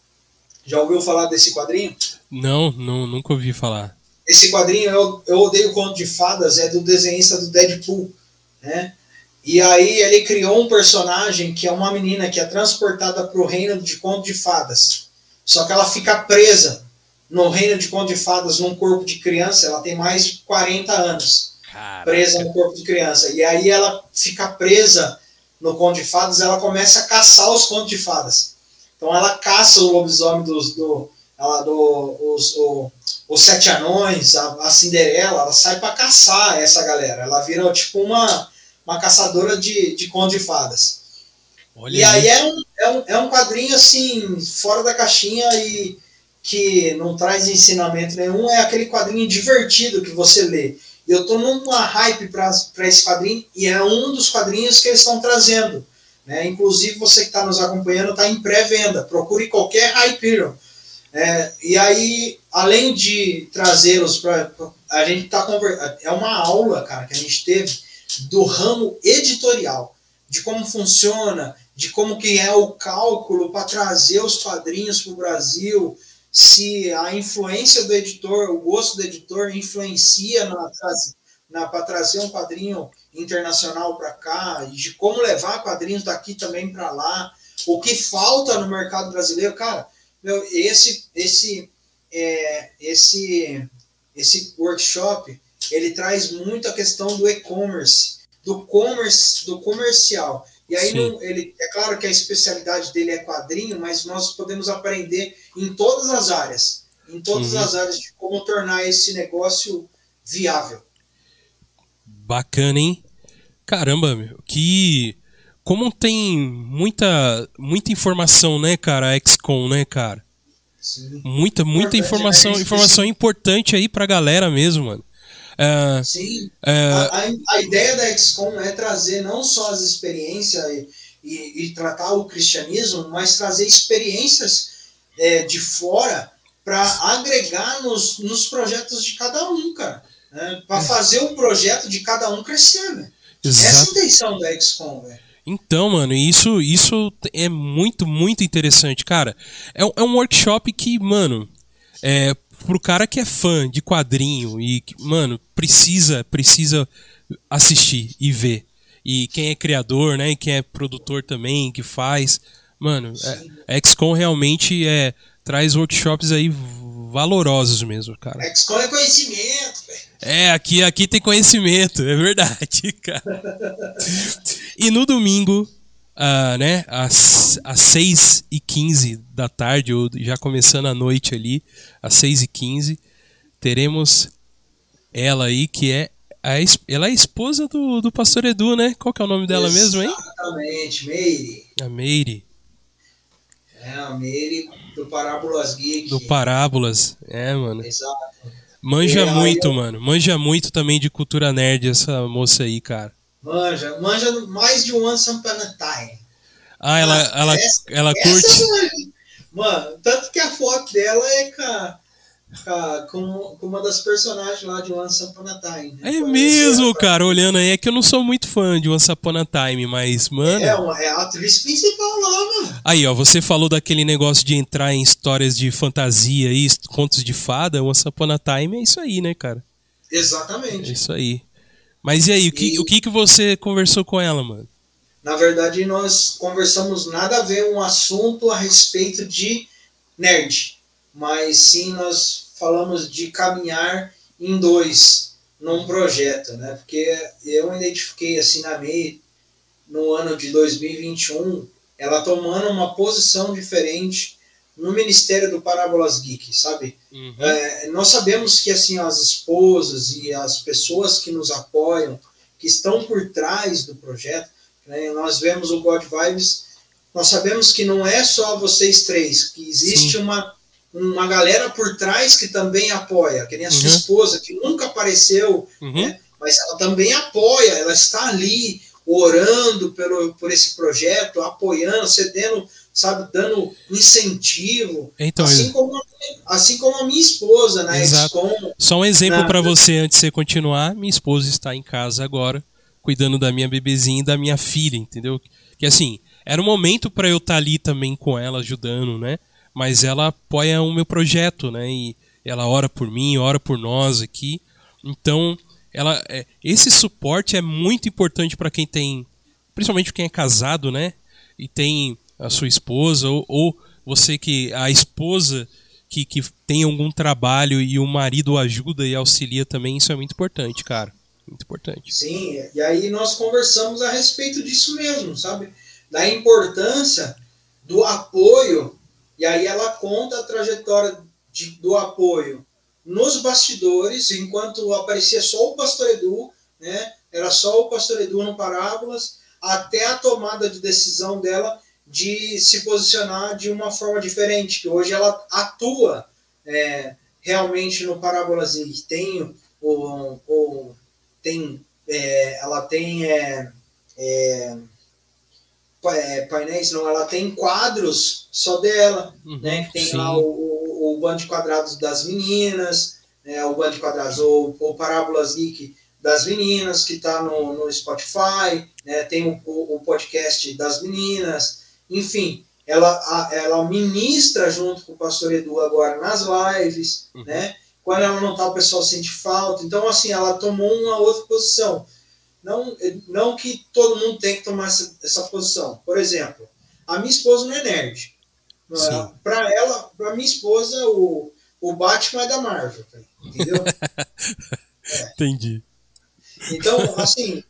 Já ouviu falar desse quadrinho? Não, não, nunca ouvi falar. Esse quadrinho, eu, eu Odeio Conto de Fadas, é do desenhista do Deadpool, né? E aí ele criou um personagem que é uma menina que é transportada para o reino de Conto de Fadas. Só que ela fica presa no reino de Conto de Fadas num corpo de criança, ela tem mais de 40 anos presa no corpo de criança. E aí ela fica presa no conto de fadas, ela começa a caçar os contos de fadas. Então ela caça o lobisomem dos, do, ela, do, os, o, os sete anões, a, a Cinderela, ela sai para caçar essa galera. Ela vira tipo uma, uma caçadora de, de conto de fadas. Olha E aí é um, é, um, é um quadrinho assim, fora da caixinha e que não traz ensinamento nenhum, é aquele quadrinho divertido que você lê. Eu tô numa hype para esse quadrinho e é um dos quadrinhos que eles estão trazendo. Né? Inclusive, você que está nos acompanhando está em pré-venda. Procure qualquer Hyperion. É, e aí, além de trazê-los para. A gente tá conver... É uma aula, cara, que a gente teve do ramo editorial, de como funciona, de como que é o cálculo para trazer os quadrinhos para o Brasil, se a influência do editor, o gosto do editor influencia na, na, para trazer um quadrinho internacional para cá, de como levar quadrinhos daqui também para lá, o que falta no mercado brasileiro, cara, meu, esse esse é, esse esse workshop ele traz muito a questão do e-commerce, do commerce, do comercial. E aí não, ele é claro que a especialidade dele é quadrinho, mas nós podemos aprender em todas as áreas, em todas Uhum. as áreas de como tornar esse negócio viável. Bacana, hein? Caramba, meu, que. Como tem muita, muita informação, né, cara? A XCOM, né, cara? Sim. Muita, muita Importante, informação, né? informação importante aí pra galera mesmo, mano. É, Sim. é, A, a- ideia da XCOM é trazer não só as experiências e, e- e tratar o cristianismo, mas trazer experiências é, de fora para agregar nos, nos projetos de cada um, cara. Né? Para fazer o projeto de cada um crescer, né? Essa é a intenção da XCOM, velho. Então, mano, isso, isso é muito, muito interessante, cara. É, um- é um workshop que, mano, é pro cara que é fã de quadrinho e, mano, precisa, precisa assistir e ver. E quem é criador, né, e quem é produtor também, que faz, mano, é, XCOM realmente é traz workshops aí valorosos mesmo, cara. XCOM é conhecimento, velho. É, aqui, aqui tem conhecimento, é verdade, cara. E no domingo, ah, né, às, às 6 e 15 da tarde, ou já começando a noite ali, às 6 e 15 teremos ela aí, que é a, ela é a esposa do, do pastor Edu, né? Qual que é o nome dela mesmo, hein? Exatamente, Meire. A Meire, É a Meire do Parábolas Geek. do Parábolas. É, mano. Exato. Manja É, muito, eu- mano. Manja muito também de cultura nerd, essa moça aí, cara. Manja, manja mais de Upon a Time. Ah, ela, ela, essa- ela Essa curte. manja. Mano, tanto que a foto dela é com a, com, com uma das personagens lá de Once Upon a Time. Né? É mesmo, cara, olhando aí, é que eu não sou muito fã de Once Upon a Time, mas, mano. É, uma, é a atriz principal lá, mano. Aí, ó, você falou daquele negócio de entrar em histórias de fantasia aí, contos de fada, Once Upon a Time é isso aí, né, cara? Exatamente. É isso aí. Mas e aí, o que, e... o que, que você conversou com ela, mano? Na verdade, nós conversamos nada a ver um assunto a respeito de nerd, mas sim nós falamos de caminhar em dois num projeto, né? Porque eu identifiquei assim na MEI no ano de 2021 ela tomando uma posição diferente no Ministério do Parábolas Geek, sabe? Uhum. É, nós sabemos que assim as esposas e as pessoas que nos apoiam, que estão por trás do projeto, né? nós vemos o God Vibes, nós sabemos que não é só vocês três, que existe uma uma galera por trás que também apoia, que nem a sua uhum. esposa, que nunca apareceu, uhum. né? mas ela também apoia, ela está ali orando pelo, por esse projeto, apoiando, cedendo, sabe, dando incentivo. Então, assim, como, assim como a minha esposa na Exato. XCOM. Só um exemplo na... para você antes de você continuar: minha esposa está em casa agora, cuidando da minha bebezinha e da minha filha, entendeu? Que assim, era um momento para eu estar tá ali também com ela, ajudando, né? mas ela apoia o meu projeto, né? E ela ora por mim, ora por nós aqui. Então, ela, é, esse suporte é muito importante para quem tem, principalmente quem é casado, né? E tem a sua esposa ou, ou você que a esposa que, que tem algum trabalho e o marido ajuda e auxilia também, isso é muito importante, cara. Muito importante. Sim, e aí nós conversamos a respeito disso mesmo, sabe? Da importância do apoio e aí ela conta a trajetória de, do apoio nos bastidores, enquanto aparecia só o Pastor Edu, né? Era só o Pastor Edu no Parábolas, até a tomada de decisão dela de se posicionar de uma forma diferente, que hoje ela atua é, realmente no Parábolas e tem o, o tem é, ela tem é, é é, painéis, não, ela tem quadros só dela, uhum, né? Tem sim. lá o, o, o bando de quadrados das meninas, né? o bando de quadrados, ou, ou Parábolas Geek das meninas, que está no, no Spotify, né? tem o, o, podcast das meninas, enfim, ela, ela ministra junto com o pastor Edu agora nas lives, uhum. né? Quando ela não está, o pessoal sente falta. Então, assim, ela tomou uma outra posição. Não, não que todo mundo tem que tomar essa, essa posição. Por exemplo, a minha esposa não é nerd. Para ela, para minha esposa, o, o Batman é da Marvel. Entendeu? é. Entendi. Então, assim,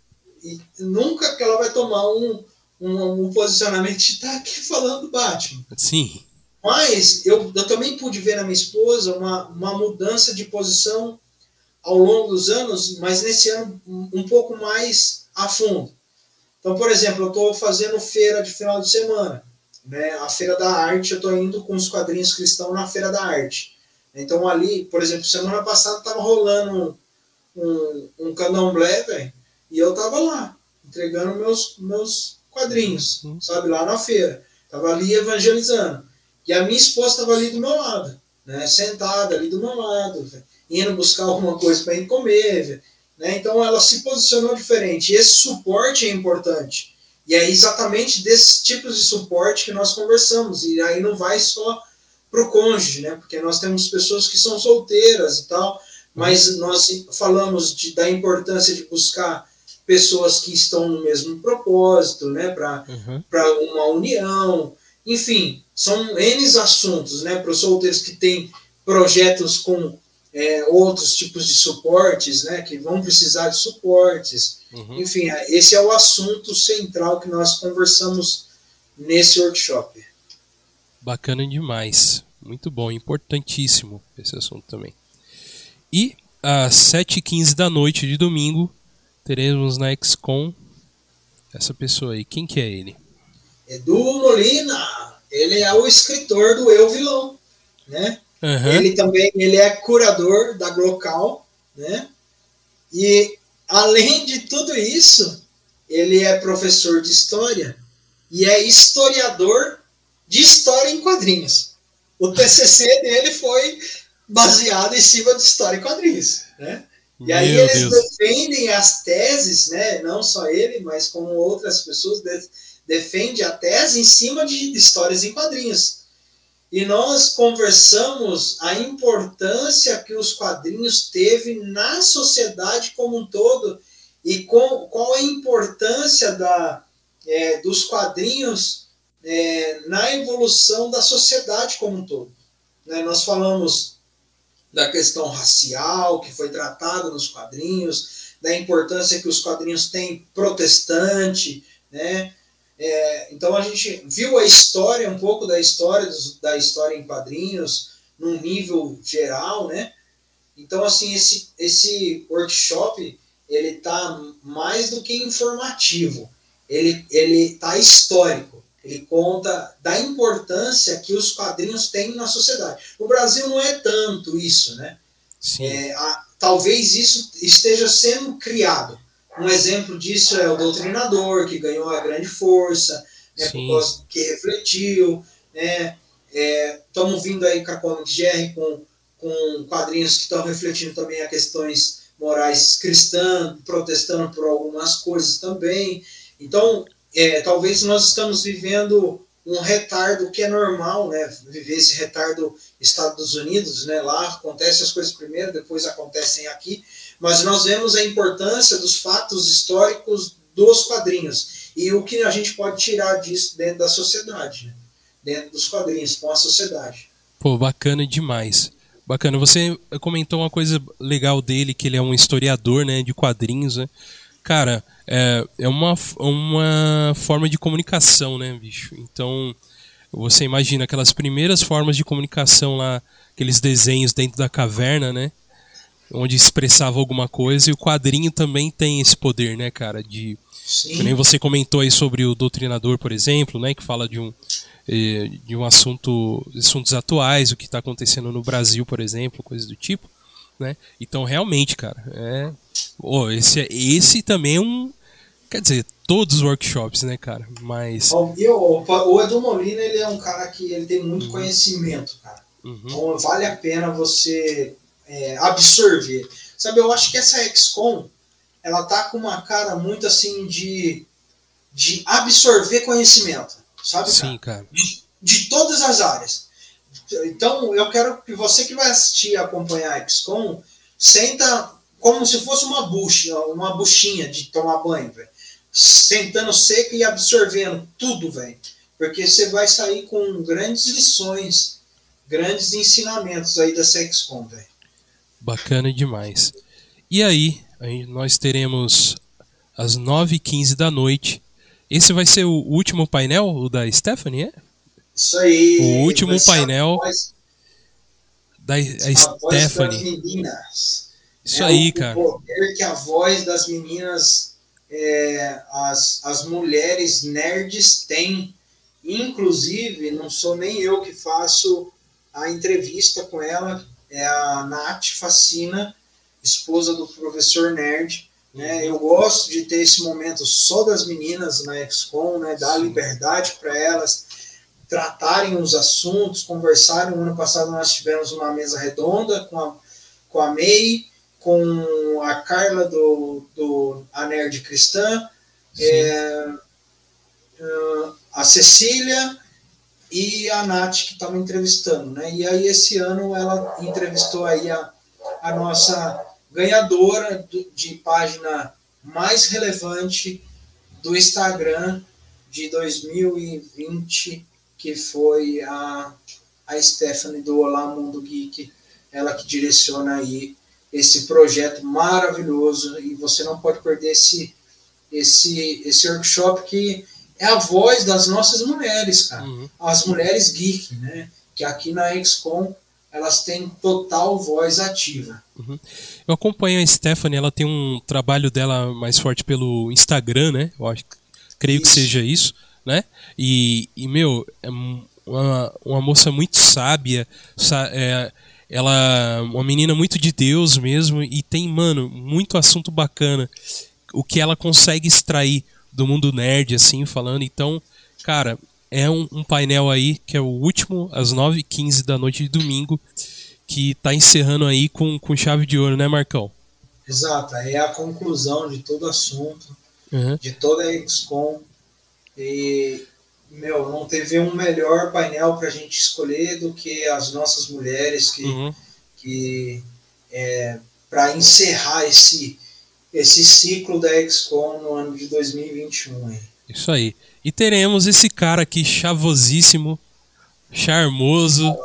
nunca que ela vai tomar um, um, um posicionamento de estar tá aqui falando do Batman. Sim. Mas eu, eu também pude ver na minha esposa uma, uma mudança de posição ao longo dos anos, mas nesse ano um pouco mais a fundo. Então, por exemplo, eu estou fazendo feira de final de semana. Né? A Feira da Arte, eu estou indo com os quadrinhos cristãos na Feira da Arte. Então, ali, por exemplo, semana passada estava rolando um, um, um candomblé, velho, e eu estava lá, entregando meus, meus quadrinhos, uhum. sabe, lá na feira. Estava ali evangelizando. E a minha esposa estava ali do meu lado, né? sentada ali do meu lado. Indo buscar alguma coisa para ir comer. Né? Então ela se posicionou diferente. E esse suporte é importante. E é exatamente desses tipos de suporte que nós conversamos. E aí não vai só para o cônjuge, né? porque nós temos pessoas que são solteiras e tal, mas nós falamos de, da importância de buscar pessoas que estão no mesmo propósito, né? para uhum. uma união. Enfim, são N assuntos né? para os solteiros que têm projetos com é, outros tipos de suportes, né, que vão precisar de suportes. Uhum. Enfim, é, esse é o assunto central que nós conversamos nesse workshop. Bacana demais. Muito bom, importantíssimo esse assunto também. E às 7h15 da noite de domingo, teremos na XCOM essa pessoa aí. Quem que é ele? Edu Molina. Ele é o escritor do Eu Vilão, né? Uhum. Ele também ele é curador da Glocal, né? E além de tudo isso, ele é professor de história e é historiador de história em quadrinhos. O TCC dele foi baseado em cima de história e quadrinhos, né? E aí Meu eles Deus. defendem as teses, né? Não só ele, mas como outras pessoas de, defendem a tese em cima de histórias em quadrinhos. E nós conversamos a importância que os quadrinhos teve na sociedade como um todo e com, qual a importância da, é, dos quadrinhos é, na evolução da sociedade como um todo. Né? Nós falamos da questão racial que foi tratada nos quadrinhos, da importância que os quadrinhos têm protestante, né? É, então a gente viu a história, um pouco da história dos, da história em quadrinhos, num nível geral, né? Então assim esse esse workshop ele tá mais do que informativo, ele ele tá histórico. Ele conta da importância que os quadrinhos têm na sociedade. O Brasil não é tanto isso, né? É, a, talvez isso esteja sendo criado. Um exemplo disso é o Doutrinador, que ganhou a grande força, né, por que refletiu. Né, Estamos é, vindo aí com a Comic GR com, com quadrinhos que estão refletindo também a questões morais cristãs, protestando por algumas coisas também. Então, é, talvez nós estamos vivendo um retardo que é normal, né? Viver esse retardo Estados Unidos, né? Lá acontecem as coisas primeiro, depois acontecem aqui, mas nós vemos a importância dos fatos históricos dos quadrinhos e o que a gente pode tirar disso dentro da sociedade, né? dentro dos quadrinhos com a sociedade. Pô, bacana demais. Bacana. Você comentou uma coisa legal dele, que ele é um historiador, né, de quadrinhos, né? Cara, é, é uma, uma forma de comunicação, né, bicho? Então, você imagina aquelas primeiras formas de comunicação lá, aqueles desenhos dentro da caverna, né? Onde expressava alguma coisa, e o quadrinho também tem esse poder, né, cara? De. Sim. Que nem você comentou aí sobre o Doutrinador, por exemplo, né? Que fala de um, eh, de um assunto, assuntos atuais, o que está acontecendo no Brasil, por exemplo, coisas do tipo, né? Então, realmente, cara, é Oh, esse, esse também é um. Quer dizer, todos os workshops, né, cara? Mas. Eu, o Edu Molina, ele é um cara que ele tem muito uhum. conhecimento, cara. Uhum. Então vale a pena você é, absorver. Sabe, eu acho que essa XCOM, ela tá com uma cara muito assim de, de absorver conhecimento. Sabe, cara? Sim, cara. De, de todas as áreas. Então, eu quero que você que vai assistir acompanhar a XCOM, senta como se fosse uma bucha, uma buchinha de tomar banho, velho. Sentando seco e absorvendo tudo, velho. Porque você vai sair com grandes lições, grandes ensinamentos aí da Sexcom, velho. Bacana demais. E aí, aí nós teremos às 9h15 da noite. Esse vai ser o último painel, o da Stephanie, é? Isso aí. O último painel da a Stephanie. Isso é aí, o, cara. O poder que a voz das meninas, é, as, as mulheres nerds têm. Inclusive, não sou nem eu que faço a entrevista com ela, é a Nath Facina, esposa do professor Nerd. Né? Eu gosto de ter esse momento só das meninas na XCOM, né? dar liberdade para elas tratarem os assuntos, conversarem. No ano passado nós tivemos uma mesa redonda com a, com a May, com a Carla do, do A Nerd Cristã, é, uh, a Cecília e a Nath que estavam entrevistando, né? E aí esse ano ela entrevistou aí a, a nossa ganhadora do, de página mais relevante do Instagram de 2020, que foi a, a Stephanie do Olá Mundo Geek, ela que direciona aí esse projeto maravilhoso e você não pode perder esse, esse, esse workshop que é a voz das nossas mulheres, cara. Uhum. As mulheres geek, né? Que aqui na XCOM elas têm total voz ativa. Uhum. Eu acompanho a Stephanie, ela tem um trabalho dela mais forte pelo Instagram, né? Eu acho, creio isso. que seja isso, né? E, e meu, é uma, uma moça muito sábia, é, ela uma menina muito de Deus mesmo e tem, mano, muito assunto bacana. O que ela consegue extrair do mundo nerd, assim, falando. Então, cara, é um, um painel aí que é o último, às 9h15 da noite de domingo. que tá encerrando aí com, com chave de ouro, né, Marcão? Exato, é a conclusão de todo o assunto, uhum. de toda a XCOM. E, meu, não teve um melhor painel para a gente escolher do que as nossas mulheres que, uhum. que é, para encerrar esse, esse ciclo da XCOM no ano de 2021. Aí. Isso aí. E teremos esse cara aqui chavosíssimo, charmoso.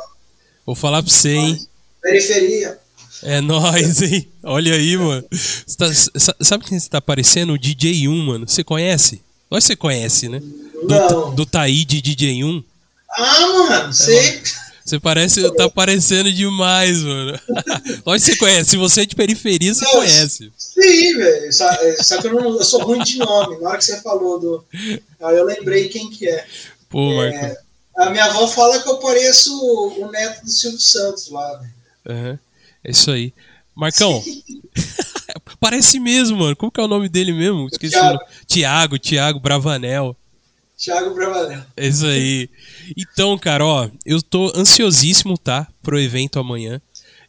Vou falar pra você, hein? Periferia. É nóis, hein? Olha aí, mano. Tá, sabe quem você tá parecendo? O DJ1, mano. Você conhece? Lógico que você conhece, né? Não. Do, do Taíde DJ1. Ah, mano, sei. É, você parece, tá parecendo demais, mano. Lógico que você conhece. Se você é de periferia, você conhece. Sim, velho. Só, é, só, que eu, não, eu sou ruim de nome. Na hora que você falou do. Aí eu lembrei quem que é. Pô, Marco. a minha avó fala que eu pareço o neto do Silvio Santos lá, velho. Uhum. É isso aí. Marcão. Parece mesmo, mano. Como que é o nome dele mesmo? Esqueci Thiago. Tiago, Tiago Bravanel. Thiago Bravanel. É isso aí. Então, cara, ó, eu tô ansiosíssimo, tá? Pro evento amanhã.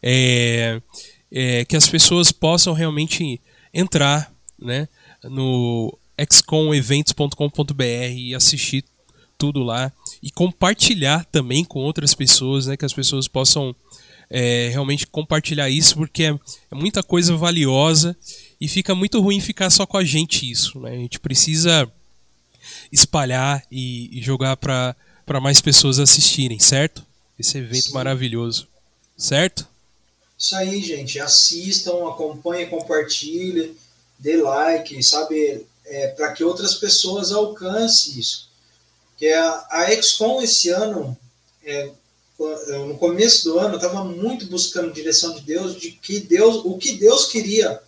É, é, que as pessoas possam realmente entrar, né? No xcomeventos.com.br e assistir tudo lá e compartilhar também com outras pessoas, né? Que as pessoas possam é, realmente compartilhar isso, porque é, é, muita coisa valiosa e fica muito ruim ficar só com a gente isso. Né? A gente precisa espalhar e, e jogar para mais pessoas assistirem, certo? Esse evento Sim. maravilhoso, certo? Isso aí, gente. Assistam, acompanhem, compartilhem, dê like, sabe? É, para que outras pessoas alcancem isso. Que a, a XCOM esse ano é, no começo do ano, eu estava muito buscando direção de Deus, de que Deus, o que Deus queria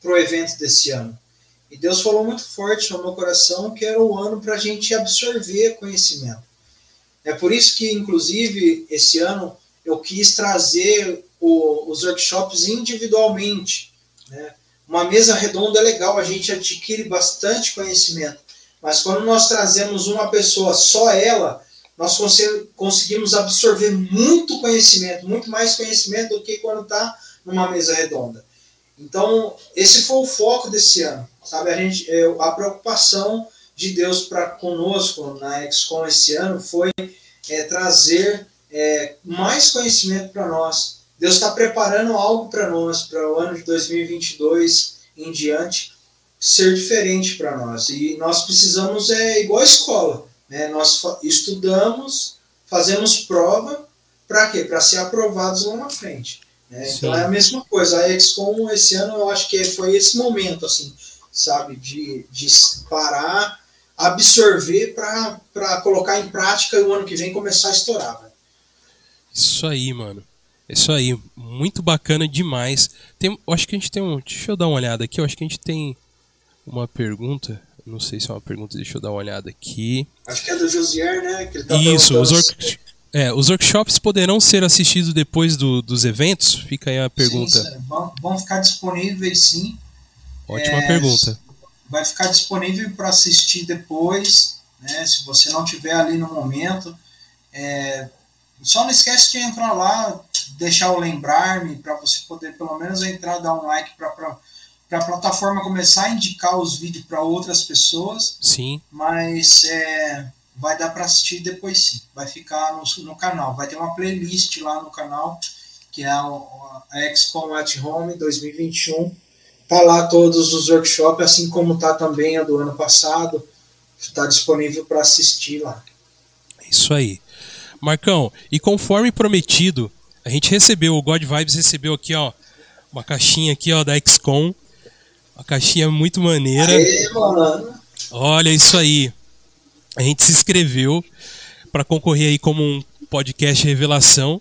para o evento desse ano. E Deus falou muito forte no meu coração que era o ano para a gente absorver conhecimento. É por isso que, inclusive, esse ano eu quis trazer o, os workshops individualmente. Né? Uma mesa redonda é legal, a gente adquire bastante conhecimento. Mas quando nós trazemos uma pessoa, só ela, nós conseguimos absorver muito conhecimento, muito mais conhecimento do que quando está numa mesa redonda. Então, esse foi o foco desse ano, sabe? A, gente, é, a preocupação de Deus para conosco na XCOM esse ano foi é, trazer é, mais conhecimento para nós. Deus está preparando algo para nós, para o ano de 2022 em diante, ser diferente para nós. E nós precisamos, é igual a escola, né? Nós estudamos, fazemos prova, para quê? Para ser aprovados lá na frente. Né? Então é a mesma coisa. A XCOM esse ano eu acho que foi esse momento, assim, sabe, de, de parar, absorver para colocar em prática e o ano que vem começar a estourar. Véio. Isso aí, mano. Isso aí, muito bacana demais. Tem, eu acho que a gente tem um. Deixa eu dar uma olhada aqui. Eu acho que a gente tem uma pergunta. Não sei se é uma pergunta, deixa eu dar uma olhada aqui. Acho que é do Josier, né? Tá Isso, os, é, os workshops poderão ser assistidos depois do, dos eventos? Fica aí a pergunta. Sim, vão, vão ficar disponíveis sim. Ótima é, pergunta. Vai ficar disponível para assistir depois, né? Se você não tiver ali no momento. É, só não esquece de entrar lá, deixar o lembrar-me para você poder pelo menos entrar, dar um like para para a plataforma começar a indicar os vídeos para outras pessoas. Sim. Mas é, vai dar para assistir depois sim. Vai ficar no, no, canal. Vai ter uma playlist lá no canal, que é a, a XCOM at Home 2021. Tá lá todos os workshops, assim como tá também a do ano passado. Está disponível para assistir lá. Isso aí. Marcão, e conforme prometido, a gente recebeu, o God Vibes recebeu aqui, ó, uma caixinha aqui, ó, da XCOM uma caixinha muito maneira. Aê. Olha isso aí. A gente se inscreveu para concorrer aí como um podcast revelação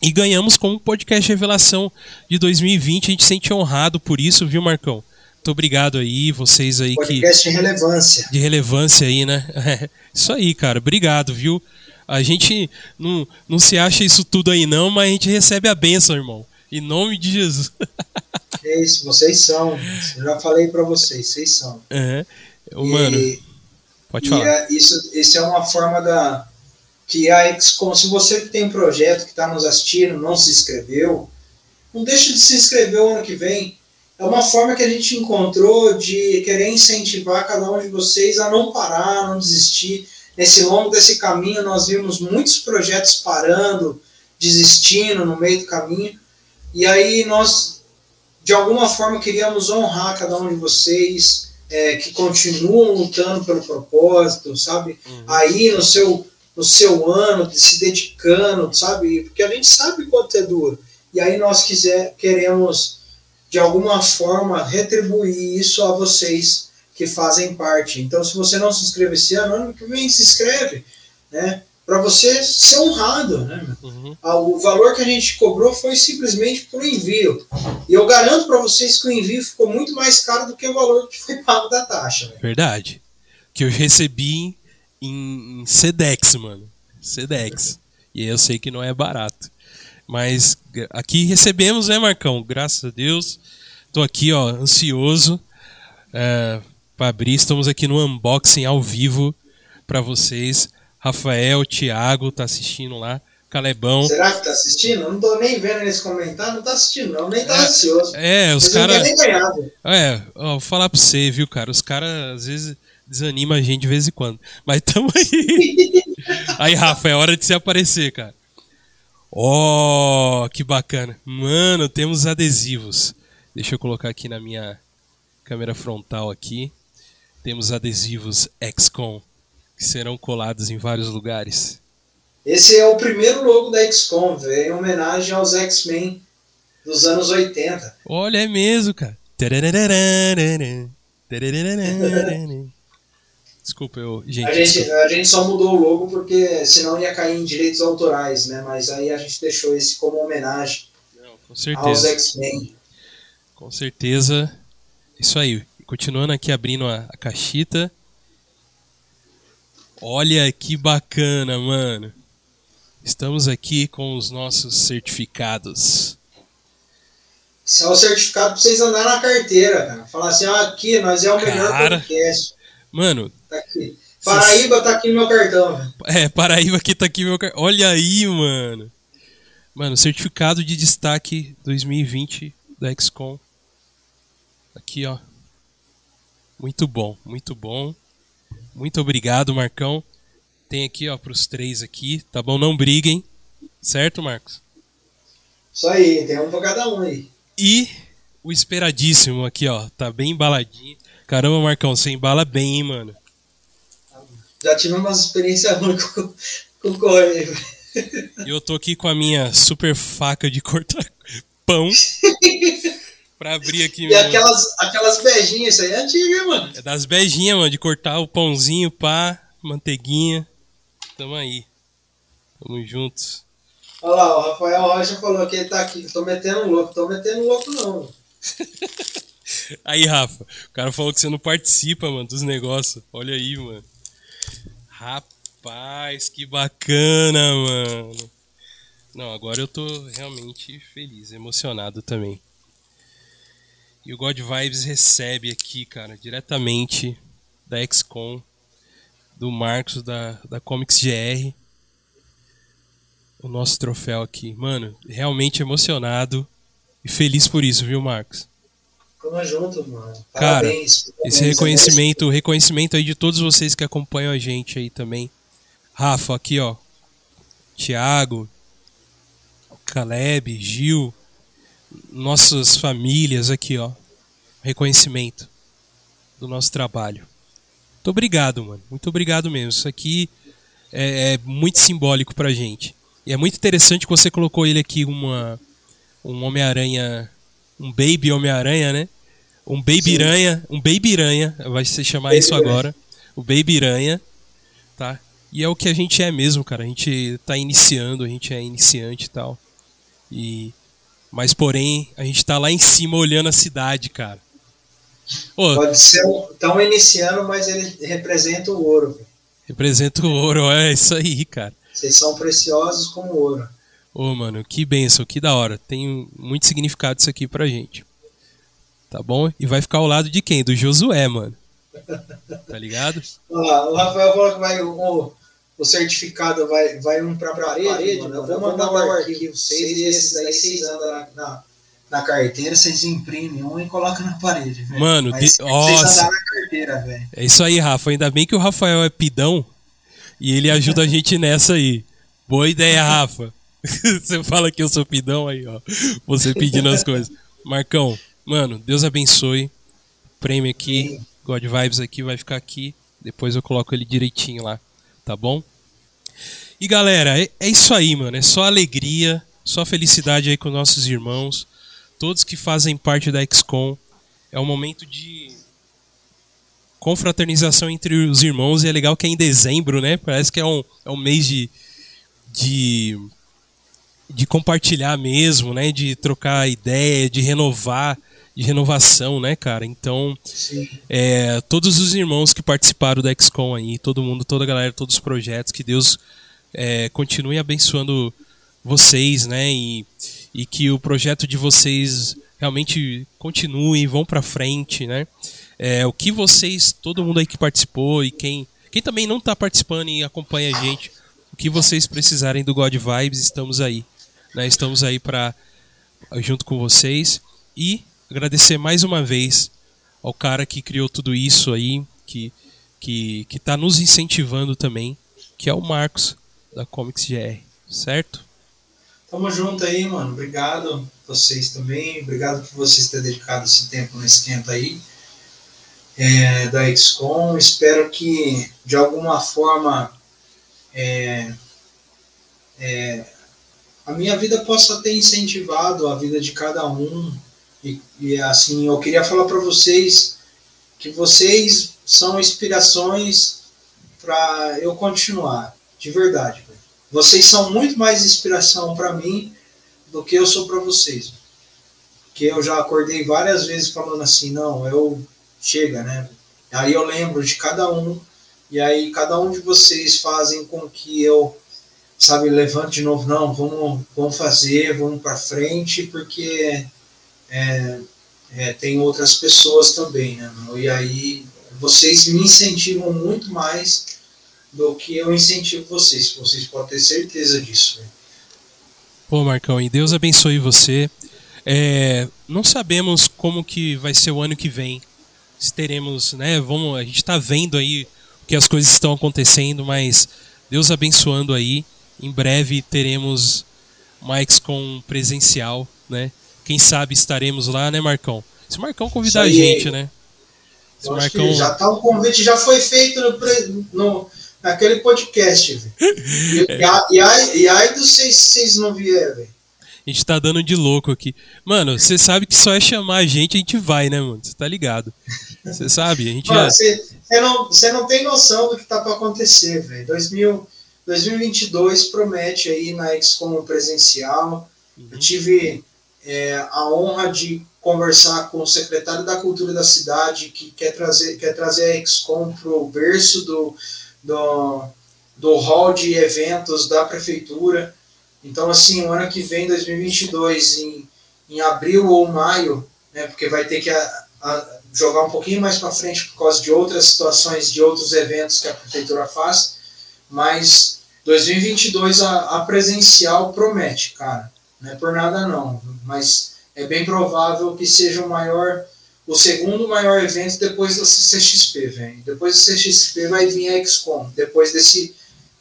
e ganhamos como podcast revelação de 2020. A gente se sente honrado por isso, viu, Marcão? Muito obrigado aí, vocês aí podcast que. de relevância. De relevância aí, né? isso aí, cara. Obrigado, viu? A gente não, não se acha isso tudo aí, não, mas a gente recebe a benção, irmão. Em nome de Jesus. É isso, vocês são. Eu já falei para vocês, vocês são. Uhum. Mano, e, pode falar. É, isso, isso é uma forma da, que a XCOM, se você tem um projeto que está nos assistindo, não se inscreveu, não deixe de se inscrever o ano que vem. É uma forma que a gente encontrou de querer incentivar cada um de vocês a não parar, não desistir. Nesse longo desse caminho, nós vimos muitos projetos parando, desistindo no meio do caminho. E aí nós, de alguma forma, queríamos honrar cada um de vocês é, que continuam lutando pelo propósito, sabe? Uhum. Aí no seu, no seu ano, se dedicando, sabe? Porque a gente sabe quanto é duro. E aí nós quiser, queremos, de alguma forma, retribuir isso a vocês que fazem parte. Então, se você não se inscreve esse ano, ano que vem se inscreve, né? Para você ser honrado, né? Uhum. O valor que a gente cobrou foi simplesmente por envio. E eu garanto para vocês que o envio ficou muito mais caro do que o valor que foi pago da taxa. Né? Verdade. Que eu recebi em, em Sedex, mano. Sedex. E eu sei que não é barato. Mas aqui recebemos, né, Marcão? Graças a Deus. Tô aqui, ó, ansioso. É, para abrir. Estamos aqui no unboxing ao vivo para vocês. Rafael, Thiago tá assistindo lá. Calebão. Será que tá assistindo? Não tô nem vendo nesse comentário, não tá assistindo, não, nem tá é, ansioso. É, os caras. É, ó, vou falar pra você, viu, cara? Os caras às vezes desanimam a gente de vez em quando. Mas tamo aí. aí, Rafa, é hora de se aparecer, cara. Ó, oh, que bacana. Mano, temos adesivos. Deixa eu colocar aqui na minha câmera frontal aqui temos adesivos XCOM que serão colados em vários lugares. Esse é o primeiro logo da XCOM, em homenagem aos X-Men dos anos 80. Olha, é mesmo, cara. Desculpa, eu. Gente, a, gente, a gente só mudou o logo porque senão ia cair em direitos autorais, né? Mas aí a gente deixou esse como homenagem Não, aos X-Men. Com certeza. Isso aí. Continuando aqui abrindo a, a caixita. Olha que bacana, mano. Estamos aqui com os nossos certificados. Isso é o certificado pra vocês andarem na carteira, cara. Falar assim, ah, aqui, nós é o melhor cara, podcast. Mano. Tá aqui. Paraíba tá aqui no meu cartão, velho. É, Paraíba aqui tá aqui no meu cartão. Olha aí, mano. Mano, certificado de destaque 2020 da XCOM. Aqui, ó. Muito bom, muito bom. Muito obrigado, Marcão. Tem aqui, ó, pros três aqui, tá bom? Não briguem, certo, Marcos? Isso aí, tem um pra cada um aí. E o esperadíssimo aqui, ó, tá bem embaladinho. Caramba, Marcão, você embala bem, hein, mano? Já tive umas experiências ruins com, com o correio. E eu tô aqui com a minha super faca de cortar pão. pra abrir aqui. E aquelas, aquelas beijinhas, isso aí é antiga, mano. É das beijinhas, mano, de cortar o pãozinho, pá, manteiguinha. Tamo aí. Tamo juntos. Olha lá, o Rafael Rocha falou que ele tá aqui. Tô metendo louco, tô metendo louco não. aí, Rafa, o cara falou que você não participa, mano, dos negócios. Olha aí, mano. Rapaz, que bacana, mano. Não, agora eu tô realmente feliz, emocionado também. E o God Vibes recebe aqui, cara, diretamente da XCOM, do Marcos, da, da Comics GR, o nosso troféu aqui. Mano, realmente emocionado e feliz por isso, viu, Marcos? Tamo junto, mano. Cara, parabéns, esse reconhecimento, reconhecimento aí de todos vocês que acompanham a gente aí também. Rafa, aqui, ó. Tiago, Caleb, Gil, nossas famílias aqui, ó. Reconhecimento do nosso trabalho. Muito obrigado, mano. Muito obrigado mesmo. Isso aqui é, é muito simbólico pra gente. E é muito interessante que você colocou ele aqui uma um Homem-Aranha, um Baby Homem-Aranha, né? Um Baby Aranha, um Baby Aranha, vai se chamar baby isso agora. O Baby Aranha, tá? E é o que a gente é mesmo, cara. A gente tá iniciando, a gente é iniciante e tal. E mas, porém, a gente tá lá em cima olhando a cidade, cara. Ô, Pode ser tão iniciando, mas ele representa o ouro. Representa o ouro, é isso aí, cara. Vocês são preciosos como ouro. Ô, mano, que benção, que da hora. Tem muito significado isso aqui pra gente. Tá bom? E vai ficar ao lado de quem? Do Josué, mano. Tá ligado? o Rafael falou que vai. O, o certificado vai, vai um para a parede, parede mano, eu vou mandar o arquivo 6 e esses aí vocês andam na, na, na, carteira, vocês imprimem um e colocam na parede. Véio. Mano, Mas, de... nossa. Carteira, é isso aí, Rafa. Ainda bem que o Rafael é pidão e ele ajuda a gente nessa aí. Boa ideia, Rafa. Você fala que eu sou pidão aí, ó. Você pedindo as coisas. Marcão, mano, Deus abençoe. Prêmio aqui, God Vibes aqui, vai ficar aqui. Depois eu coloco ele direitinho lá tá bom? E galera, é, é isso aí, mano. É só alegria, só felicidade aí com nossos irmãos, todos que fazem parte da XCOM. É um momento de confraternização entre os irmãos e é legal que é em dezembro, né? Parece que é um, é um mês de, de, de compartilhar mesmo, né? De trocar ideia, de renovar de renovação, né, cara? Então, é, todos os irmãos que participaram da XCOM aí, todo mundo, toda a galera, todos os projetos, que Deus é, continue abençoando vocês, né? E, e que o projeto de vocês realmente continue, vão para frente, né? É, o que vocês, todo mundo aí que participou e quem, quem também não está participando e acompanha a gente, o que vocês precisarem do God Vibes, estamos aí, né? Estamos aí para junto com vocês e agradecer mais uma vez ao cara que criou tudo isso aí, que que que tá nos incentivando também, que é o Marcos da Comics GR, certo? Tamo junto aí, mano. Obrigado vocês também. Obrigado por vocês terem dedicado esse tempo no esquenta aí é, da XCOM. Espero que de alguma forma é, é, a minha vida possa ter incentivado a vida de cada um e, e assim, eu queria falar para vocês que vocês são inspirações para eu continuar, de verdade. Vocês são muito mais inspiração para mim do que eu sou para vocês. Que eu já acordei várias vezes falando assim, não, eu chega, né? Aí eu lembro de cada um e aí cada um de vocês fazem com que eu sabe levante de novo, não, vamos, vamos fazer, vamos para frente, porque é, é, tem outras pessoas também, né? E aí vocês me incentivam muito mais do que eu incentivo vocês. Vocês podem ter certeza disso. Né? Pô, Marcão, e Deus abençoe você. É, não sabemos como que vai ser o ano que vem. Se teremos, né? Vamos, a gente está vendo aí que as coisas estão acontecendo, mas Deus abençoando aí. Em breve teremos mais com presencial, né? Quem sabe estaremos lá, né, Marcão? Se o Marcão convidar a gente, né? Se Marcão... já tá, o convite já foi feito no, no naquele podcast, velho. E, e, aí, e aí dos seis, seis não vier, velho. A gente tá dando de louco aqui. Mano, você sabe que só é chamar a gente, a gente vai, né, mano? Você tá ligado. Você sabe, a gente Você é... não, não tem noção do que tá pra acontecer, velho. 2022 promete aí na XCOM presencial. Uhum. Eu tive é, a honra de conversar com o secretário da Cultura da cidade, que quer trazer, quer trazer a XCOM para o berço do, do, do hall de eventos da prefeitura. Então, assim, o ano que vem, 2022, em, em abril ou maio, né, porque vai ter que a, a, jogar um pouquinho mais para frente por causa de outras situações, de outros eventos que a prefeitura faz, mas 2022 a, a presencial promete, cara. Não é por nada não, mas é bem provável que seja o maior, o segundo maior evento depois da CCXP, velho. Depois da CCXP vai vir a XCOM, depois desse,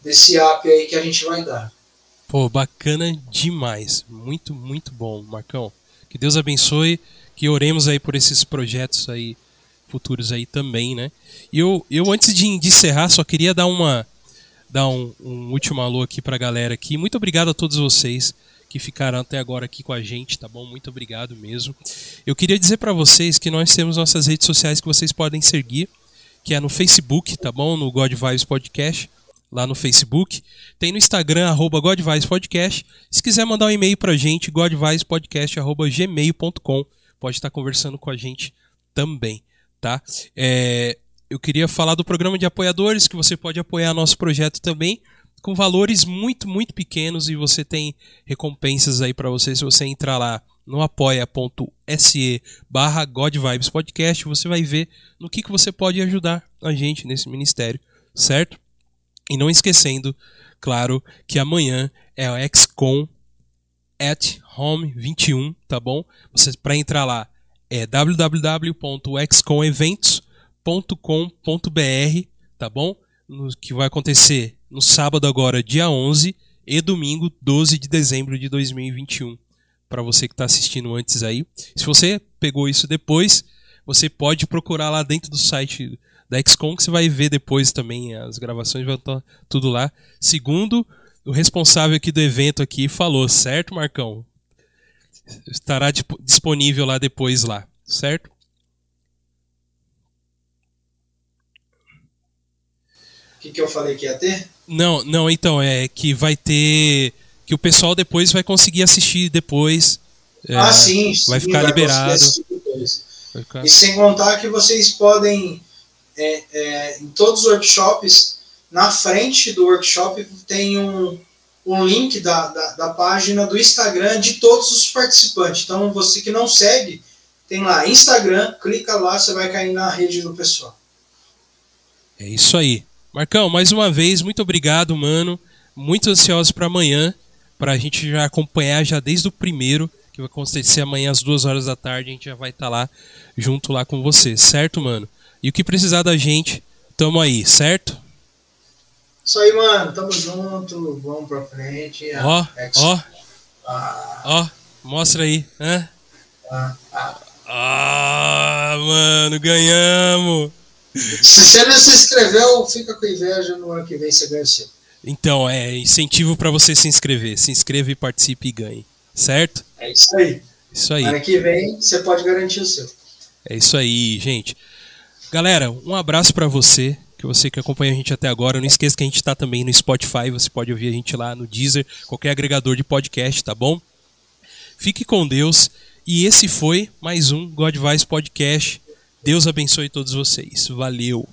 desse app aí que a gente vai dar. Pô, bacana demais. Muito, muito bom, Marcão. Que Deus abençoe, que oremos aí por esses projetos aí futuros aí também, né? E eu, eu antes de encerrar, só queria dar uma dar um, um último alô aqui pra galera aqui. Muito obrigado a todos vocês que ficaram até agora aqui com a gente, tá bom? Muito obrigado mesmo. Eu queria dizer para vocês que nós temos nossas redes sociais que vocês podem seguir, que é no Facebook, tá bom? No God Vibes Podcast, lá no Facebook. Tem no Instagram, arroba God Vibes Podcast. Se quiser mandar um e-mail pra gente, godvibespodcast.gmail.com. Pode estar conversando com a gente também, tá? É, eu queria falar do programa de apoiadores, que você pode apoiar nosso projeto também com valores muito, muito pequenos e você tem recompensas aí para você se você entrar lá no apoia.se barra Podcast, você vai ver no que, que você pode ajudar a gente nesse ministério, certo? E não esquecendo, claro, que amanhã é o XCOM at Home 21, tá bom? Você para entrar lá é www.xcomeventos.com.br, tá bom? No, que vai acontecer no sábado agora, dia 11 e domingo 12 de dezembro de 2021. Para você que está assistindo antes aí. Se você pegou isso depois, você pode procurar lá dentro do site da XCOM que você vai ver depois também as gravações, vai estar tudo lá. Segundo o responsável aqui do evento aqui falou, certo, Marcão? Estará disponível lá depois lá, certo? O que, que eu falei que ia ter? Não, não, então, é que vai ter. Que o pessoal depois vai conseguir assistir depois. Ah, é, sim, Vai ficar vai liberado. Vai ficar... E sem contar que vocês podem, é, é, em todos os workshops, na frente do workshop tem um, um link da, da, da, página do Instagram de todos os participantes. Então, você que não segue, tem lá Instagram, clica lá, você vai cair na rede do pessoal. É isso aí. Marcão, mais uma vez, muito obrigado, mano. Muito ansioso para amanhã, para a gente já acompanhar já desde o primeiro, que vai acontecer amanhã às duas horas da tarde, a gente já vai estar tá lá junto lá com você, certo, mano? E o que precisar da gente, tamo aí, certo? Isso aí, mano. Tamo junto. Vamos pra frente. Ó, ó. Ó, mostra aí. Hã? Ah, ah. ah, mano, ganhamos. Se você não se inscreveu, fica com inveja. No ano que vem você ganha o seu. Então, é incentivo para você se inscrever. Se inscreva e participe e ganhe. Certo? É isso aí. Isso aí. Ano que vem você pode garantir o seu. É isso aí, gente. Galera, um abraço para você que você que acompanha a gente até agora. Não esqueça que a gente está também no Spotify, você pode ouvir a gente lá no Deezer, qualquer agregador de podcast, tá bom? Fique com Deus. E esse foi mais um God Podcast. Deus abençoe todos vocês. Valeu!